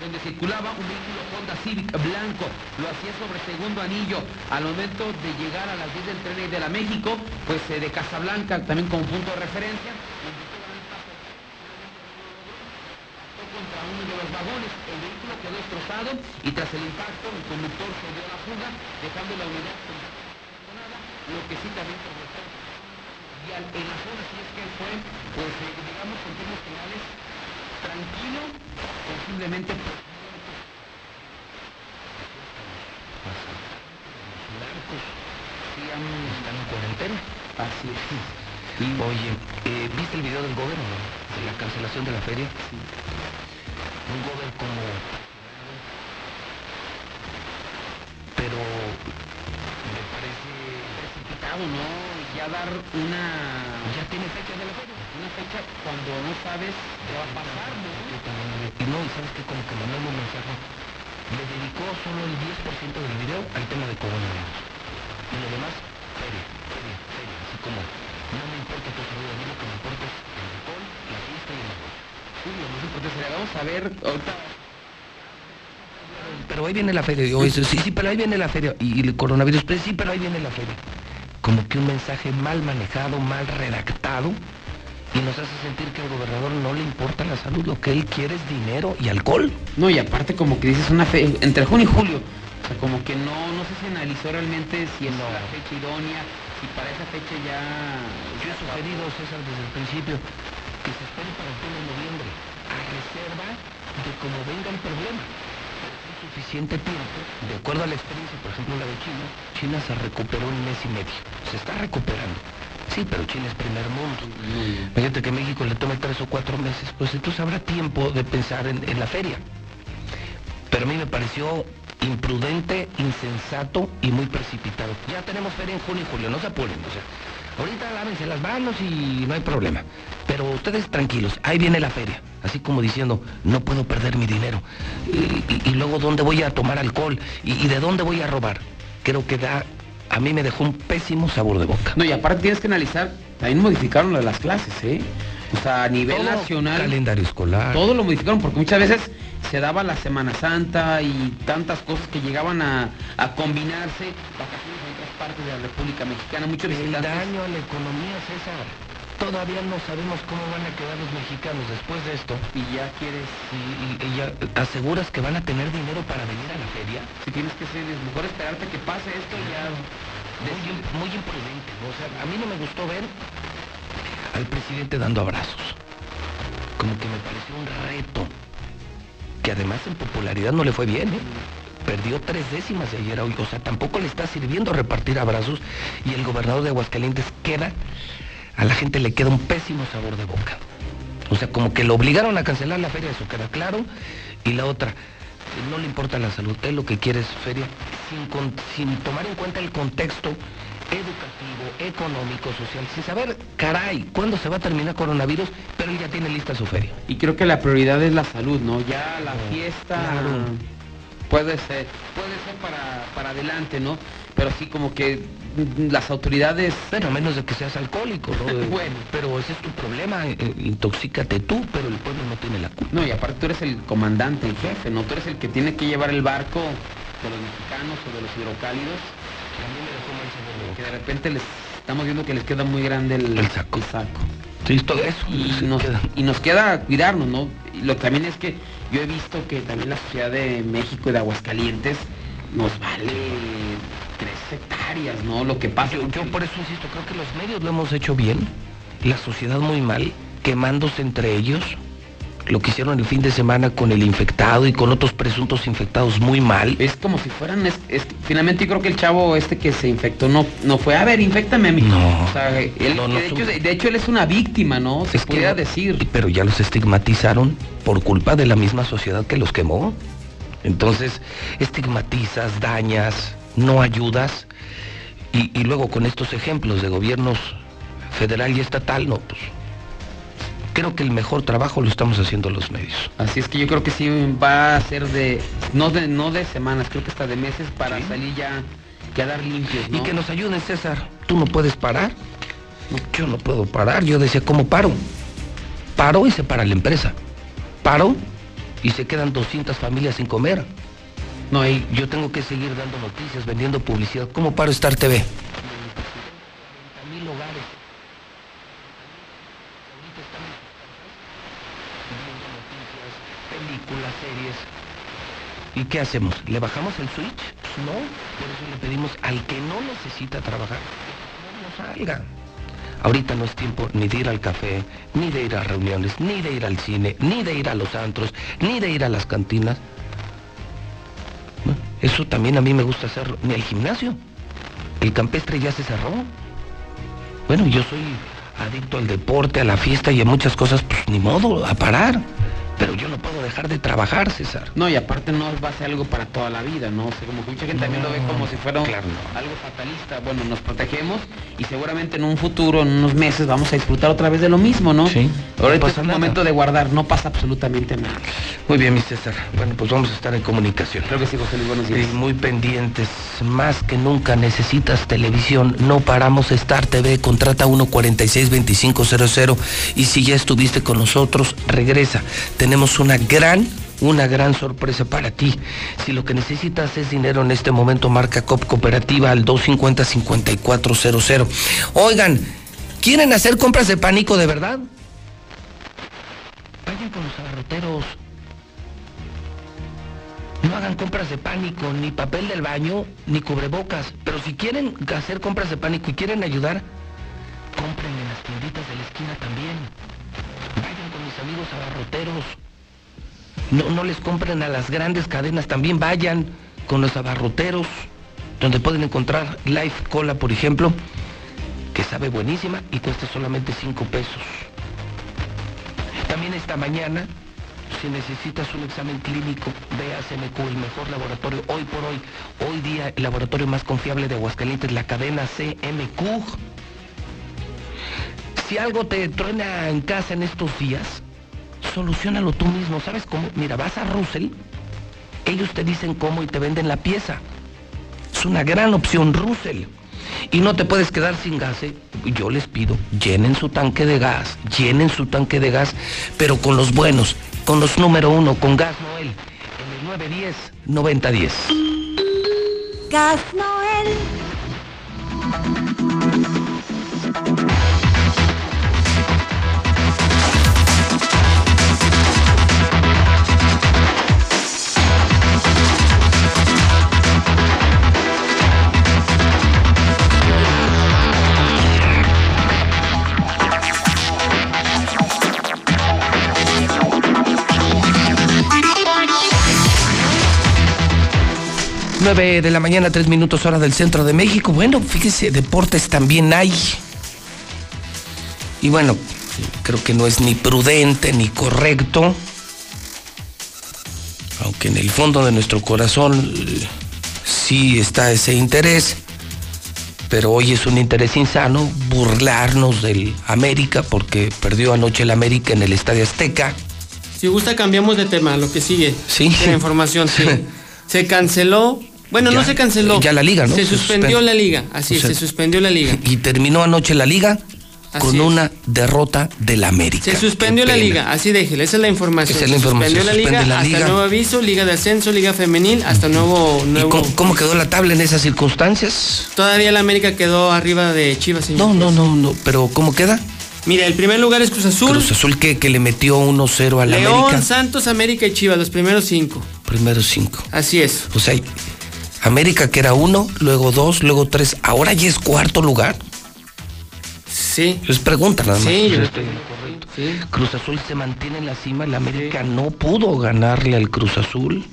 Speaker 73: donde circulaba un vehículo Honda blanco. Lo hacía sobre segundo anillo. Al momento de llegar a las 10 del tren de la México, pues eh, de Casablanca, también como punto de referencia, contra uno de los vagones. El vehículo quedó destrozado y tras el impacto el conductor se dio la fuga, dejando la unidad abandonada, lo que sí también provocó en la zona, si es que fue, pues eh, digamos en términos generales, tranquilo, posiblemente por
Speaker 1: están en cuarentena.
Speaker 73: Así es.
Speaker 1: Y, oye, eh, ¿viste el video del gobierno de la cancelación de la feria? Un gobierno como... Pero me parece
Speaker 73: precipitado, ¿no? Ya dar una...
Speaker 1: Ya tiene fecha de la feria.
Speaker 73: Una fecha cuando no sabes qué va a pasar, ¿no?
Speaker 1: Y no, y sabes que como que mandó un mensaje. Le dedicó solo el 10% del video al tema de coronavirus. Y lo demás, feria, feria, feria. Así como, no me importa tu salud, a mí lo que me importa es el alcohol, la fiesta y el amor.
Speaker 73: Será, vamos a ver ahorita
Speaker 1: Pero ahí viene la feria. Yo, eso, sí, sí, pero ahí viene la feria. Y, y el coronavirus, pues sí, pero ahí viene la feria. Como que un mensaje mal manejado, mal redactado. Y nos hace sentir que al gobernador no le importa la salud, lo que él quiere es dinero y alcohol.
Speaker 73: No, y aparte como que dices una fe, entre junio y julio, o sea, como que no, no se se analizó realmente si es la fecha idónea, si para esa fecha ya...
Speaker 1: Yo he sugerido, César, desde el principio, que se espere para el 1 de noviembre, a reserva de cómo venga el problema. Suficiente tiempo, de acuerdo a la experiencia, por ejemplo, la de China, China se recuperó en mes y medio, se está recuperando. Sí, pero China es primer mundo. Imagínate que México le tome tres o cuatro meses, pues entonces habrá tiempo de pensar en, la feria. Pero a mí me pareció imprudente, insensato y muy precipitado. Ya tenemos feria en junio y julio, no se apuren. O sea, ahorita lávense las manos y no hay problema. Pero ustedes tranquilos, ahí viene la feria. Así como diciendo, no puedo perder mi dinero. Y luego, ¿dónde voy a tomar alcohol? ¿Y, y de dónde voy a robar? Creo que da, a mí me dejó un pésimo sabor de boca.
Speaker 73: No, y aparte tienes que analizar, también modificaron lo de las clases, ¿eh? O sea, a nivel
Speaker 1: Todo,
Speaker 73: nacional...
Speaker 1: Calendario escolar.
Speaker 73: Todo lo modificaron porque muchas veces se daba la Semana Santa y tantas cosas que llegaban a, a combinarse, vacaciones en otras partes de la República Mexicana, muchos
Speaker 1: El daño a la economía, César. Todavía no sabemos cómo van a quedar los mexicanos después de esto.
Speaker 73: Y ya quieres...
Speaker 1: Y, y- y ya aseguras que van a tener dinero para venir a la feria.
Speaker 73: Si tienes que ser, es mejor esperarte que pase esto y ya...
Speaker 1: Muy, muy imprudente. O sea, a mí no me gustó ver al presidente dando abrazos. Como que me pareció un reto. Que además en popularidad no le fue bien, ¿eh? Perdió tres décimas de ayer a hoy. O sea, tampoco le está sirviendo repartir abrazos. Y el gobernador de Aguascalientes queda, a la gente le queda un pésimo sabor de boca. O sea, como que lo obligaron a cancelar la feria, eso queda claro. Y la otra, no le importa la salud, él lo que quiere es feria sin, con- sin tomar en cuenta el contexto educativo, económico, social, sin saber, caray, cuándo se va a terminar coronavirus, pero él ya tiene lista su feria.
Speaker 73: Y creo que la prioridad es la salud, ¿no? Ya la fiesta
Speaker 1: claro.
Speaker 73: puede ser, puede ser para, para adelante, ¿no? Pero sí como que las autoridades...
Speaker 1: Bueno, menos de que seas alcohólico, ¿no?
Speaker 73: Bueno.
Speaker 1: Pero ese es tu problema, eh, eh, intoxícate tú, pero el pueblo no tiene la culpa.
Speaker 73: No, y aparte tú eres el comandante en jefe, ¿no? Tú eres el que tiene que llevar el barco de los mexicanos o de los hidrocálidos. Que de repente les estamos viendo que les queda muy grande el,
Speaker 1: El saco. Sí, todo eso.
Speaker 73: Y nos,
Speaker 1: queda.
Speaker 73: y nos queda cuidarnos, ¿no? Y lo que también es que yo he visto que también la Ciudad de México y de Aguascalientes nos vale tres hectáreas, ¿no? Lo que pasa.
Speaker 1: Yo, yo por eso insisto, creo que los medios lo hemos hecho bien, la sociedad muy mal, quemándose entre ellos. Lo que hicieron el fin de semana con el infectado y con otros presuntos infectados muy mal.
Speaker 73: Es como si fueran, es, es- finalmente yo creo que el chavo este que se infectó no, no fue, a ver, infectame a mí.
Speaker 1: No.
Speaker 73: O sea, él-
Speaker 1: No, no
Speaker 73: de,
Speaker 1: son-
Speaker 73: hecho, de, de hecho, él es una víctima, ¿no? Se
Speaker 1: Es
Speaker 73: pudiera decir.
Speaker 1: Pero ya los estigmatizaron por culpa de la misma sociedad que los quemó. Entonces, estigmatizas, dañas, no ayudas. Y, y luego con estos ejemplos de gobiernos federal y estatal, no, pues creo que el mejor trabajo lo estamos haciendo los medios.
Speaker 73: Así es que yo creo que sí va a ser de, no de, no de semanas, creo que hasta de meses para salir ya, quedar limpios, ¿no?
Speaker 1: Y que nos ayuden, César. ¿Tú no puedes parar? Yo no puedo parar. Yo decía, ¿cómo paro? Paro y se para la empresa. Paro y se quedan 200 familias sin comer. No, y yo tengo que seguir dando noticias, vendiendo publicidad. ¿Cómo paro Star TV? mil hogares. Ahorita estamos viendo noticias, películas, series. ¿Y qué hacemos? ¿Le bajamos el switch? Pues no. Por eso le pedimos al que no necesita trabajar, que no salga. Ahorita no es tiempo ni de ir al café, ni de ir a reuniones, ni de ir al cine, ni de ir a los antros, ni de ir a las cantinas. Eso también a mí me gusta hacerlo. Ni al gimnasio. El campestre ya se cerró. Bueno, yo soy adicto al deporte, a la fiesta y a muchas cosas, pues ni modo, a parar. Pero yo no puedo dejar de trabajar, César.
Speaker 73: No, y aparte no va a ser algo para toda la vida, ¿no? O sea, como que mucha gente también lo ve como si fuera un-
Speaker 1: claro, no.
Speaker 73: algo fatalista. Bueno, nos protegemos y seguramente en un futuro, en unos meses, vamos a disfrutar otra vez de lo mismo, ¿no?
Speaker 1: Sí.
Speaker 73: Ahorita
Speaker 1: No
Speaker 73: es
Speaker 1: nada.
Speaker 73: momento de guardar, no pasa absolutamente nada.
Speaker 1: Muy bien, mi César. Bueno, pues vamos a estar en comunicación.
Speaker 73: Creo que sí, José Luis, buenos días.
Speaker 1: Y muy pendientes. Más que nunca necesitas televisión. No paramos Star TV. Contrata 146-2500. Y si ya estuviste con nosotros, regresa. Tenemos una gran, una gran sorpresa para ti. Si lo que necesitas es dinero en este momento, marca COP Cooperativa al 250-5400. Oigan, ¿quieren hacer compras de pánico de verdad? Vayan con los abarroteros. No hagan compras de pánico, ni papel del baño, ni cubrebocas. Pero si quieren hacer compras de pánico y quieren ayudar, compren en las tienditas de la esquina también. Amigos abarroteros. No, no les compren a las grandes cadenas, también vayan con los abarroteros, donde pueden encontrar Life Cola, por ejemplo, que sabe buenísima y cuesta solamente 5 pesos. También esta mañana, si necesitas un examen clínico, ve a CMQ, el mejor laboratorio hoy por hoy. Hoy día el laboratorio más confiable de Aguascalientes, la cadena CMQ. Si algo te truena en casa en estos días, solucionalo tú mismo. ¿Sabes cómo? Mira, vas a Russell, ellos te dicen cómo y te venden la pieza. Es una gran opción, Russell. Y no te puedes quedar sin gas. ¿eh? Yo les pido, llenen su tanque de gas, llenen su tanque de gas, pero con los buenos, con los número uno, con Gas Noel, en el 910-9010.
Speaker 48: Gas Noel.
Speaker 1: Nueve de la mañana, tres minutos hora del centro de México. Bueno, fíjese, deportes también hay. Y bueno, creo que no es ni prudente ni correcto. Aunque en el fondo de nuestro corazón eh, sí está ese interés. Pero hoy es un interés insano burlarnos del América porque perdió anoche el América en el Estadio Azteca.
Speaker 74: Si gusta, cambiamos de tema, lo que sigue.
Speaker 1: Sí.
Speaker 74: Información, sí. Se canceló. Bueno,
Speaker 1: Ya,
Speaker 74: no se canceló.
Speaker 1: ya la liga, ¿no?
Speaker 74: Se
Speaker 1: Se
Speaker 74: suspendió la liga. Así
Speaker 1: O
Speaker 74: es, se suspendió la liga.
Speaker 1: Y terminó anoche la liga con
Speaker 74: es.
Speaker 1: una derrota del América.
Speaker 74: Se suspendió la liga, así déjele, esa es la información.
Speaker 1: Esa es la
Speaker 74: Se
Speaker 1: información,
Speaker 74: Suspendió la liga hasta nuevo aviso, liga de ascenso, liga femenil, hasta nuevo...
Speaker 1: ¿Y
Speaker 74: nuevo...
Speaker 1: cómo, cómo quedó la tabla en esas circunstancias?
Speaker 74: Todavía la América quedó arriba de Chivas. señor.
Speaker 1: No, no, no, no, pero ¿cómo queda?
Speaker 74: Mira, el primer lugar es Cruz Azul,
Speaker 1: Cruz Azul que, que le metió 1-0 a la
Speaker 74: León,
Speaker 1: América.
Speaker 74: Santos, América y Chivas, los primeros cinco.
Speaker 1: Primeros cinco.
Speaker 74: Así es.
Speaker 1: O sea, América que era uno, luego dos, luego tres, ahora ya es cuarto lugar.
Speaker 74: Sí.
Speaker 1: Es pregunta nada más.
Speaker 74: Sí, yo
Speaker 1: Estoy-
Speaker 74: sí.
Speaker 1: Cruz Azul se mantiene en la cima, el América no pudo ganarle al Cruz Azul.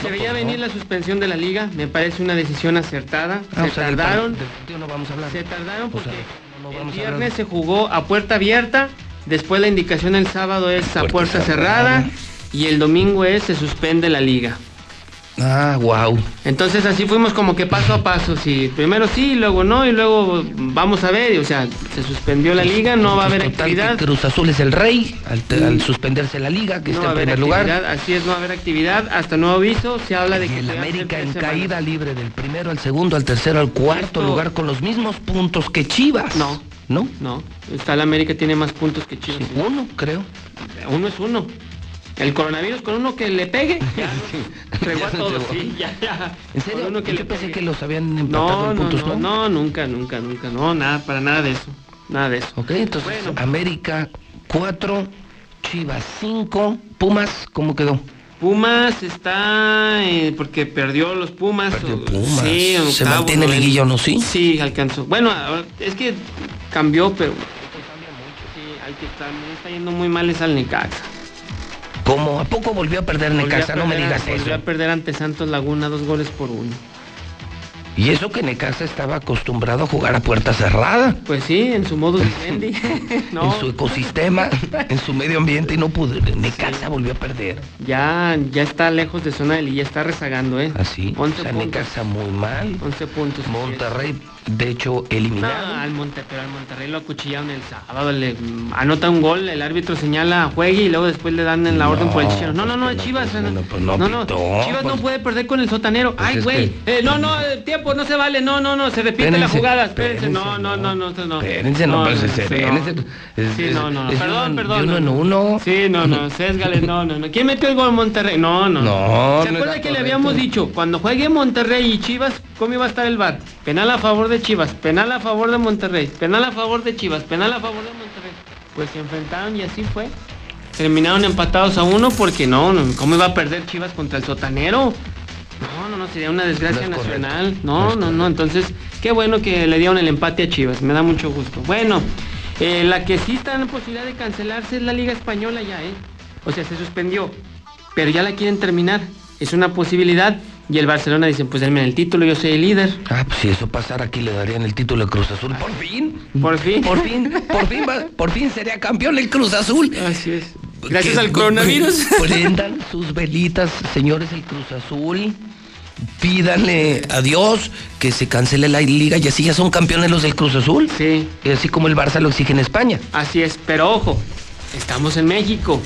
Speaker 74: Se veía venir la suspensión de la liga, me parece una decisión acertada.
Speaker 1: Ah,
Speaker 74: se
Speaker 1: o sea, del
Speaker 74: tardaron,
Speaker 1: del no vamos a hablar.
Speaker 74: se tardaron porque el viernes se jugó a puerta abierta, después la indicación el sábado es a
Speaker 1: Puerta
Speaker 74: puerta
Speaker 1: cerrada.
Speaker 74: cerrada y el domingo es se suspende la liga.
Speaker 1: Ah, wow.
Speaker 74: Entonces así fuimos como que paso a paso, sí, primero sí, luego no y luego vamos a ver, o sea, se suspendió la liga, no va a haber
Speaker 1: Total,
Speaker 74: actividad.
Speaker 1: Cruz Azul es el rey al, te- al suspenderse la liga, que
Speaker 74: No
Speaker 1: está en primer lugar.
Speaker 74: así es, no va a haber actividad, hasta nuevo aviso, se habla de
Speaker 1: Y
Speaker 74: que
Speaker 1: el América en
Speaker 74: semanas.
Speaker 1: caída libre del primero al segundo, al tercero, al cuarto
Speaker 74: Esto-
Speaker 1: lugar con los mismos puntos que Chivas.
Speaker 74: No.
Speaker 1: ¿No?
Speaker 74: No, está el América tiene más puntos que Chivas.
Speaker 1: uno, creo.
Speaker 74: Uno es uno. El coronavirus con uno que le pegue, ya sí, ya.
Speaker 1: ¿En serio?
Speaker 74: Uno que
Speaker 1: Yo
Speaker 74: le
Speaker 1: pensé
Speaker 74: pegue.
Speaker 1: que los habían empatado
Speaker 74: No,
Speaker 1: en
Speaker 74: no,
Speaker 1: puntos,
Speaker 74: no,
Speaker 1: ¿no?
Speaker 74: nunca, nunca, nunca, no, nada, para nada de eso, nada de eso.
Speaker 1: Ok, entonces América 4, Chivas 5, Pumas, ¿cómo quedó?
Speaker 74: Pumas está, eh, porque perdió los Pumas.
Speaker 1: Perdió
Speaker 74: o-
Speaker 1: Pumas.
Speaker 74: Sí,
Speaker 1: ¿Se mantiene
Speaker 74: noveno.
Speaker 1: liguilla o no, sí?
Speaker 74: Sí, alcanzó. Bueno, es que cambió, pero cambia mucho, sí, hay que estar, me está yendo muy mal es al Necaxa.
Speaker 1: ¿Cómo? ¿A poco volvió a perder
Speaker 74: Volvió a
Speaker 1: Necaxa? No me digas
Speaker 74: Volvió a
Speaker 1: eso.
Speaker 74: perder ante Santos Laguna dos goles por uno.
Speaker 1: Y eso que Necaxa estaba acostumbrado a jugar a puerta cerrada.
Speaker 74: Pues sí, en su modo vivendi. no,
Speaker 1: En su ecosistema, en su medio ambiente y no pudo. Necaxa volvió a perder.
Speaker 74: ya, ya está lejos de zona de liga, está rezagando, ¿eh?
Speaker 1: Así.
Speaker 74: 11
Speaker 1: o sea,
Speaker 74: puntos.
Speaker 1: Necaxa muy mal.
Speaker 74: 11 puntos.
Speaker 1: Monterrey, de hecho,
Speaker 74: No,
Speaker 1: eliminado.
Speaker 74: al Monte, pero al Monterrey lo acuchillaron el sábado, le mm, anota un gol, el árbitro señala juegue y luego después le dan en la orden por el chino. No, no, no, Chivas. no,
Speaker 1: pues no
Speaker 74: no,
Speaker 1: pitó,
Speaker 74: Chivas no
Speaker 1: pues.
Speaker 74: puede perder con el sotanero.
Speaker 1: Pues
Speaker 74: Ay, güey.
Speaker 1: que-
Speaker 74: eh, no, no, eh, tiempo, no se vale. No, no, no, se repite la
Speaker 1: Espérense,
Speaker 74: jugada. Espérense. No, no, no, no, no. no.
Speaker 1: Espérense, no, pues,
Speaker 74: no,
Speaker 1: espérense.
Speaker 74: no.
Speaker 1: Es-
Speaker 74: Sí, no, no, no. Perdón, perdón.
Speaker 1: uno
Speaker 74: no,
Speaker 1: en
Speaker 74: no.
Speaker 1: uno.
Speaker 74: Sí, no, no, sésgale, no, no, no. ¿Quién metió el gol Monterrey? No, no.
Speaker 1: No,
Speaker 74: ¿Se
Speaker 1: no
Speaker 74: acuerda que le habíamos dicho? Cuando juegue Monterrey y Chivas, ¿cómo iba a estar el VAR? Penal a favor de Chivas, penal a favor de Monterrey, penal a favor de Chivas, penal a favor de Monterrey. Pues se enfrentaron y así fue. Terminaron empatados a uno porque no, no, ¿cómo iba a perder Chivas contra el sotanero? No, no, no, sería una desgracia
Speaker 1: No
Speaker 74: nacional. No, no, no, entonces, qué bueno que le dieron el empate a Chivas, me da mucho gusto. Bueno, eh, la que sí está en posibilidad de cancelarse es la Liga Española ya, ¿eh? O sea, se suspendió, pero ya la quieren terminar. Es una posibilidad. Y el Barcelona dicen, pues denme el título, yo soy el líder.
Speaker 1: Ah, pues si eso pasara aquí le darían el título de Cruz Azul. Por fin.
Speaker 74: Por fin.
Speaker 1: Por fin, por fin, va- por fin sería campeón el Cruz Azul.
Speaker 74: Así es. Gracias
Speaker 1: Que-
Speaker 74: al coronavirus.
Speaker 1: Prendan sus velitas, señores del Cruz Azul. Pídanle a Dios que se cancele la liga y así ya son campeones los del Cruz Azul.
Speaker 74: Sí.
Speaker 1: Y así como el Barça lo exige en España.
Speaker 74: Así es, pero ojo, estamos en México.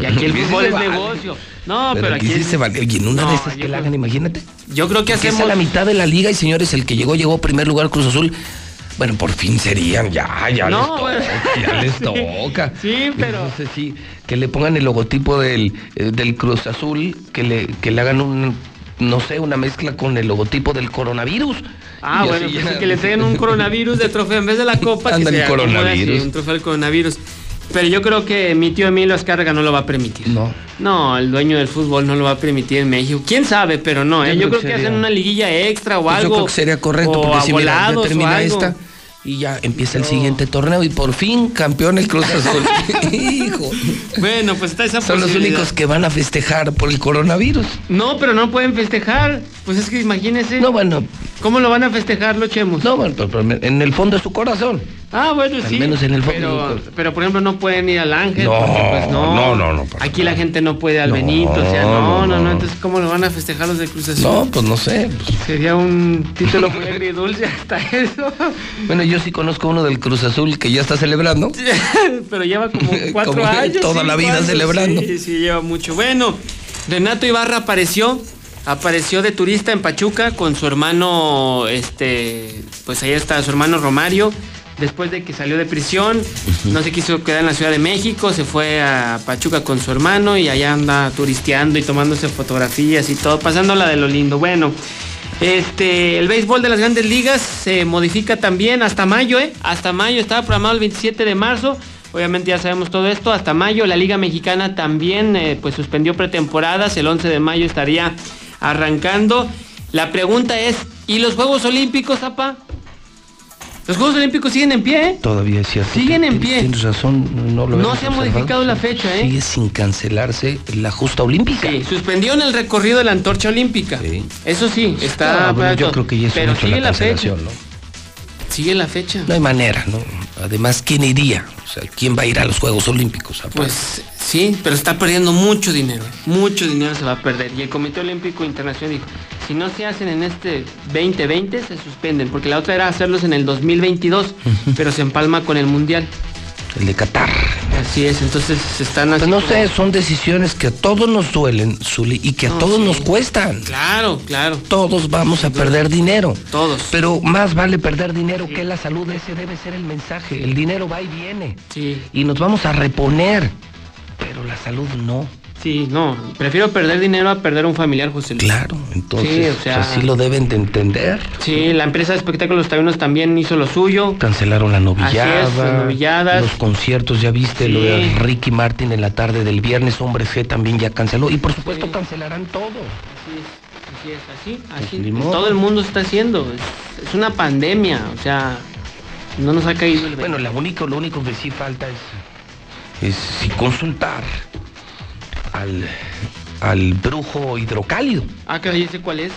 Speaker 74: Y aquí el fútbol es
Speaker 1: vale.
Speaker 74: negocio. No,
Speaker 1: pero,
Speaker 74: pero,
Speaker 1: aquí,
Speaker 74: aquí
Speaker 1: sí
Speaker 74: es-
Speaker 1: se vale. En una
Speaker 74: No,
Speaker 1: de esas que la hagan, imagínate.
Speaker 74: Yo creo que
Speaker 1: Que
Speaker 74: hacemos
Speaker 1: sea la mitad de la liga y señores, el que llegó, llegó primer lugar Cruz Azul. Bueno, por fin serían, ya, ya
Speaker 74: No,
Speaker 1: les toca,
Speaker 74: bueno.
Speaker 1: ya les
Speaker 74: Sí,
Speaker 1: toca.
Speaker 74: sí, pero-
Speaker 1: Entonces, sí, que le pongan el logotipo del, eh, del Cruz Azul, que le, que le hagan un, no sé, una mezcla con el logotipo del coronavirus.
Speaker 74: Ah,
Speaker 1: Y
Speaker 74: bueno, pues
Speaker 1: ya-
Speaker 74: que le traigan un coronavirus de trofeo en vez de la copa. que
Speaker 1: Ándale,
Speaker 74: se acomode
Speaker 1: coronavirus.
Speaker 74: así, un trofeo del coronavirus. Pero yo creo que mi tío Emilio Azcárraga no lo va a permitir.
Speaker 1: No.
Speaker 74: No, el dueño del fútbol no lo va a permitir en México. ¿Quién sabe? Pero no, ¿eh?
Speaker 1: Yo
Speaker 74: yo,
Speaker 1: creo
Speaker 74: creo
Speaker 1: que
Speaker 74: que
Speaker 1: sería-
Speaker 74: hacen una liguilla extra o
Speaker 1: Pues
Speaker 74: algo.
Speaker 1: yo creo que sería correcto, porque si mira, ya termina esta y ya empieza el siguiente torneo y por fin campeón el Cruz Azul. Hijo.
Speaker 74: Bueno, pues está esa
Speaker 1: Son los únicos que van a festejar por el coronavirus.
Speaker 74: No, pero no pueden festejar. Pues es que imagínese.
Speaker 1: No, bueno.
Speaker 74: ¿Cómo lo van a festejar los chemos?
Speaker 1: No, bueno, pero- en el fondo de su corazón.
Speaker 74: Ah, bueno,
Speaker 1: Al
Speaker 74: sí.
Speaker 1: menos en el fondo
Speaker 74: Pero, pero, por ejemplo, no pueden ir al Ángel.
Speaker 1: No,
Speaker 74: porque, pues, no,
Speaker 1: no, no, no,
Speaker 74: Aquí la gente no puede al Benito. O sea, no, no, no, Entonces, ¿cómo lo van a festejar los de Cruz Azul?
Speaker 1: No, pues no sé. pues,
Speaker 74: Sería un título muy agridulce hasta eso.
Speaker 1: bueno, yo sí conozco uno del Cruz Azul que ya está celebrando.
Speaker 74: pero lleva como cuatro
Speaker 1: Como
Speaker 74: años.
Speaker 1: toda la vida celebrando.
Speaker 74: Sí, sí, lleva mucho. Bueno, Renato Ibarra apareció. Apareció de turista en Pachuca con su hermano, este, pues ahí está su hermano Romario. Después de que salió de prisión, no se quiso quedar en la Ciudad de México, se fue a Pachuca con su hermano y allá anda turisteando y tomándose fotografías y todo, pasándola de lo lindo. Bueno, este, el béisbol de las grandes ligas se modifica también hasta mayo, ¿eh? Hasta mayo, estaba programado el 27 de marzo. Obviamente ya sabemos todo esto. Hasta mayo la Liga Mexicana también eh, pues suspendió pretemporadas. El 11 de mayo estaría arrancando. La pregunta es, ¿y los Juegos Olímpicos, papá? Los Juegos Olímpicos siguen en pie, ¿eh?
Speaker 1: Todavía es cierto.
Speaker 74: Siguen en pie.
Speaker 1: Tienes razón, no lo
Speaker 74: No se ha modificado la fecha, ¿eh?
Speaker 1: Sigue sin cancelarse la justa olímpica.
Speaker 74: Sí, suspendieron el recorrido de la antorcha olímpica. Eso sí, está...
Speaker 1: Ah, bueno,
Speaker 74: para
Speaker 1: yo creo que ya es
Speaker 74: Pero
Speaker 1: mucho
Speaker 74: sigue
Speaker 1: la
Speaker 74: la fecha.
Speaker 1: cancelación, ¿no?
Speaker 74: Sigue la fecha.
Speaker 1: No hay manera, ¿no? Además, ¿quién iría? O sea, ¿quién va a ir a los Juegos Olímpicos? aparte?
Speaker 74: Pues sí, pero está perdiendo mucho dinero. Mucho dinero se va a perder. Y el Comité Olímpico Internacional dijo, si no se hacen en este 2020, se suspenden. Porque la otra era hacerlos en el 2022, pero se empalma con el Mundial.
Speaker 1: El de Qatar.
Speaker 74: Así es, entonces se están
Speaker 1: Pues
Speaker 74: haciendo...
Speaker 1: no sé, son decisiones que a todos nos duelen, Zuli, y que a
Speaker 74: No,
Speaker 1: todos
Speaker 74: sí.
Speaker 1: nos cuestan.
Speaker 74: Claro, claro.
Speaker 1: Todos vamos a perder dinero.
Speaker 74: Todos.
Speaker 1: Pero más vale perder dinero que la salud. Ese debe ser el mensaje. El dinero va y viene.
Speaker 74: Sí.
Speaker 1: Y nos vamos a reponer. Pero la salud no.
Speaker 74: Sí, no, prefiero perder dinero a perder un familiar, José Luis.
Speaker 1: Claro, entonces
Speaker 74: Sí, o sea-
Speaker 1: así lo deben de entender.
Speaker 74: Sí, la empresa de espectáculos taurinos también hizo lo suyo.
Speaker 1: Cancelaron la novillada,
Speaker 74: Así es, las novilladas.
Speaker 1: los conciertos, ya viste
Speaker 74: Sí.
Speaker 1: lo de Ricky Martin en la tarde del viernes, Hombres G también ya canceló y por supuesto cancelarán todo.
Speaker 74: Así es, así es, así, así.
Speaker 1: ni modo.
Speaker 74: Todo el mundo está haciendo. Es, es una pandemia, o sea, no nos ha caído el
Speaker 1: Bueno, lo único, lo único que sí falta es, es consultar al, al brujo hidrocálido,
Speaker 74: Ah, caray, ¿ese cuál es?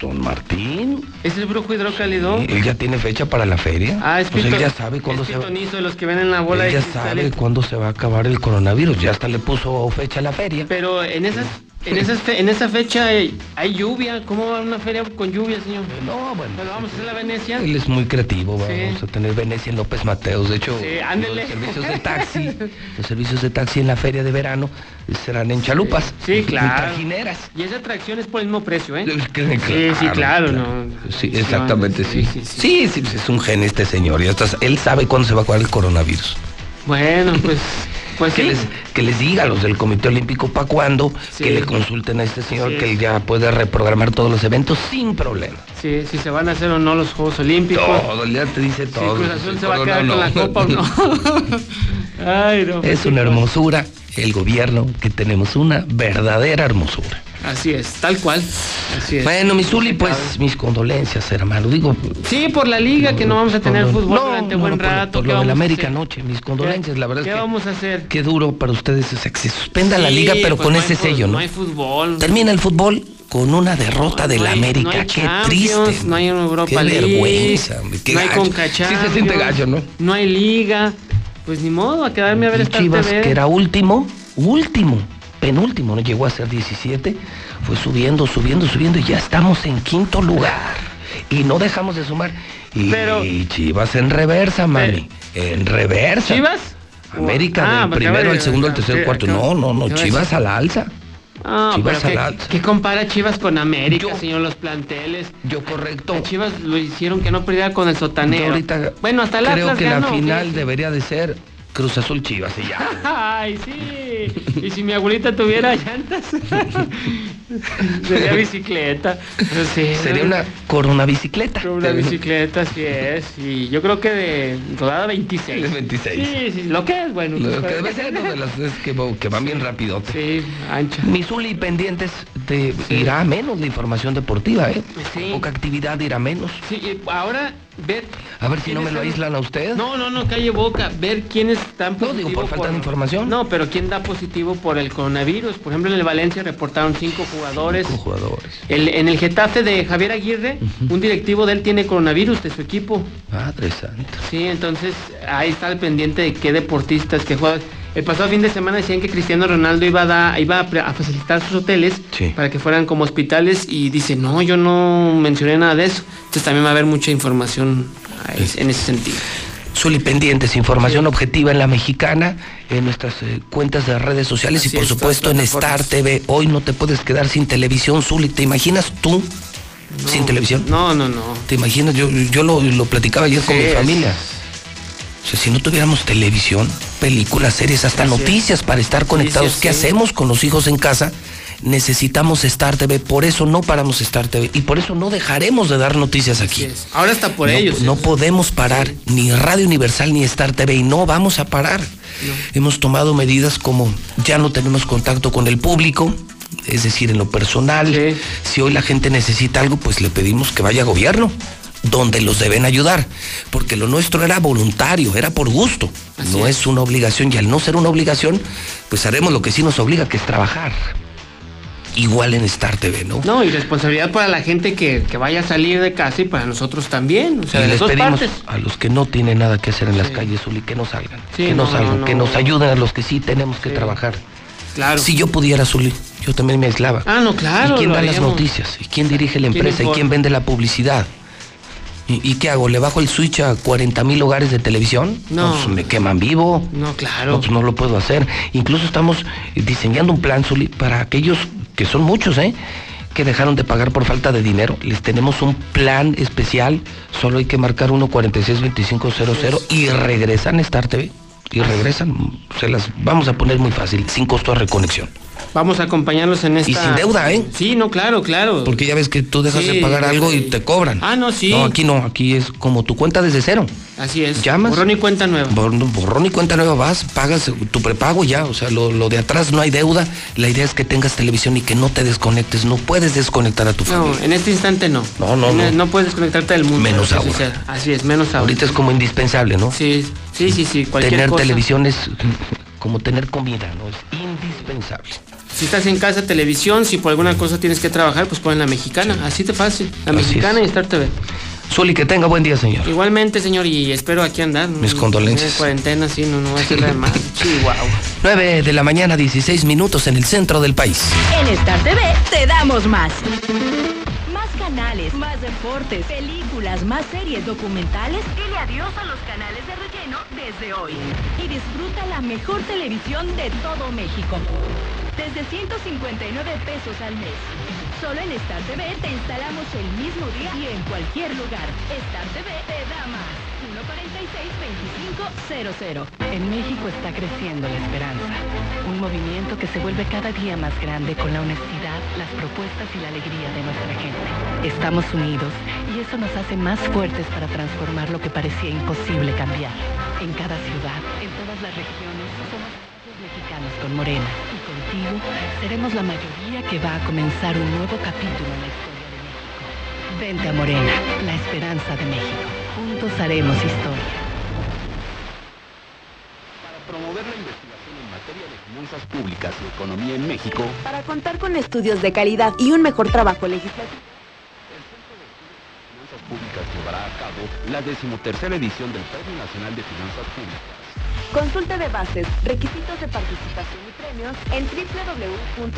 Speaker 1: Don Martín.
Speaker 74: ¿Es el brujo hidrocálido?
Speaker 1: Él ya tiene fecha para la feria.
Speaker 74: Ah, es
Speaker 1: Pues él ya sabe cuándo se va.
Speaker 74: pitonizo de los que ven en la bola
Speaker 1: Él ya sabe cuándo se va a acabar el coronavirus. Ya hasta le puso fecha a la feria.
Speaker 74: Pero en esas, en esas fe- en esa fecha hay, hay lluvia. ¿Cómo va una feria con lluvia, señor?
Speaker 1: No, bueno.
Speaker 74: Pero vamos a hacer la Venecia.
Speaker 1: Él es muy creativo,
Speaker 74: Sí.
Speaker 1: vamos a tener Venecia en López Mateos. De hecho,
Speaker 74: Sí,
Speaker 1: los servicios de taxi, los servicios de taxi en la feria de verano serán en chalupas.
Speaker 74: Sí, claro.
Speaker 1: trajineras.
Speaker 74: Y esa atracción es por el mismo precio, ¿eh?
Speaker 1: Sí,
Speaker 74: Sí, sí, claro, ¿no?
Speaker 1: Sí, exactamente, sí. Sí, sí, sí, es un gen este señor. Y hasta él sabe cuándo se va a acabar el coronavirus.
Speaker 74: Bueno, pues, pues
Speaker 1: que
Speaker 74: sí.
Speaker 1: les, que les diga a los del Comité Olímpico para cuándo,
Speaker 74: Sí.
Speaker 1: que le consulten a este señor
Speaker 74: Sí.
Speaker 1: que él ya puede reprogramar todos los eventos sin problema.
Speaker 74: Sí, si se van a hacer o no los Juegos Olímpicos.
Speaker 1: Todo, ya te dice
Speaker 74: Si
Speaker 1: todo.
Speaker 74: Cruz Azul se va a
Speaker 1: no,
Speaker 74: quedar
Speaker 1: no,
Speaker 74: con la copa o no. Ay.
Speaker 1: Es una hermosura el gobierno, que tenemos una verdadera hermosura.
Speaker 74: Así es, tal cual. Así es.
Speaker 1: Bueno, mi Zuli, pues mis condolencias, hermano. Digo,
Speaker 74: Sí, por la liga, que no vamos a tener fútbol
Speaker 1: no,
Speaker 74: durante buen
Speaker 1: por-
Speaker 74: rato.
Speaker 1: por
Speaker 74: ¿qué
Speaker 1: lo de la América anoche, mis condolencias, la verdad
Speaker 74: ¿Qué
Speaker 1: es que
Speaker 74: vamos a hacer?
Speaker 1: qué duro para ustedes, o sea, que se suspenda la liga, pero
Speaker 74: pues
Speaker 1: con ese sello, ¿no?
Speaker 74: No hay fútbol.
Speaker 1: Termina el fútbol con una derrota de la
Speaker 74: hay-
Speaker 1: América, qué triste.
Speaker 74: No hay Europa
Speaker 1: Qué
Speaker 74: League,
Speaker 1: vergüenza, qué
Speaker 74: no hay
Speaker 1: Sí se siente gacho, ¿no?
Speaker 74: No hay liga. Pues ni modo, a quedarme a ver esta
Speaker 1: Chivas,
Speaker 74: TV.
Speaker 1: que era último, último, penúltimo, no llegó a ser 17, fue subiendo, subiendo, subiendo y ya estamos en quinto lugar. Y no dejamos de sumar. Y
Speaker 74: Pero-
Speaker 1: Chivas en reversa, mami. En reversa.
Speaker 74: ¿Chivas?
Speaker 1: América
Speaker 74: Ah,
Speaker 1: del primero al
Speaker 74: de-
Speaker 1: segundo, al tercero, al
Speaker 74: acaba-
Speaker 1: cuarto. No, no, no, Chivas a la alza.
Speaker 74: Ah,
Speaker 1: Chivas
Speaker 74: pero
Speaker 1: al
Speaker 74: ¿qué,
Speaker 1: alza.
Speaker 74: ¿qué compara Chivas con América, señor? Los planteles.
Speaker 1: Yo correcto.
Speaker 74: A Chivas lo hicieron que no perdiera con el sotanero.
Speaker 1: Yo ahorita
Speaker 74: bueno, hasta el
Speaker 1: creo
Speaker 74: Atlas
Speaker 1: que
Speaker 74: ganó,
Speaker 1: la
Speaker 74: ¿qué?
Speaker 1: final debería de ser Cruz Azul Chivas y ya.
Speaker 74: Ay, sí. Y si mi abuelita tuviera llantas, sería bicicleta. Pero sí,
Speaker 1: Sería una corona bicicleta.
Speaker 74: Una bicicleta, así es. Y yo creo que de rodada 26.
Speaker 1: De 26.
Speaker 74: Sí, sí, lo que es, bueno.
Speaker 1: Lo que debe ser, que, que van bien rapidote.
Speaker 74: Sí, ancha.
Speaker 1: Mi Zuli pendientes de irá a menos la información deportiva, ¿eh?
Speaker 74: Sí.
Speaker 1: Poca actividad irá menos.
Speaker 74: Sí, ahora ver.
Speaker 1: A ver si no me lo aíslan a usted.
Speaker 74: No, no, no, calle boca. Ver quiénes están
Speaker 1: No, digo, por falta de información.
Speaker 74: No, pero quién da positivo por el coronavirus. Por ejemplo, en el Valencia reportaron cinco jugadores.
Speaker 1: Cinco jugadores.
Speaker 74: El- en el Getafe de Javier Aguirre, un directivo de él tiene coronavirus de su equipo.
Speaker 1: Madre santa.
Speaker 74: Sí, entonces ahí está el pendiente de qué deportistas, qué jugadores. El pasado fin de semana decían que Cristiano Ronaldo iba a, dar- iba a, facilitar sus hoteles
Speaker 1: Sí.
Speaker 74: para que fueran como hospitales y dice, no, yo no mencioné nada de eso. Entonces también va a haber mucha información en ese sentido.
Speaker 1: Zuli pendientes, información objetiva en la mexicana, en nuestras eh, cuentas de redes sociales
Speaker 74: Así
Speaker 1: y por
Speaker 74: es,
Speaker 1: supuesto en Star TV. Hoy no te puedes quedar sin televisión, Zuli. ¿Te imaginas tú sin televisión?
Speaker 74: No, no, no.
Speaker 1: ¿Te imaginas? Yo, yo lo, lo platicaba ayer con mi
Speaker 74: es-
Speaker 1: familia. O sea, si no tuviéramos televisión, películas, series, hasta noticias para estar conectados, ¿qué
Speaker 74: sí.
Speaker 1: hacemos con los hijos en casa? Necesitamos Star TV, por eso no paramos Star TV y por eso no dejaremos de dar noticias aquí.
Speaker 74: Ahora está por
Speaker 1: no,
Speaker 74: ellos.
Speaker 1: No podemos parar, ni Radio Universal ni Star TV, y no vamos a parar. Hemos tomado medidas como ya no tenemos contacto con el público, Es decir, en lo personal, si hoy la gente necesita algo, pues le pedimos que vaya a gobierno, donde los deben ayudar, porque lo nuestro era voluntario, era por gusto, no es. una obligación y al no ser una obligación, pues haremos lo que sí nos obliga, que es trabajar. Igual en Star TV, ¿no?
Speaker 74: No, y responsabilidad para la gente que, que vaya a salir de casa y para nosotros también. O sea,
Speaker 1: y les pedimos
Speaker 74: partes.
Speaker 1: a los que no tienen nada que hacer en las calles, Uli, que no salgan.
Speaker 74: Sí,
Speaker 1: que no,
Speaker 74: no,
Speaker 1: salgan,
Speaker 74: no,
Speaker 1: que
Speaker 74: no.
Speaker 1: nos ayuden a los que sí tenemos que trabajar.
Speaker 74: Claro.
Speaker 1: Si yo pudiera, Zuli, yo también me aislaba.
Speaker 74: Ah, no, claro,
Speaker 1: ¿Y quién da las noticias? ¿Y quién dirige la
Speaker 74: ¿Quién
Speaker 1: empresa? ¿Y quién vende la publicidad? ¿Y, y qué hago? ¿Le bajo el switch a 40 mil hogares de televisión?
Speaker 74: No.
Speaker 1: pues me queman vivo.
Speaker 74: No, claro.
Speaker 1: No, pues no lo puedo hacer. Incluso estamos diseñando un plan, Zuli, para aquellos que son muchos, ¿eh? Que dejaron de pagar por falta de dinero. Les tenemos un plan especial. Solo hay que marcar 146-2500 y regresan a Star TV. Y regresan. Se las vamos a poner muy fácil, sin costo de reconexión.
Speaker 74: Vamos a acompañarlos en esta...
Speaker 1: Y sin deuda, ¿eh?
Speaker 74: Sí, no, claro, claro.
Speaker 1: Porque ya ves que tú dejas
Speaker 74: Sí,
Speaker 1: de pagar algo
Speaker 74: sé.
Speaker 1: y te cobran.
Speaker 74: Ah, no, sí.
Speaker 1: No, aquí no, aquí es como tu cuenta desde cero.
Speaker 74: Así es.
Speaker 1: Llamas.
Speaker 74: Borrón y cuenta nueva.
Speaker 1: Borrón, borrón y cuenta nueva vas, pagas tu prepago y ya, o sea, lo, lo de atrás no hay deuda. La idea es que tengas televisión y que no te desconectes. No puedes desconectar a tu
Speaker 74: No,
Speaker 1: familia.
Speaker 74: en este instante no.
Speaker 1: No, no, no.
Speaker 74: No puedes desconectarte del mundo.
Speaker 1: Menos ahora.
Speaker 74: suceda. Así es, menos ahora.
Speaker 1: Ahorita es como indispensable, ¿no?
Speaker 74: Sí, sí, sí, sí. Cualquier
Speaker 1: tener
Speaker 74: cosa.
Speaker 1: televisión es como tener comida, ¿no? Es indispensable.
Speaker 74: Si estás en casa, televisión, si por alguna cosa tienes que trabajar, pues pon la mexicana. Así de fácil. La
Speaker 1: Así
Speaker 74: mexicana
Speaker 1: es.
Speaker 74: y Star TV.
Speaker 1: Zuli, que tenga buen día, señor.
Speaker 74: Igualmente, señor, y espero aquí andar. ¿no?
Speaker 1: Mis condolencias.
Speaker 74: En cuarentena, sí, no, no va a ser nada más. Chihuahua.
Speaker 1: 9 de la mañana, 16 minutos en el centro del país.
Speaker 75: En Star TV te damos más.
Speaker 8: Más canales, más deportes, películas, más series documentales. Dile adiós a los canales de relleno desde hoy. Y disfruta la mejor televisión de todo México. Desde 159 pesos al mes. Solo en Star TV te instalamos el mismo día y en cualquier lugar. Star TV te da más. 146-2500. En México está creciendo la esperanza. Un movimiento que se vuelve cada día más grande con la honestidad, las propuestas y la alegría de nuestra gente. Estamos unidos y eso nos hace más fuertes para transformar lo que parecía imposible cambiar. En cada ciudad, en todas las regiones, somos mexicanos con Morena. Contigo seremos la mayoría que va a comenzar un nuevo capítulo en la historia de México. Vente a Morena, la esperanza de México. Juntos haremos historia.
Speaker 76: promover la investigación en materia de finanzas públicas y economía en México,
Speaker 48: Para contar con estudios de calidad y un mejor trabajo legislativo.
Speaker 76: Finanzas Públicas llevará a cabo la decimotercera edición del Premio Nacional de Finanzas Públicas.
Speaker 48: Consulta de bases, requisitos de participación y premios en www.tesp.gov.mx.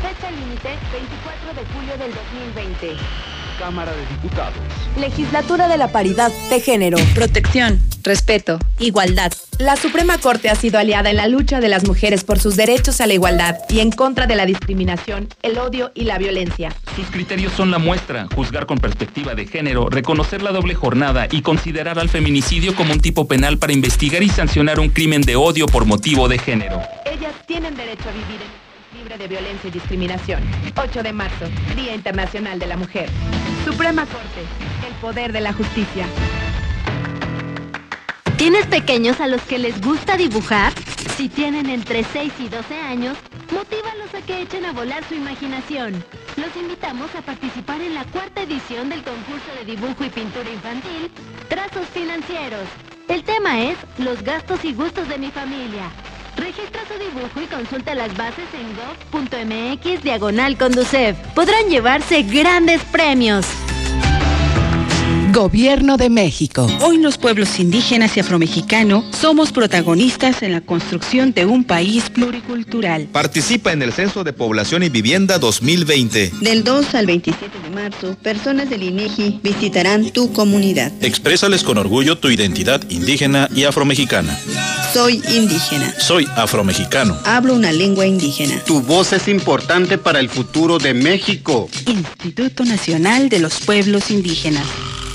Speaker 48: Fecha límite 24 de julio del 2020.
Speaker 76: Cámara de Diputados.
Speaker 48: Legislatura de la Paridad de Género.
Speaker 75: Protección, respeto, igualdad.
Speaker 77: La Suprema Corte ha sido aliada en la lucha de las mujeres por sus derechos a la igualdad y en contra de la discriminación, el odio y la violencia.
Speaker 78: Sus criterios son la muestra, juzgar con perspectiva de género, reconocer la doble jornada y considerar al feminicidio como un tipo penal para investigar y sancionar un crimen de odio por motivo de género.
Speaker 77: Ellas tienen derecho a vivir en de violencia y discriminación. 8 de marzo, Día Internacional de la Mujer. Suprema Corte, el poder de la justicia.
Speaker 79: ¿Tienes pequeños a los que les gusta dibujar? Si tienen entre 6 y 12 años, motívalos a que echen a volar su imaginación. Los invitamos a participar en la cuarta edición del concurso de dibujo y pintura infantil, Trazos Financieros. El tema es Los gastos y gustos de mi familia. Registra su dibujo y consulta las bases en gov.mx diagonal conducev. Podrán llevarse grandes premios.
Speaker 80: Gobierno de México. Hoy los pueblos indígenas y afromexicanos somos protagonistas en la construcción de un país pluricultural.
Speaker 81: Participa en el Censo de Población y Vivienda 2020.
Speaker 82: Del 2 al 27 de marzo, personas del INEGI visitarán tu comunidad.
Speaker 81: Exprésales con orgullo tu identidad indígena y afromexicana.
Speaker 82: Soy indígena.
Speaker 81: Soy afromexicano.
Speaker 82: Hablo una lengua indígena.
Speaker 83: Tu voz es importante para el futuro de México.
Speaker 80: Instituto Nacional de los Pueblos Indígenas.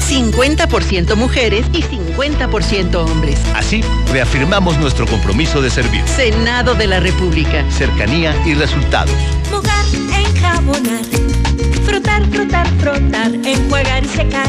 Speaker 48: 50% mujeres y 50% hombres.
Speaker 22: Así, reafirmamos nuestro compromiso de servir.
Speaker 48: Senado de la República.
Speaker 22: Cercanía y resultados.
Speaker 79: Mojar, enjabonar, frotar, frotar, frotar, enjuagar y secar.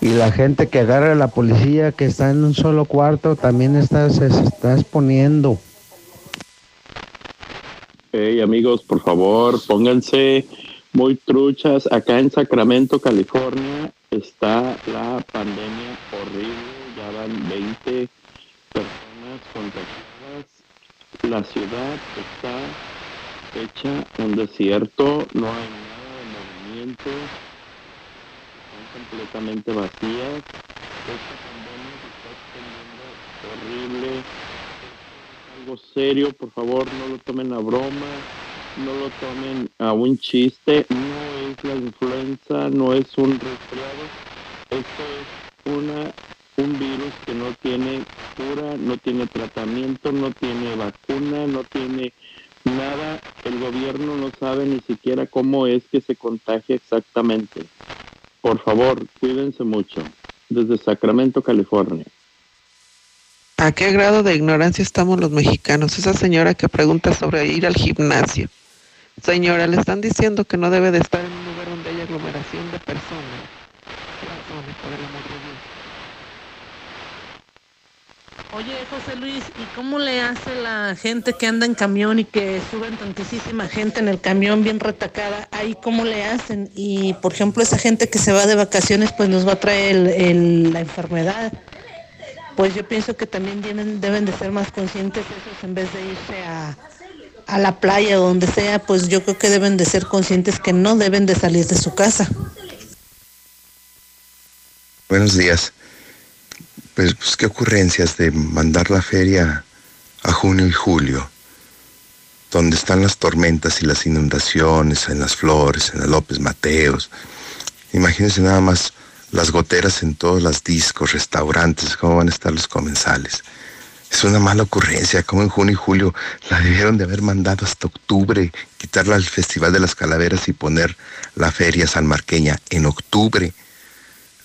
Speaker 84: Y la gente que agarra a la policía que está en un solo cuarto también está, se está exponiendo.
Speaker 85: Hey amigos, por favor, pónganse muy truchas. Acá en Sacramento, California, está la pandemia horrible. Ya van 20 personas contagiadas. La ciudad está hecha un desierto, no hay nada de movimiento, completamente vacías. Esta pandemia se está extendiendo horrible algo serio, por favor, no lo tomen a broma, no lo tomen a un chiste, no es la influenza, no es un resfriado, esto es una un virus que no tiene cura, no tiene tratamiento, no tiene vacuna, no tiene nada, el gobierno no sabe ni siquiera cómo es que se contagia exactamente. Por favor, cuídense mucho. Desde Sacramento, California.
Speaker 86: ¿A qué grado de ignorancia estamos los mexicanos? Esa señora que pregunta sobre ir al gimnasio. Señora, le están diciendo que no debe de estar en un lugar donde haya aglomeración de personas. Razones, por el amor de Dios.
Speaker 87: Oye, José Luis, ¿y cómo le hace la gente que anda en camión y que suben tantísima gente en el camión bien retacada? Ahí, ¿cómo le hacen? Y, por ejemplo, esa gente que se va de vacaciones, pues nos va a traer el- la enfermedad. Pues yo pienso que también tienen- deben de ser más conscientes esos en vez de irse a, a la playa o donde sea, pues yo creo que deben de ser conscientes que no deben de salir de su casa.
Speaker 88: Buenos días. Pues, pues, qué ocurrencias de mandar la feria a junio y julio, donde están las tormentas y las inundaciones, en las flores, en la López Mateos. Imagínense nada más las goteras en todos los discos, restaurantes, cómo van a estar los comensales. Es una mala ocurrencia, como en junio y julio la debieron de haber mandado hasta octubre, quitarla al Festival de las Calaveras y poner la feria sanmarqueña en octubre.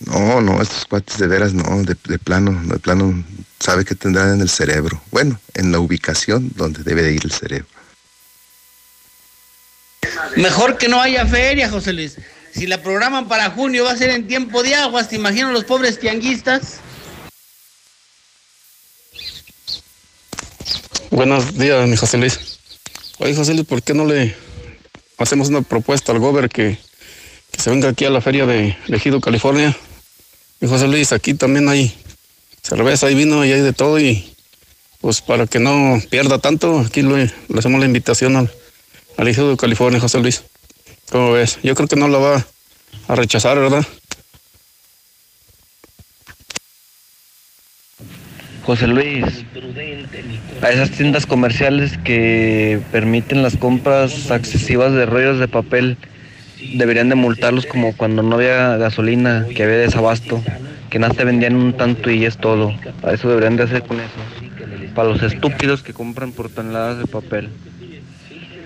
Speaker 88: No, no, estos cuates de veras no, de, de plano, de plano, sabe que tendrán en el cerebro. Bueno, en la ubicación donde debe de ir el cerebro.
Speaker 89: Mejor que no haya feria, José Luis. Si la programan para junio va a ser en tiempo de aguas, ¿te imaginas los pobres tianguistas?
Speaker 90: Buenos días, mi José Luis. Oye, José Luis, ¿por qué no le hacemos una propuesta al gober que, que se venga aquí a la feria de Ejido, California? Mi José Luis, aquí también hay cerveza, hay vino y hay de todo y pues para que no pierda tanto, aquí le, hacemos la invitación al, al Ejido de California, José Luis. ¿Cómo ves? Yo creo que no la va a rechazar, ¿verdad?
Speaker 91: José Luis, a esas tiendas comerciales que permiten las compras excesivas de rollos de papel, deberían de multarlos como cuando no había gasolina, que había desabasto, que nada te vendían un tanto y es todo. A eso deberían de hacer con eso. Para los estúpidos que compran por toneladas de papel.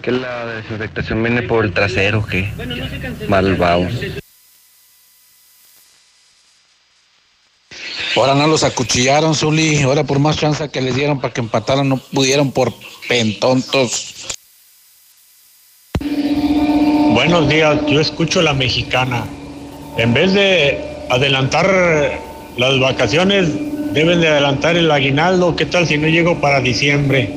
Speaker 91: Que la desinfectación viene por el trasero, que malvados.
Speaker 92: Ahora no los acuchillaron, Zuli. Ahora por más chance que les dieron para que empataran, no pudieron por pentontos.
Speaker 93: Buenos días, yo escucho la mexicana. En vez de adelantar las vacaciones, deben de adelantar el aguinaldo. ¿Qué tal si no llego para diciembre?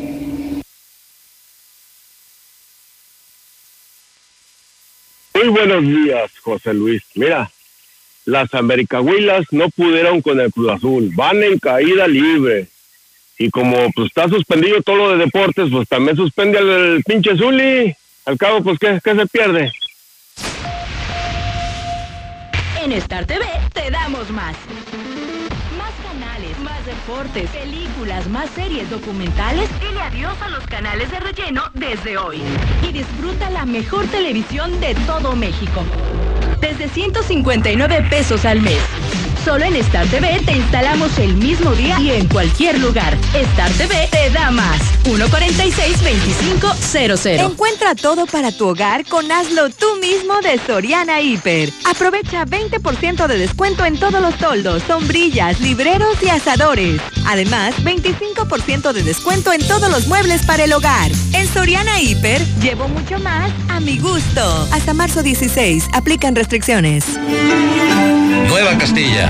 Speaker 94: Muy buenos días, José Luis. Mira, las Americahuilas no pudieron con el Cruz Azul, van en caída libre. Y como pues está suspendido todo lo de deportes, pues también suspende al, pinche Zuli. Al cabo, pues ¿qué, qué se pierde?
Speaker 8: En Star TV te damos más. Más canales, más deportes, películas, más series documentales. Dile adiós a los canales de relleno desde hoy. Y disfruta la mejor televisión de todo México. Desde 159 pesos al mes. Solo en Star TV te instalamos el mismo día y en cualquier lugar. Star TV te da más. 146-2500.
Speaker 48: Encuentra todo para tu hogar con Hazlo tú mismo de Soriana Hiper. Aprovecha 20% de descuento en todos los toldos, sombrillas, libreros y asadores. Además, 25% de descuento en todos los muebles para el hogar. En Soriana Hiper, llevo mucho más a mi gusto. Hasta marzo 16, aplican restricciones.
Speaker 56: Nueva Castilla,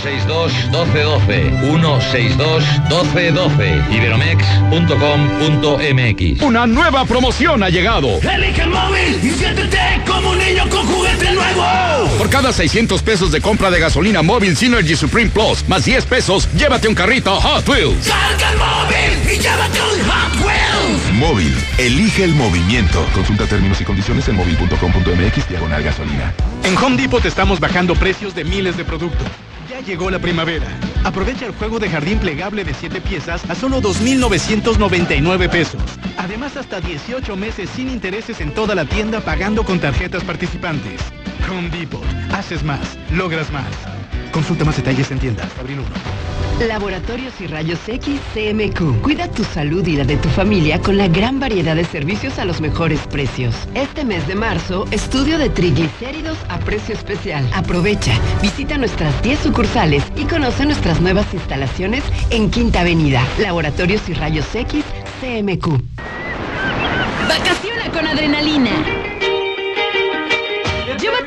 Speaker 56: 162-1212. 162-1212. Iberomex.com.mx.
Speaker 95: Una nueva promoción ha llegado.
Speaker 96: Elige el móvil y siéntete como un niño con juguete nuevo.
Speaker 95: Por cada 600 pesos de compra de gasolina móvil Synergy Supreme Plus, más 10 pesos, llévate un carrito Hot Wheels.
Speaker 96: Carga el móvil y llévate un Hot Wheels.
Speaker 97: Móvil, elige el movimiento. Consulta términos y condiciones en móvil.com.mx diagonal gasolina.
Speaker 98: En Home Depot estamos bajando precios de miles de productos. Llegó la primavera. Aprovecha el juego de jardín plegable de 7 piezas a solo 2.999 pesos. Además, hasta 18 meses sin intereses en toda la tienda pagando con tarjetas participantes. Home Depot. Haces más. Logras más. Consulta más detalles en tiendas. Abril 1.
Speaker 48: Laboratorios y Rayos X CMQ. Cuida tu salud y la de tu familia con la gran variedad de servicios a los mejores precios. Este mes de marzo, estudio de triglicéridos a precio especial. Aprovecha, visita nuestras 10 sucursales y conoce nuestras nuevas instalaciones en Quinta Avenida. Laboratorios y Rayos X CMQ.
Speaker 8: Vacaciona con adrenalina.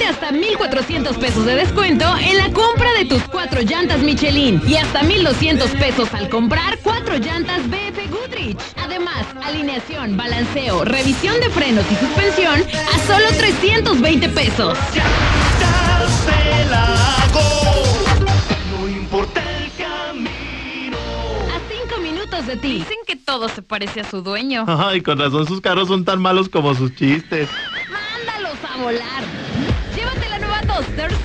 Speaker 8: Llévate hasta 1,400 pesos de descuento en la compra de tus cuatro llantas Michelin y hasta 1,200 pesos al comprar cuatro llantas BF Goodrich. Además, alineación, balanceo, revisión de frenos y suspensión a solo 320 pesos.
Speaker 96: No importa el camino.
Speaker 8: A cinco minutos de ti.
Speaker 99: Dicen que todo se parece a su dueño.
Speaker 100: Ay, con razón sus carros son tan malos como sus chistes.
Speaker 8: Mándalos a volar.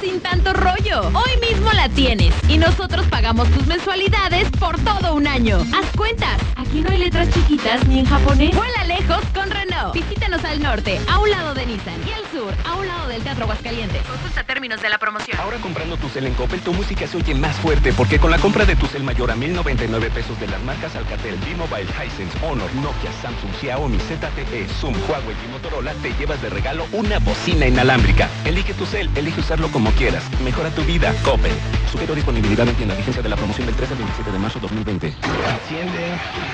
Speaker 8: Sin tanto rollo. Hoy mismo la tienes y nosotros pagamos tus mensualidades por todo un año. Haz cuentas. Aquí no hay letras chiquitas ni en japonés. Vuela lejos con Renault. Visítanos al norte, a un lado de Nissan y al sur, a un lado del Teatro Aguascalientes. Consulta términos de la promoción.
Speaker 76: Ahora comprando tu cel en Coppel, tu música se oye más fuerte porque con la compra de tu cel mayor a 1099 pesos de las marcas Alcatel, B-Mobile, Hisense, Honor, Nokia, Samsung, Xiaomi, ZTE, Zoom, Huawei y Motorola, te llevas de regalo una bocina inalámbrica. Elige tu cel, elige usarlo como quieras. Mejora tu vida. Coppel. Sujeto disponibilidad en tienda. Vigencia de la promoción del 13 al 27 de marzo 2020.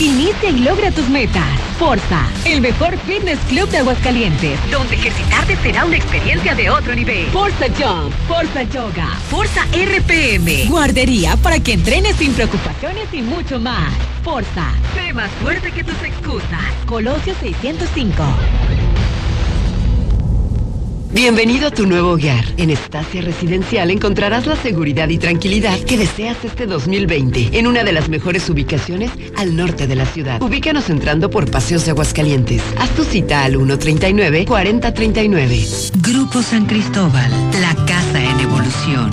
Speaker 8: Inicia y logra tus metas. Forza, el mejor fitness club de Aguascalientes, donde ejercitarte será una experiencia de otro nivel. Forza Jump, Forza Yoga, Forza RPM, guardería para que entrenes sin preocupaciones y mucho más. Forza, sé más fuerte que tus excusas. Colosio 605.
Speaker 48: Bienvenido a tu nuevo hogar. En Estacia Residencial encontrarás la seguridad y tranquilidad que deseas este 2020 en una de las mejores ubicaciones al norte de la ciudad. Ubícanos entrando por Paseos de Aguascalientes. Haz tu cita al 139-4039.
Speaker 101: Grupo San Cristóbal, la casa en evolución.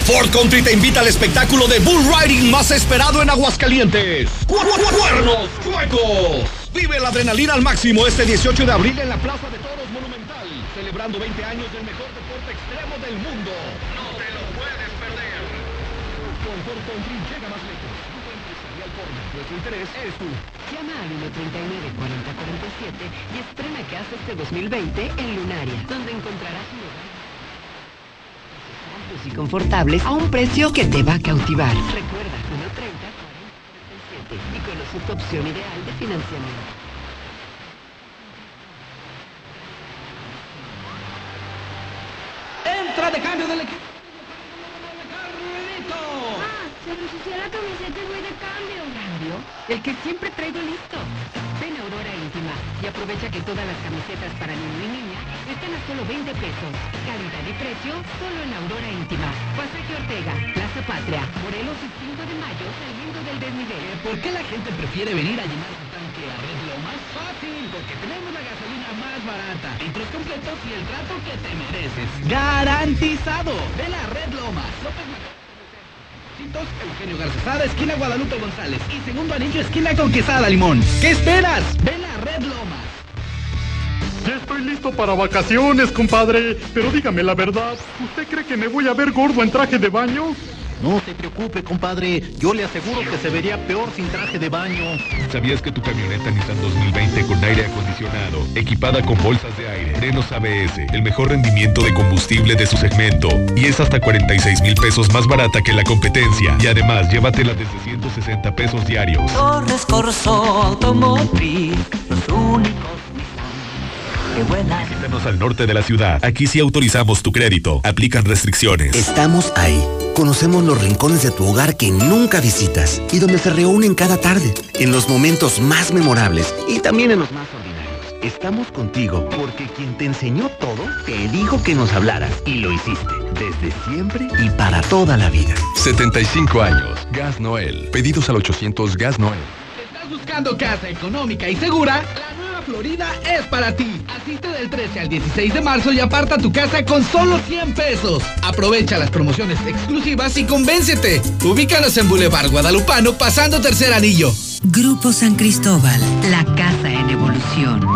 Speaker 43: Ford Country te invita al espectáculo de bull riding más esperado en Aguascalientes. ¡Cu- cu- ¡Cuernos chuecos! Vive la adrenalina al máximo este 18 de abril en la Plaza de Toros Monumental, celebrando 20 años del mejor deporte extremo del mundo. No te lo puedes perder. Con Ford Country llega más lejos. Nuestro interés es tú.
Speaker 102: Llama al 139-4047 y estrena casa este 2020 en Lunaria, donde encontrarás un lugar y confortables a un precio que te va a cautivar. Recuerda, 130 4047 y conoce tu opción ideal de financiamiento.
Speaker 103: Entra de cambio del equipo.
Speaker 104: Ah, se ensució la camiseta y voy de cambio.
Speaker 102: ¿Cambio? El que siempre traigo listo. Ven a Aurora Íntima y aprovecha que todas las camisetas para niño y niña están a solo 20 pesos. Calidad y precio solo en Aurora Íntima. Pasaje Ortega, Plaza Patria, Morelos y 5 de mayo saliendo del desnivel.
Speaker 103: ¿Por qué la gente prefiere venir a llenar su tanque a Red Lomas? Fácil, porque tenemos la gasolina más barata, litros completos y el trato que te mereces. ¡Garantizado! Ven a Red Lomas. López Eugenio Garcesada, esquina Guadalupe González y segundo anillo, esquina con Quesada Limón. ¿Qué esperas? Ven a Red Lomas.
Speaker 105: Ya estoy listo para vacaciones, compadre. Pero dígame la verdad, ¿usted cree que me voy a ver gordo en traje de baño?
Speaker 106: No se preocupe, compadre. Yo le aseguro que se vería peor sin traje de baño.
Speaker 54: ¿Sabías que tu camioneta Nissan 2020 con aire acondicionado, equipada con bolsas de aire, frenos ABS, el mejor rendimiento de combustible de su segmento y es hasta 46 mil pesos más barata que la competencia? Y además, llévatela desde 160 pesos diarios.
Speaker 107: Torres Corso Automotriz, los únicos Qué buena.
Speaker 54: Visítanos al norte de la ciudad. Aquí sí autorizamos tu crédito. Aplican restricciones.
Speaker 91: Estamos ahí. Conocemos los rincones de tu hogar que nunca visitas y donde se reúnen cada tarde, en los momentos más memorables y también en los más ordinarios. Estamos contigo porque quien te enseñó todo te dijo que nos hablaras y lo hiciste desde siempre y para toda la vida.
Speaker 108: 75 años. Gas Noel. Pedidos al 800 Gas Noel.
Speaker 103: ¿Estás buscando casa económica y segura? La Florida es para ti. Asiste del 13 al 16 de marzo y aparta tu casa con solo 100 pesos. Aprovecha las promociones exclusivas y convéncete. Ubícanos en Boulevard Guadalupano pasando tercer anillo.
Speaker 44: Grupo San Cristóbal, la casa en evolución.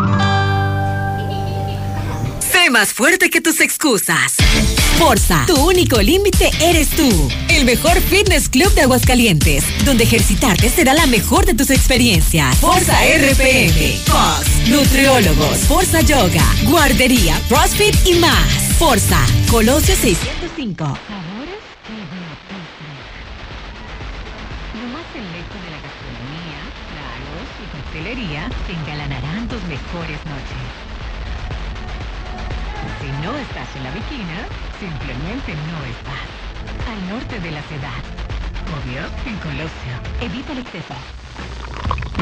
Speaker 48: Sé más fuerte que tus excusas. Forza, tu único límite eres tú. El mejor fitness club de Aguascalientes, donde ejercitarte será la mejor de tus experiencias. Forza RPM, Fox, nutriólogos, Forza Yoga, guardería, CrossFit y más. Forza, Colosio 605.
Speaker 102: Sabores que hipnotizan. Lo más selecto de la gastronomía, tragos y coctelería te engalanarán tus mejores noches. Si no estás en la viquina, simplemente no estás. Al norte de la ciudad. Obvio, en Colosio. Evita el exceso.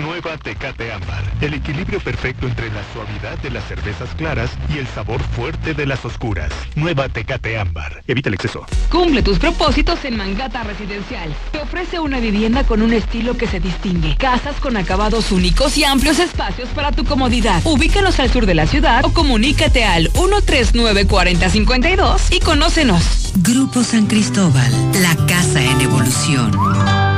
Speaker 54: Nueva Tecate Ámbar. El equilibrio perfecto entre la suavidad de las cervezas claras y el sabor fuerte de las oscuras. Nueva Tecate Ámbar. Evita el exceso.
Speaker 66: Cumple tus propósitos en Mangata Residencial. Te ofrece una vivienda con un estilo que se distingue. Casas con acabados únicos y amplios espacios para tu comodidad. Ubícanos al sur de la ciudad o comunícate al 139-4052 y conócenos.
Speaker 44: Grupo San Cristóbal, la casa en evolución.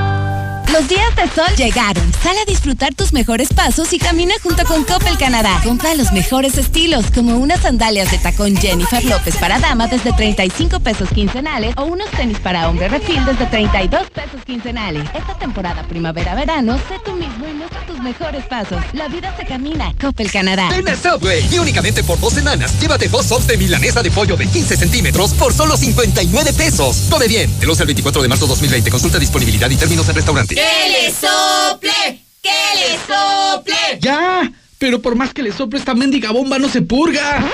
Speaker 48: Los días de sol llegaron. Sal a disfrutar tus mejores pasos y camina junto con Coppel Canadá. Compra los mejores estilos, como unas sandalias de tacón Jennifer López para dama desde 35 pesos quincenales o unos tenis para hombre refil desde 32 pesos quincenales. Esta temporada primavera-verano, sé tú mismo y muestra tus mejores pasos. La vida se camina. Coppel Canadá.
Speaker 76: Ven a Subway y únicamente por dos semanas llévate dos sops de milanesa de pollo de 15 centímetros por solo 59 pesos. Come bien. Del 11 al 24 de marzo 2020. Consulta disponibilidad y términos en restaurante.
Speaker 48: ¡Que le sople! ¡Que le sople!
Speaker 109: ¡Ya! Pero por más que le sople esta mendiga bomba no se purga.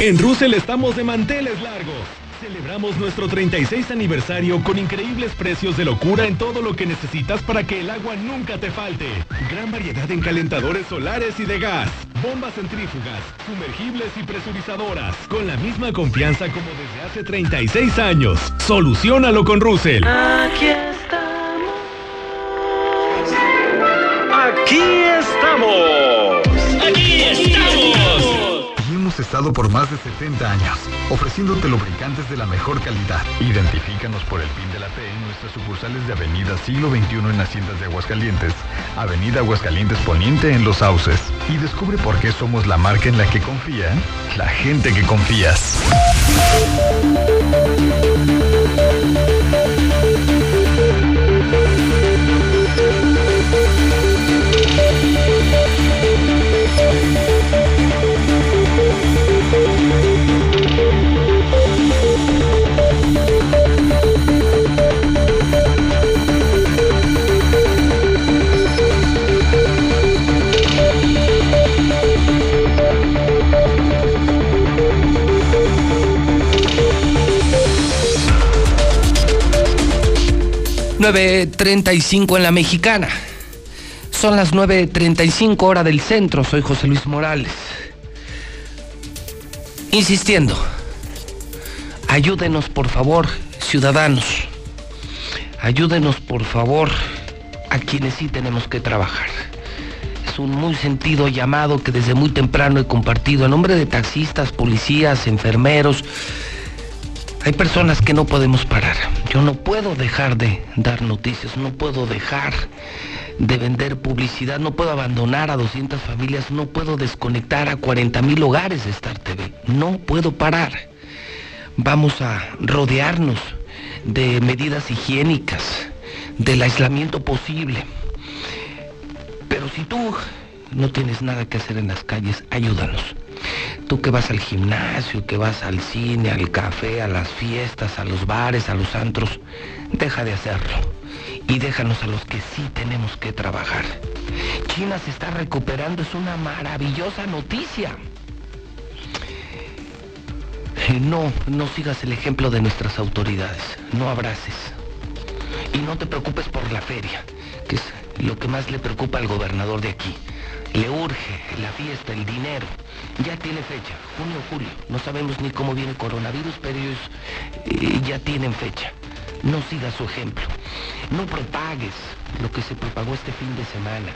Speaker 54: En Russell estamos de manteles largos. Celebramos nuestro 36 aniversario con increíbles precios de locura en todo lo que necesitas para que el agua nunca te falte. Gran variedad en calentadores solares y de gas, bombas centrífugas, sumergibles y presurizadoras, con la misma confianza como desde hace 36 años. Solucionalo con Russell.
Speaker 110: Aquí estamos.
Speaker 54: Aquí estamos.
Speaker 110: Aquí estamos.
Speaker 111: Hemos estado por más de 70 años, ofreciéndote lubricantes de la mejor calidad. Identifícanos por el PIN de la T en nuestras sucursales de Avenida Siglo XXI en Haciendas de Aguascalientes, Avenida Aguascalientes Poniente en Los Sauces. Y descubre por qué somos la marca en la que confía la gente que confías.
Speaker 1: ...9.35 en la mexicana. Son las 9.35 hora del centro. Soy José Luis Morales. Insistiendo. Ayúdenos, por favor, ciudadanos. Ayúdenos, por favor, a quienes sí tenemos que trabajar. Es un muy sentido llamado que desde muy temprano he compartido en nombre de taxistas, policías, enfermeros. Hay personas que no podemos parar. Yo no puedo dejar de dar noticias, no puedo dejar de vender publicidad, no puedo abandonar a 200 familias, no puedo desconectar a 40 mil hogares de Star TV. No puedo parar. Vamos a rodearnos de medidas higiénicas, del aislamiento posible. Pero si tú no tienes nada que hacer en las calles, ayúdanos. Tú que vas al gimnasio, que vas al cine, al café, a las fiestas, a los bares, a los antros, deja de hacerlo. Y déjanos a los que sí tenemos que trabajar. China se está recuperando, es una maravillosa noticia. No, no sigas el ejemplo de nuestras autoridades. No abraces. Y no te preocupes por la feria, que es lo que más le preocupa al gobernador de aquí. Le urge la fiesta, el dinero. Ya tiene fecha, junio o julio. No sabemos ni cómo viene el coronavirus, pero ellos eh, ya tienen fecha. No sigas su ejemplo. No propagues lo que se propagó este fin de semana.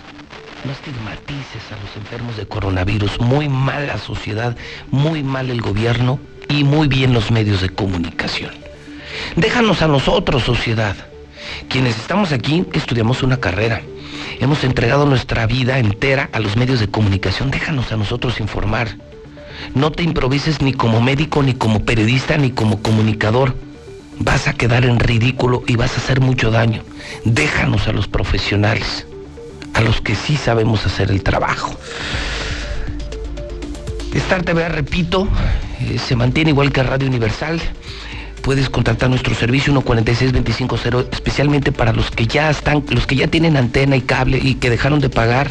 Speaker 1: No estigmatices a los enfermos de coronavirus. Muy mal la sociedad, muy mal el gobierno y muy bien los medios de comunicación. Déjanos a nosotros, sociedad. Quienes estamos aquí estudiamos una carrera. Hemos entregado nuestra vida entera a los medios de comunicación. Déjanos a nosotros informar. No te improvises ni como médico, ni como periodista, ni como comunicador. Vas a quedar en ridículo y vas a hacer mucho daño. Déjanos a los profesionales, a los que sí sabemos hacer el trabajo. Star TV, repito, eh, se mantiene igual que Radio Universal puedes contactar nuestro servicio 146-250, especialmente para los que ya están, los que ya tienen antena y cable y que dejaron de pagar.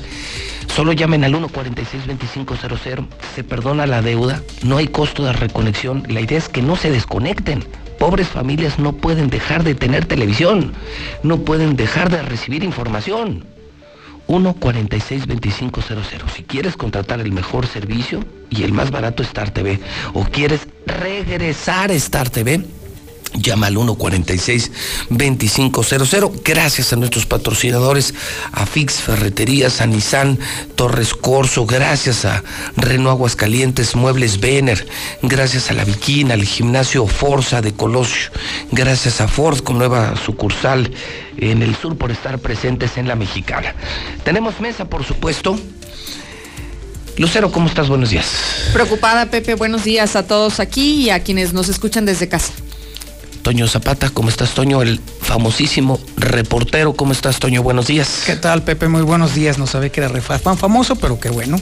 Speaker 1: Solo llamen al 146-2500, se perdona la deuda, no hay costo de reconexión. La idea es que no se desconecten. Pobres familias no pueden dejar de tener televisión, no pueden dejar de recibir información. 146-2500. Si quieres contratar el mejor servicio y el más barato Star TV, o quieres regresar a Star TV, Llama al 146-2500. Gracias a nuestros patrocinadores, a Fix Ferreterías, a Nissan Torres Corso, gracias a Renault Aguascalientes, Muebles Vener, gracias a La Viquina, al gimnasio Forza de Colosio, gracias a Ford con nueva sucursal en el sur por estar presentes en la mexicana. Tenemos mesa, por supuesto. Lucero, ¿cómo estás? Buenos días.
Speaker 26: Preocupada, Pepe. Buenos días a todos aquí y a quienes nos escuchan desde casa.
Speaker 1: Toño Zapata. ¿Cómo estás, Toño? El famosísimo reportero. ¿Cómo estás, Toño? Buenos días.
Speaker 112: ¿Qué tal, Pepe? Muy buenos días. No sabía que era tan famoso, pero qué bueno.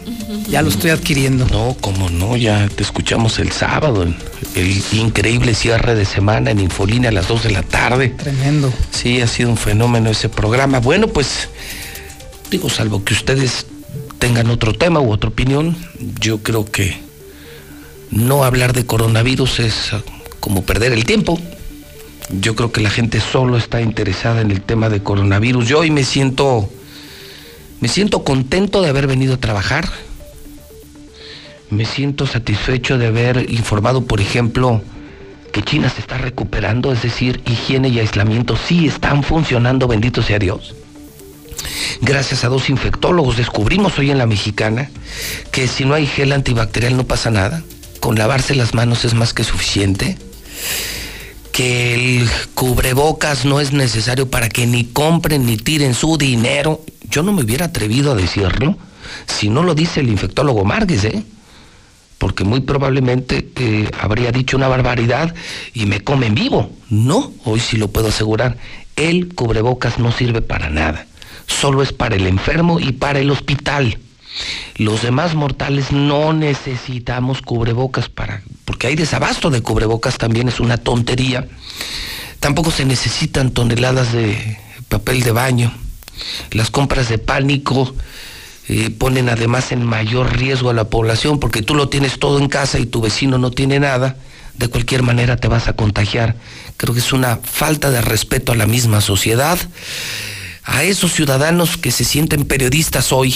Speaker 112: Ya lo estoy adquiriendo.
Speaker 1: No, cómo no, ya te escuchamos el sábado, el, el increíble cierre de semana en Infolínea a las 2 de la tarde.
Speaker 112: Tremendo.
Speaker 1: Sí, ha sido un fenómeno ese programa. Bueno, pues, digo, salvo que ustedes tengan otro tema u otra opinión, yo creo que no hablar de coronavirus es como perder el tiempo. Yo creo que la gente solo está interesada en el tema de coronavirus. Yo hoy me siento me siento contento de haber venido a trabajar. Me siento satisfecho de haber informado, por ejemplo, que China se está recuperando, es decir, higiene y aislamiento sí están funcionando, bendito sea Dios. Gracias a dos infectólogos descubrimos hoy en la mexicana que si no hay gel antibacterial no pasa nada, con lavarse las manos es más que suficiente, que el cubrebocas no es necesario para que ni compren ni tiren su dinero. Yo no me hubiera atrevido a decirlo si no lo dice el infectólogo Márquez, ¿eh? porque muy probablemente eh, habría dicho una barbaridad y me come en vivo. No, hoy sí lo puedo asegurar. El cubrebocas no sirve para nada. Solo es para el enfermo y para el hospital. Los demás mortales no necesitamos cubrebocas para, porque hay desabasto de cubrebocas también es una tontería. Tampoco se necesitan toneladas de papel de baño. Las compras de pánico eh, ponen además en mayor riesgo a la población porque tú lo tienes todo en casa y tu vecino no tiene nada, de cualquier manera te vas a contagiar. Creo que es una falta de respeto a la misma sociedad. A esos ciudadanos que se sienten periodistas hoy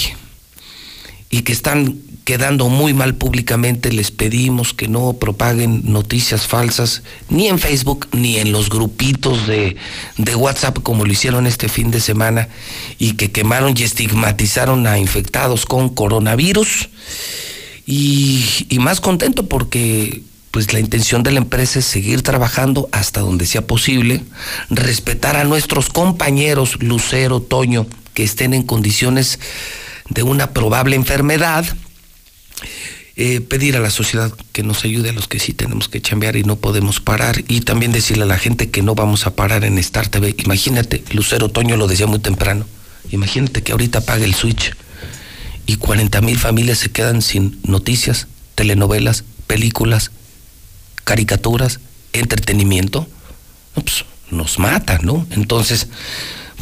Speaker 1: y que están quedando muy mal públicamente, les pedimos que no propaguen noticias falsas ni en Facebook ni en los grupitos de, de, WhatsApp como lo hicieron este fin de semana y que quemaron y estigmatizaron a infectados con coronavirus. Y, y más contento porque pues la intención de la empresa es seguir trabajando hasta donde sea posible, respetar a nuestros compañeros Lucero, Toño, que estén en condiciones de una probable enfermedad eh, pedir a la sociedad que nos ayude a los que sí tenemos que chambear y no podemos parar y también decirle a la gente que no vamos a parar en Star TV. Imagínate, Lucero Toño lo decía muy temprano, imagínate que ahorita apague el switch y 40 mil familias se quedan sin noticias, telenovelas, películas, caricaturas, entretenimiento. Pues, nos mata, ¿no? Entonces,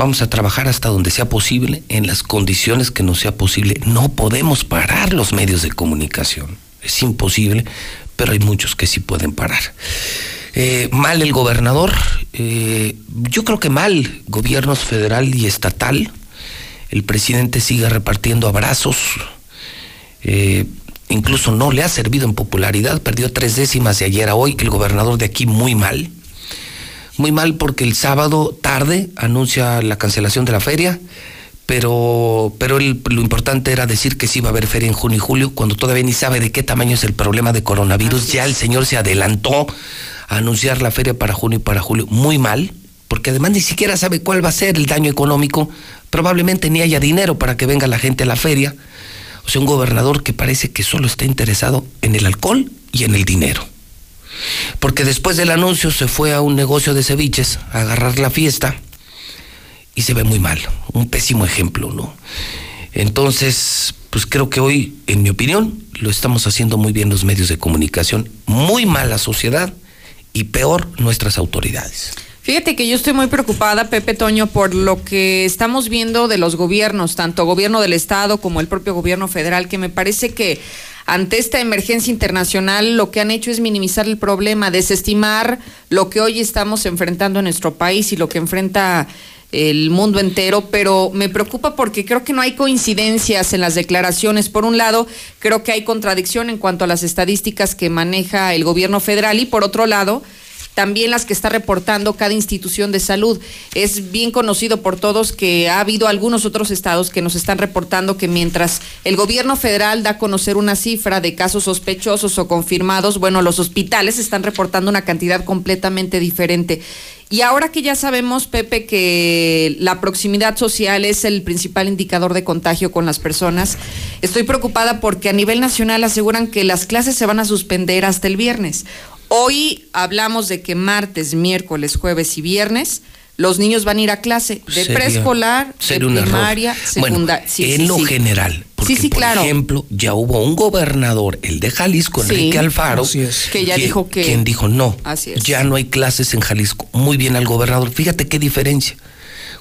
Speaker 1: vamos a trabajar hasta donde sea posible, en las condiciones que nos sea posible. No podemos parar los medios de comunicación, es imposible, pero hay muchos que sí pueden parar. Eh, mal el gobernador, eh, yo creo que mal gobiernos federal y estatal. El presidente sigue repartiendo abrazos, eh, incluso no le ha servido en popularidad, perdió tres décimas de ayer a hoy, el gobernador de aquí muy mal muy mal porque el sábado tarde anuncia la cancelación de la feria, pero, pero lo importante era decir que sí iba a haber feria en junio y julio, cuando todavía ni sabe de qué tamaño es el problema de coronavirus. ya el señor se adelantó a anunciar la feria para junio y para julio. Muy mal, porque además ni siquiera sabe cuál va a ser el daño económico. Probablemente ni haya dinero para que venga la gente a la feria. O sea, un gobernador que parece que solo está interesado en el alcohol y en el dinero porque después del anuncio se fue a un negocio de ceviches a agarrar la fiesta y se ve muy mal, un pésimo ejemplo, ¿no? Entonces, pues creo que hoy, en mi opinión, lo estamos haciendo muy bien los medios de comunicación, muy mal la sociedad y peor nuestras autoridades.
Speaker 26: Fíjate que yo estoy muy preocupada, Pepe Toño, por lo que estamos viendo de los gobiernos, tanto gobierno del Estado como el propio gobierno federal, que me parece que ante esta emergencia internacional lo que han hecho es minimizar el problema, desestimar lo que hoy estamos enfrentando en nuestro país y lo que enfrenta el mundo entero, pero me preocupa porque creo que no hay coincidencias en las declaraciones. Por un lado, creo que hay contradicción en cuanto a las estadísticas que maneja el gobierno federal y por otro lado, también las que está reportando cada institución de salud. Es bien conocido por todos que ha habido algunos otros estados que nos están reportando que mientras el gobierno federal da a conocer una cifra de casos sospechosos o confirmados, bueno, los hospitales están reportando una cantidad completamente diferente. Y ahora que ya sabemos, Pepe, que la proximidad social es el principal indicador de contagio con las personas, estoy preocupada porque a nivel nacional aseguran que las clases se van a suspender hasta el viernes. Hoy hablamos de que martes, miércoles, jueves y viernes los niños van a ir a clase de preescolar, de primaria,
Speaker 1: Bueno,
Speaker 26: secundaria. Sí,
Speaker 1: en
Speaker 26: sí,
Speaker 1: lo
Speaker 26: sí.
Speaker 1: general, porque
Speaker 26: sí,
Speaker 1: por
Speaker 26: claro.
Speaker 1: ejemplo, ya hubo un gobernador, el de Jalisco,
Speaker 26: Sí,
Speaker 1: Enrique Alfaro,
Speaker 26: así es. Que ya dijo que-
Speaker 1: quien dijo no,
Speaker 26: Así es.
Speaker 1: ya no hay clases en Jalisco. Muy bien al gobernador. Fíjate qué diferencia.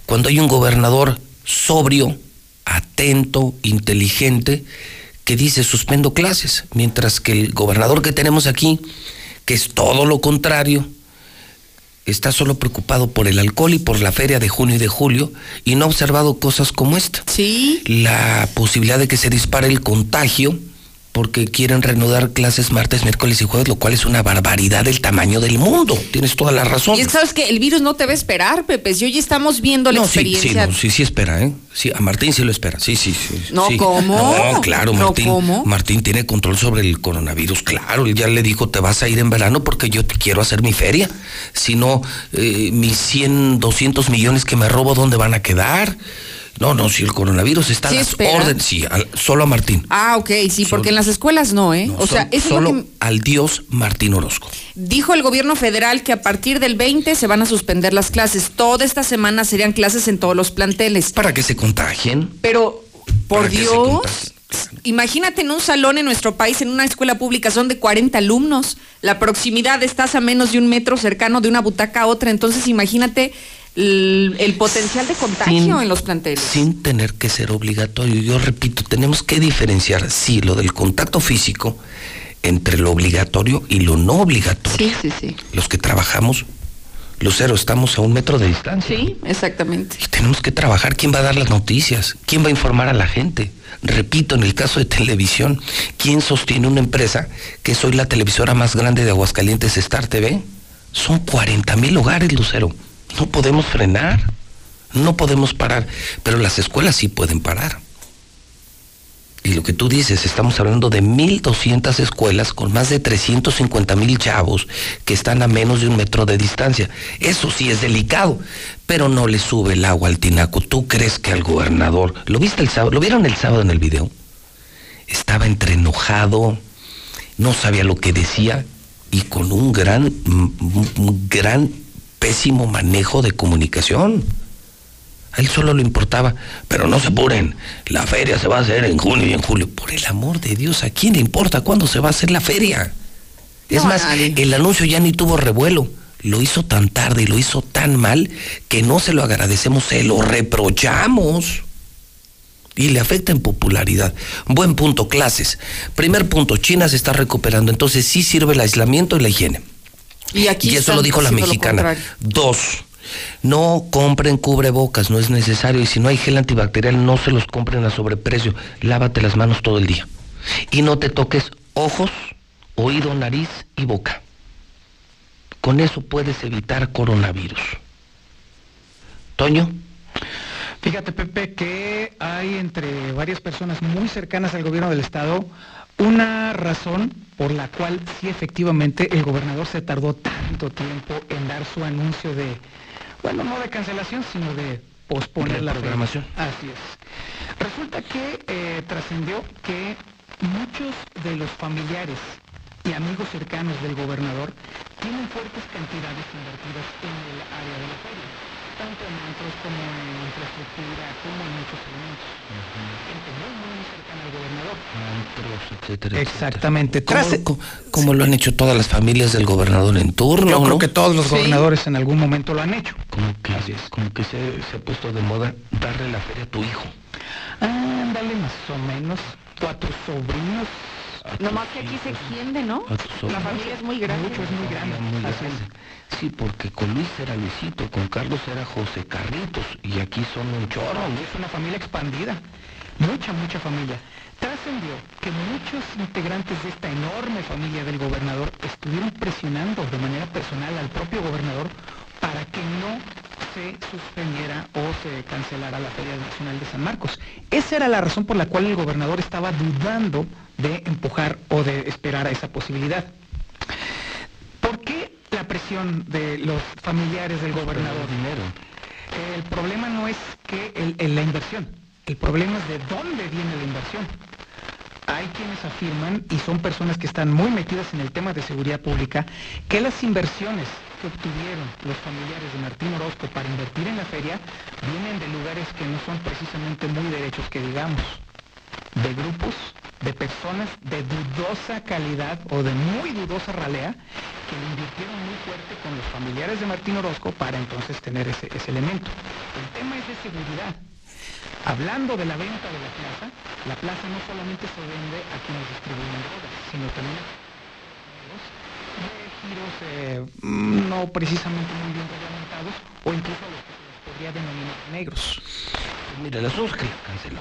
Speaker 1: Cuando hay un gobernador sobrio, atento, inteligente, que dice suspendo clases, mientras que el gobernador que tenemos aquí, que es todo lo contrario, está solo preocupado por el alcohol y por la feria de junio y de julio y no ha observado cosas como esta.
Speaker 26: Sí.
Speaker 1: La posibilidad de que se dispare el contagio porque quieren reanudar clases martes, miércoles y jueves, lo cual es una barbaridad del tamaño del mundo. Tienes toda la razón.
Speaker 26: Y es que sabes que el virus no te va a esperar, Pepe. Si hoy estamos viendo la
Speaker 1: no, sí, sí,
Speaker 26: experiencia.
Speaker 1: no, sí, sí espera, ¿eh? Sí, a Martín sí lo espera, sí, sí, sí.
Speaker 26: No,
Speaker 1: sí.
Speaker 26: ¿cómo?
Speaker 1: No, claro,
Speaker 26: No,
Speaker 1: Martín.
Speaker 26: ¿cómo?
Speaker 1: Martín tiene control sobre el coronavirus, claro. Él ya le dijo, te vas a ir en verano porque yo te quiero hacer mi feria. Si no, eh, mis 100, 200 millones que me robo, ¿dónde van a quedar? No, no, si el coronavirus está
Speaker 26: Sí
Speaker 1: a las órdenes, sí, al- solo a Martín.
Speaker 26: Ah, ok, sí, porque en las escuelas no, ¿eh? o sea, eso
Speaker 1: solo
Speaker 26: es lo que
Speaker 1: al dios Martín Orozco.
Speaker 26: dijo el gobierno federal que a partir del 20 se van a suspender las clases. Toda esta semana serían clases en todos los planteles.
Speaker 1: Para que se contagien.
Speaker 26: Pero, por Dios, imagínate en un salón en nuestro país, en una escuela pública, son de 40 alumnos. La proximidad estás a menos de un metro cercano de una butaca a otra. Entonces, imagínate el, el potencial de contagio
Speaker 1: Sin-
Speaker 26: en los planteles.
Speaker 1: Sin tener que ser obligatorio. Yo repito, tenemos que diferenciar, sí, lo del contacto físico entre lo obligatorio y lo no obligatorio.
Speaker 26: Sí, sí, sí.
Speaker 1: Los que trabajamos, Lucero, estamos a un metro de distancia.
Speaker 26: Sí, exactamente.
Speaker 1: Y tenemos que trabajar. ¿Quién va a dar las noticias? ¿Quién va a informar a la gente? Repito, en el caso de televisión, ¿quién sostiene una empresa que soy la televisora más grande de Aguascalientes, Star TV? Son 40 mil hogares, Lucero. No podemos frenar, no podemos parar, pero las escuelas sí pueden parar. Y lo que tú dices, estamos hablando de 1.200 escuelas con más de 350 mil chavos que están a menos de un metro de distancia. Eso sí es delicado, pero no le sube el agua al tinaco. ¿Tú crees que al gobernador, lo viste el sábado, lo vieron el sábado en el video? Estaba entre enojado, no sabía lo que decía y con un gran, un gran pésimo manejo de comunicación. A él solo le importaba, pero no se apuren, la feria se va a hacer en junio y en julio. Por el amor de Dios, ¿a quién le importa cuándo se va a hacer la feria? Es
Speaker 26: No,
Speaker 1: más,
Speaker 26: nadie.
Speaker 1: el anuncio ya ni tuvo revuelo. Lo hizo tan tarde y lo hizo tan mal que no se lo agradecemos, se lo reprochamos. Y le afecta en popularidad. Buen punto, clases. Primer punto, China se está recuperando, entonces sí sirve el aislamiento y la higiene.
Speaker 26: Y aquí
Speaker 1: Y eso lo dijo la mexicana. Dos, no compren cubrebocas, no es necesario. Y si no hay gel antibacterial, no se los compren a sobreprecio. Lávate las manos todo el día. Y no te toques ojos, oído, nariz y boca. Con eso puedes evitar coronavirus. Toño.
Speaker 112: Fíjate, Pepe, que hay entre varias personas muy cercanas al gobierno del estado una razón por la cual sí efectivamente el gobernador se tardó tanto tiempo en dar su anuncio de, bueno, no de cancelación, sino de posponer la feria.
Speaker 1: Reprogramación.
Speaker 112: Así es. Resulta que eh, trascendió que muchos de los familiares y amigos cercanos del gobernador tienen fuertes cantidades invertidas en el área de la feria, tanto en antros como en infraestructura, como en muchos elementos. Gente muy, muy cercana al gobernador.
Speaker 1: Antros, etcétera,
Speaker 112: Exactamente.
Speaker 1: ¿Cómo,
Speaker 112: Tras-
Speaker 1: cómo- cómo lo han hecho todas las familias del gobernador en turno?
Speaker 112: Yo creo
Speaker 1: no?
Speaker 112: que todos los
Speaker 1: Sí.
Speaker 112: gobernadores en algún momento lo han hecho.
Speaker 1: Como que, como que se, se ha puesto de moda darle la feria a tu hijo.
Speaker 112: Ándale, más o menos. O a tus sobrinos.
Speaker 26: Nomás que aquí se extiende, ¿no? La familia es muy grande.
Speaker 112: Mucho es muy grande.
Speaker 1: Muy grande. Sí, porque con Luis era Luisito, con Carlos era José Carritos y aquí son un chorro. ¿no?
Speaker 112: Es una familia expandida. Mucha, mucha familia. Trascendió que muchos integrantes de esta enorme familia del gobernador estuvieron presionando de manera personal al propio gobernador para que no se suspendiera o se cancelara la Feria Nacional de San Marcos. Esa era la razón por la cual el gobernador estaba dudando de empujar o de esperar a esa posibilidad. ¿Por qué la presión de los familiares del gobernador?
Speaker 1: Dinero.
Speaker 112: El problema no es que el- el- la inversión, el problema es de dónde viene la inversión. hay quienes afirman, y son personas que están muy metidas en el tema de seguridad pública, que las inversiones que obtuvieron los familiares de Martín Orozco para invertir en la feria vienen de lugares que no son precisamente muy derechos, que digamos, de grupos, de personas de dudosa calidad o de muy dudosa ralea, que invirtieron muy fuerte con los familiares de Martín Orozco para entonces tener ese, ese elemento. El tema es de seguridad. Hablando de la venta de la plaza, la plaza no solamente se vende a quienes distribuyen drogas, sino también de giros eh, no precisamente muy bien reglamentados o incluso a los que se les podría denominar negros.
Speaker 1: Pues mira, las dos que canceló.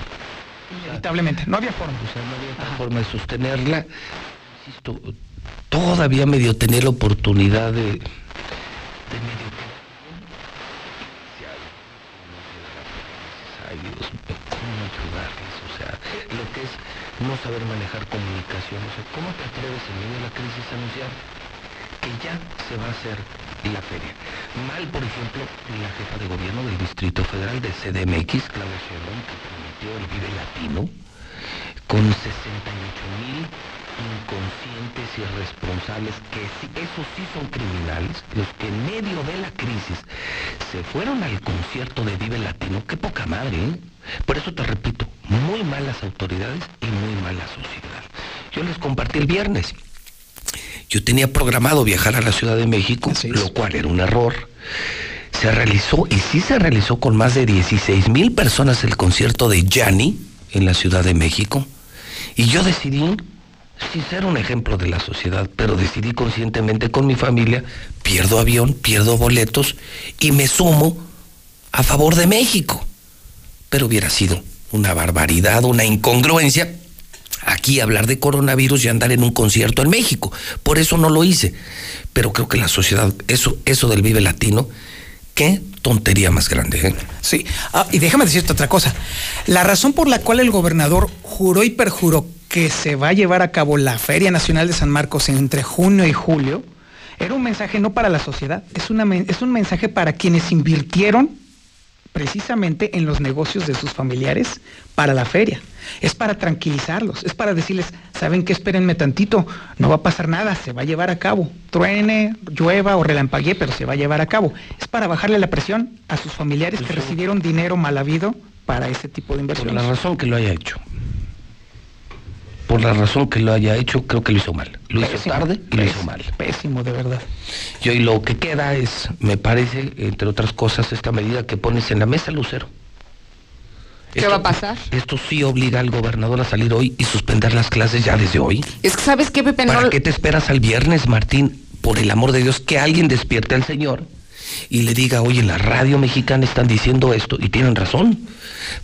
Speaker 112: Inevitablemente, no había forma.
Speaker 1: O sea, no había otra forma de sostenerla. Insisto, todavía medio tener la oportunidad de, de medio Ay, Dios ¿cómo ayudarles? O sea, lo que es no saber manejar comunicación. O sea, ¿cómo te atreves en medio de la crisis a anunciar que ya se va a hacer la feria? Mal, por ejemplo, la jefa de gobierno del Distrito Federal de CDMX, Claudia Sheinbaum, que el Vive Latino, con 68 mil inconscientes y irresponsables, que sí, esos sí son criminales, los que en medio de la crisis se fueron al concierto de Vive Latino, qué poca madre, ¿eh? Por eso te repito, muy malas autoridades y muy mala sociedad. Yo les compartí el viernes. Yo tenía programado viajar a la Ciudad de México, lo cual era un error. Se realizó, y sí se realizó con más de 16 mil personas el concierto de Yanni en la Ciudad de México. Y yo decidí, sin ser un ejemplo de la sociedad, pero decidí conscientemente con mi familia, pierdo avión, pierdo boletos y me sumo a favor de México. Pero hubiera sido una barbaridad, una incongruencia aquí hablar de coronavirus y andar en un concierto en México. Por eso no lo hice. Pero creo que la sociedad, eso, eso del Vive Latino, qué tontería más grande. ¿eh?
Speaker 112: Sí, ah, y déjame decirte otra cosa. La razón por la cual el gobernador juró y perjuró que se va a llevar a cabo la Feria Nacional de San Marcos entre junio y julio, era un mensaje no para la sociedad, es, es un mensaje para quienes invirtieron precisamente en los negocios de sus familiares para la feria. Es para tranquilizarlos, es para decirles, saben que espérenme tantito, no va a pasar nada, se va a llevar a cabo. Truene, llueva o relampaguee, pero se va a llevar a cabo. Es para bajarle la presión a sus familiares que recibieron dinero mal habido para ese tipo de
Speaker 1: Por
Speaker 112: inversiones.
Speaker 1: la razón que lo haya hecho. Por la razón que lo haya hecho, creo que lo hizo mal. Lo hizo tarde y lo hizo mal.
Speaker 112: Pésimo, de verdad.
Speaker 1: Y hoy lo que queda es, me parece, entre otras cosas, esta medida que pones en la mesa, Lucero.
Speaker 26: ¿Qué va a pasar?
Speaker 1: Esto sí obliga al gobernador a salir hoy y suspender las clases ya desde hoy.
Speaker 26: Es que, ¿sabes qué, Pepe?
Speaker 1: ¿Para
Speaker 26: No-
Speaker 1: qué te esperas al viernes, Martín? Por el amor de Dios, que alguien despierte al señor y le diga, oye, la radio mexicana están diciendo esto y tienen razón.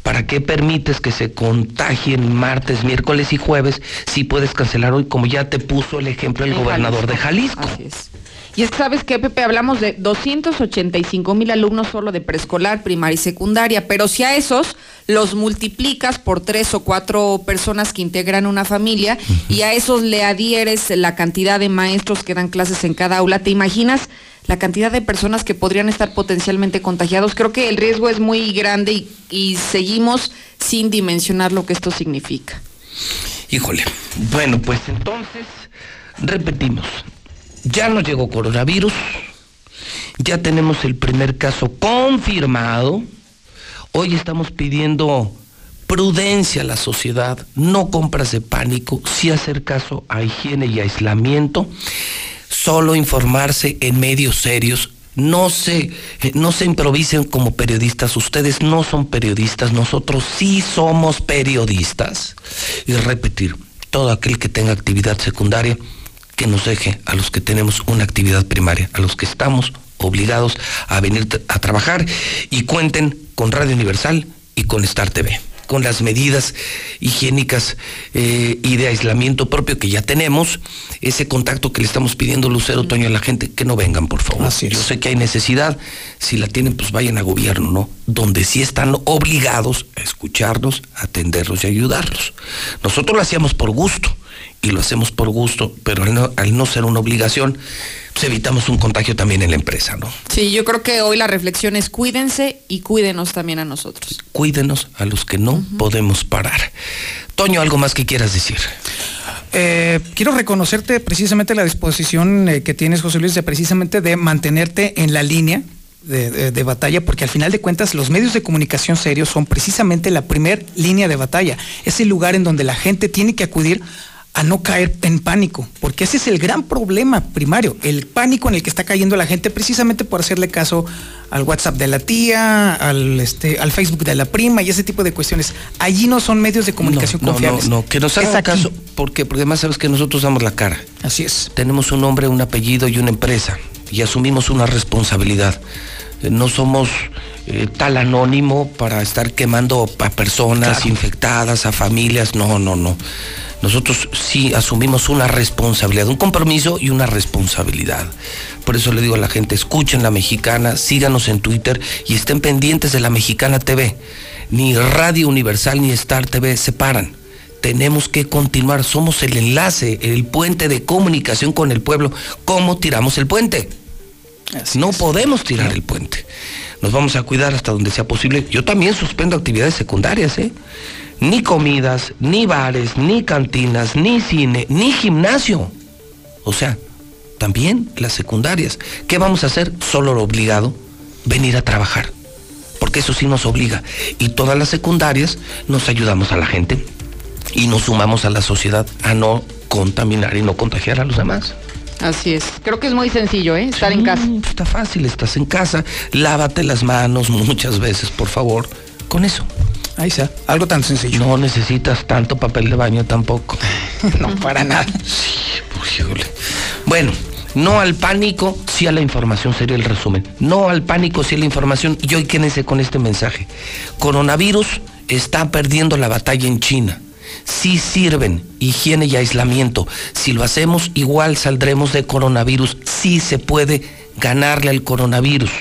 Speaker 1: ¿Para qué permites que se contagien martes, miércoles y jueves si puedes cancelar hoy, como ya te puso el ejemplo el
Speaker 26: En
Speaker 1: gobernador de Jalisco?
Speaker 26: Así es. Y es que, ¿sabes qué, Pepe? Hablamos de 285 mil alumnos solo de preescolar, primaria y secundaria, pero si a esos los multiplicas por tres o cuatro personas que integran una familia y a esos le adhieres la cantidad de maestros que dan clases en cada aula, ¿te imaginas la cantidad de personas que podrían estar potencialmente contagiados? Creo que el riesgo es muy grande y, seguimos sin dimensionar lo que esto significa.
Speaker 1: Híjole. Bueno, pues entonces, repetimos. Ya nos llegó coronavirus. Ya tenemos el primer caso confirmado. Hoy estamos pidiendo prudencia a la sociedad, no compras de pánico, sí hacer caso a higiene y aislamiento, solo informarse en medios serios. No se, no se improvisen como periodistas, ustedes no son periodistas, nosotros sí somos periodistas. Y repetir, todo aquel que tenga actividad secundaria, que nos deje a los que tenemos una actividad primaria, a los que estamos obligados a venir a trabajar y cuenten con Radio Universal y con Star TV, con las medidas higiénicas eh, y de aislamiento propio que ya tenemos, ese contacto que le estamos pidiendo Lucero Toño a la gente, que no vengan, por favor. Yo sé que hay necesidad, si la tienen, pues vayan a gobierno, ¿no? Donde sí están obligados a escucharnos, a atenderlos y ayudarlos. Nosotros lo hacíamos por gusto y lo hacemos por gusto, pero al no, al no ser una obligación, pues evitamos un contagio también en la empresa, ¿no?
Speaker 26: Sí, yo creo que hoy la reflexión es cuídense y cuídenos también a nosotros.
Speaker 1: Cuídenos a los que no podemos parar. Toño, ¿algo más que quieras decir?
Speaker 112: Eh, quiero reconocerte precisamente la disposición eh, que tienes, José Luis, de precisamente de mantenerte en la línea de, de- de batalla, porque al final de cuentas los medios de comunicación serios son precisamente la primer línea de batalla. Es el lugar en donde la gente tiene que acudir a no caer en pánico, porque ese es el gran problema primario, el pánico en el que está cayendo la gente precisamente por hacerle caso al WhatsApp de la tía, al, este, al Facebook de la prima y ese tipo de cuestiones. Allí no son medios de comunicación
Speaker 1: no,
Speaker 112: confiables.
Speaker 1: No, no, que nos hagan
Speaker 112: aquí.
Speaker 1: caso, porque, porque además sabes que nosotros damos la cara.
Speaker 112: Así es.
Speaker 1: Tenemos un nombre, un apellido y una empresa y asumimos una responsabilidad. Eh, No somos eh, tal anónimo para estar quemando a personas
Speaker 112: Claro.
Speaker 1: infectadas, a familias. No, no, no. Nosotros sí asumimos una responsabilidad, un compromiso y una responsabilidad. Por eso le digo a la gente, escuchen la mexicana, síganos en Twitter y estén pendientes de la mexicana TV. Ni Radio Universal ni Star TV se paran. Tenemos que continuar, somos el enlace, el puente de comunicación con el pueblo. ¿Cómo tiramos el puente? no podemos tirar el puente. Nos vamos a cuidar hasta donde sea posible. Yo también suspendo actividades secundarias, ¿eh? Ni comidas, ni bares, ni cantinas, ni cine, ni gimnasio. O sea, también las secundarias. ¿Qué vamos a hacer? Solo lo obligado, venir a trabajar. Porque eso sí nos obliga. Y todas las secundarias nos ayudamos a la gente y nos sumamos a la sociedad a no contaminar y no contagiar a los demás.
Speaker 26: Así es. Creo que es muy sencillo, ¿eh? Estar en casa.
Speaker 1: Está fácil, estás en casa, lávate las manos muchas veces, por favor. Con eso.
Speaker 112: Ahí está, algo tan sencillo.
Speaker 1: No necesitas tanto papel de baño tampoco.
Speaker 112: no, para nada.
Speaker 1: Bueno, no al pánico, sí a la información, sería el resumen. No al pánico, sí a la información. Y hoy quédense con este mensaje. Coronavirus está perdiendo la batalla en China. Sí sirven higiene y aislamiento. Si lo hacemos, igual saldremos de coronavirus. Sí se puede ganarle al coronavirus.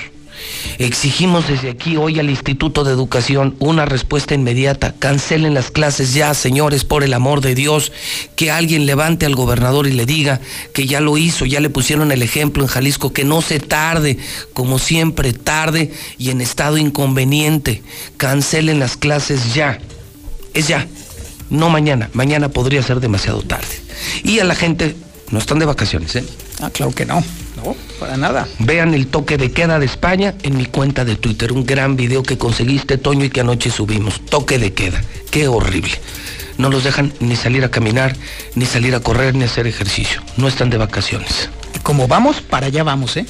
Speaker 1: Exigimos desde aquí hoy al Instituto de Educación una respuesta inmediata. Cancelen las clases ya, señores, por el amor de Dios. Que alguien levante al gobernador y le diga que ya lo hizo, ya le pusieron el ejemplo en Jalisco, que no se tarde, como siempre, tarde y en estado inconveniente. Cancelen las clases ya. Es ya. No mañana. Mañana podría ser demasiado tarde. Y a la gente, no están de vacaciones, ¿eh?
Speaker 112: Ah, claro que no. Para nada.
Speaker 1: Vean el toque de queda de España en mi cuenta de Twitter. Un gran video que conseguiste, Toño, y que anoche subimos. Toque de queda. Qué horrible. No los dejan ni salir a caminar, ni salir a correr, ni hacer ejercicio. No están de vacaciones.
Speaker 112: Como vamos, para allá vamos, ¿eh?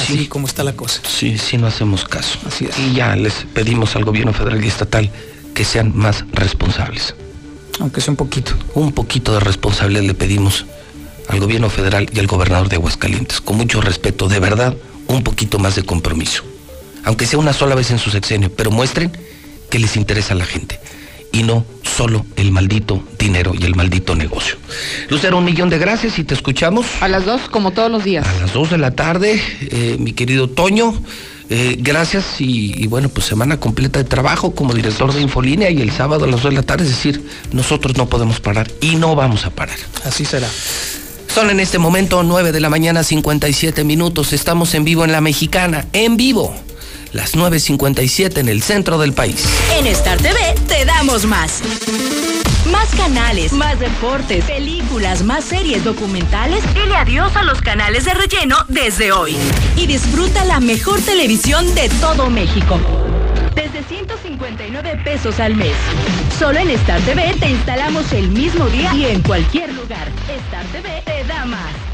Speaker 112: Así como está la cosa.
Speaker 1: Sí, sí, no hacemos caso.
Speaker 112: Así es.
Speaker 1: Y ya les pedimos al gobierno federal y estatal que sean más responsables.
Speaker 112: Aunque sea un poquito.
Speaker 1: Un poquito de responsabilidad le pedimos al gobierno federal y al gobernador de Aguascalientes. Con mucho respeto, de verdad, un poquito más de compromiso. Aunque sea una sola vez en su sexenio, pero muestren que les interesa a la gente. Y no solo el maldito dinero y el maldito negocio. Lucero, un millón de gracias y te escuchamos.
Speaker 26: A las dos, como todos los días.
Speaker 1: A las dos de la tarde, eh, mi querido Toño. eh, gracias y, y bueno, pues semana completa de trabajo como director de Infolínea y el sábado a las dos de la tarde, es decir, nosotros no podemos parar y no vamos a parar.
Speaker 112: Así será.
Speaker 1: Son en este momento 9 de la mañana 57 minutos. Estamos en vivo en La Mexicana, en vivo. Las 9.57 en el centro del país.
Speaker 8: En Star TV te damos más. Más canales, más deportes, películas, más series documentales. Dile adiós a los canales de relleno desde hoy. Y disfruta la mejor televisión de todo México. Desde 159 pesos al mes. Solo en Star TV te instalamos el mismo día y en cualquier lugar. Star TV te da más.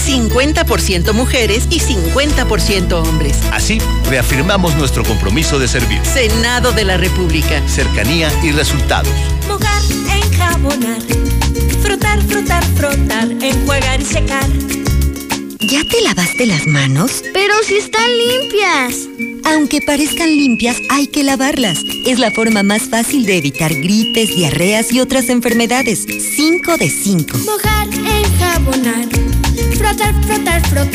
Speaker 48: 50% mujeres y 50% hombres.
Speaker 22: Así, reafirmamos nuestro compromiso de servir.
Speaker 48: Senado de la República.
Speaker 22: Cercanía y resultados.
Speaker 9: Mojar, enjabonar, frotar, frotar, frotar, enjuagar y secar.
Speaker 44: ¿Ya te lavaste las manos?
Speaker 113: Pero si están limpias.
Speaker 44: Aunque parezcan limpias, hay que lavarlas. Es la forma más fácil de evitar gripes, diarreas y otras enfermedades. 5 de 5.
Speaker 113: Mojar, enjabonar frotar, frotar, frotar.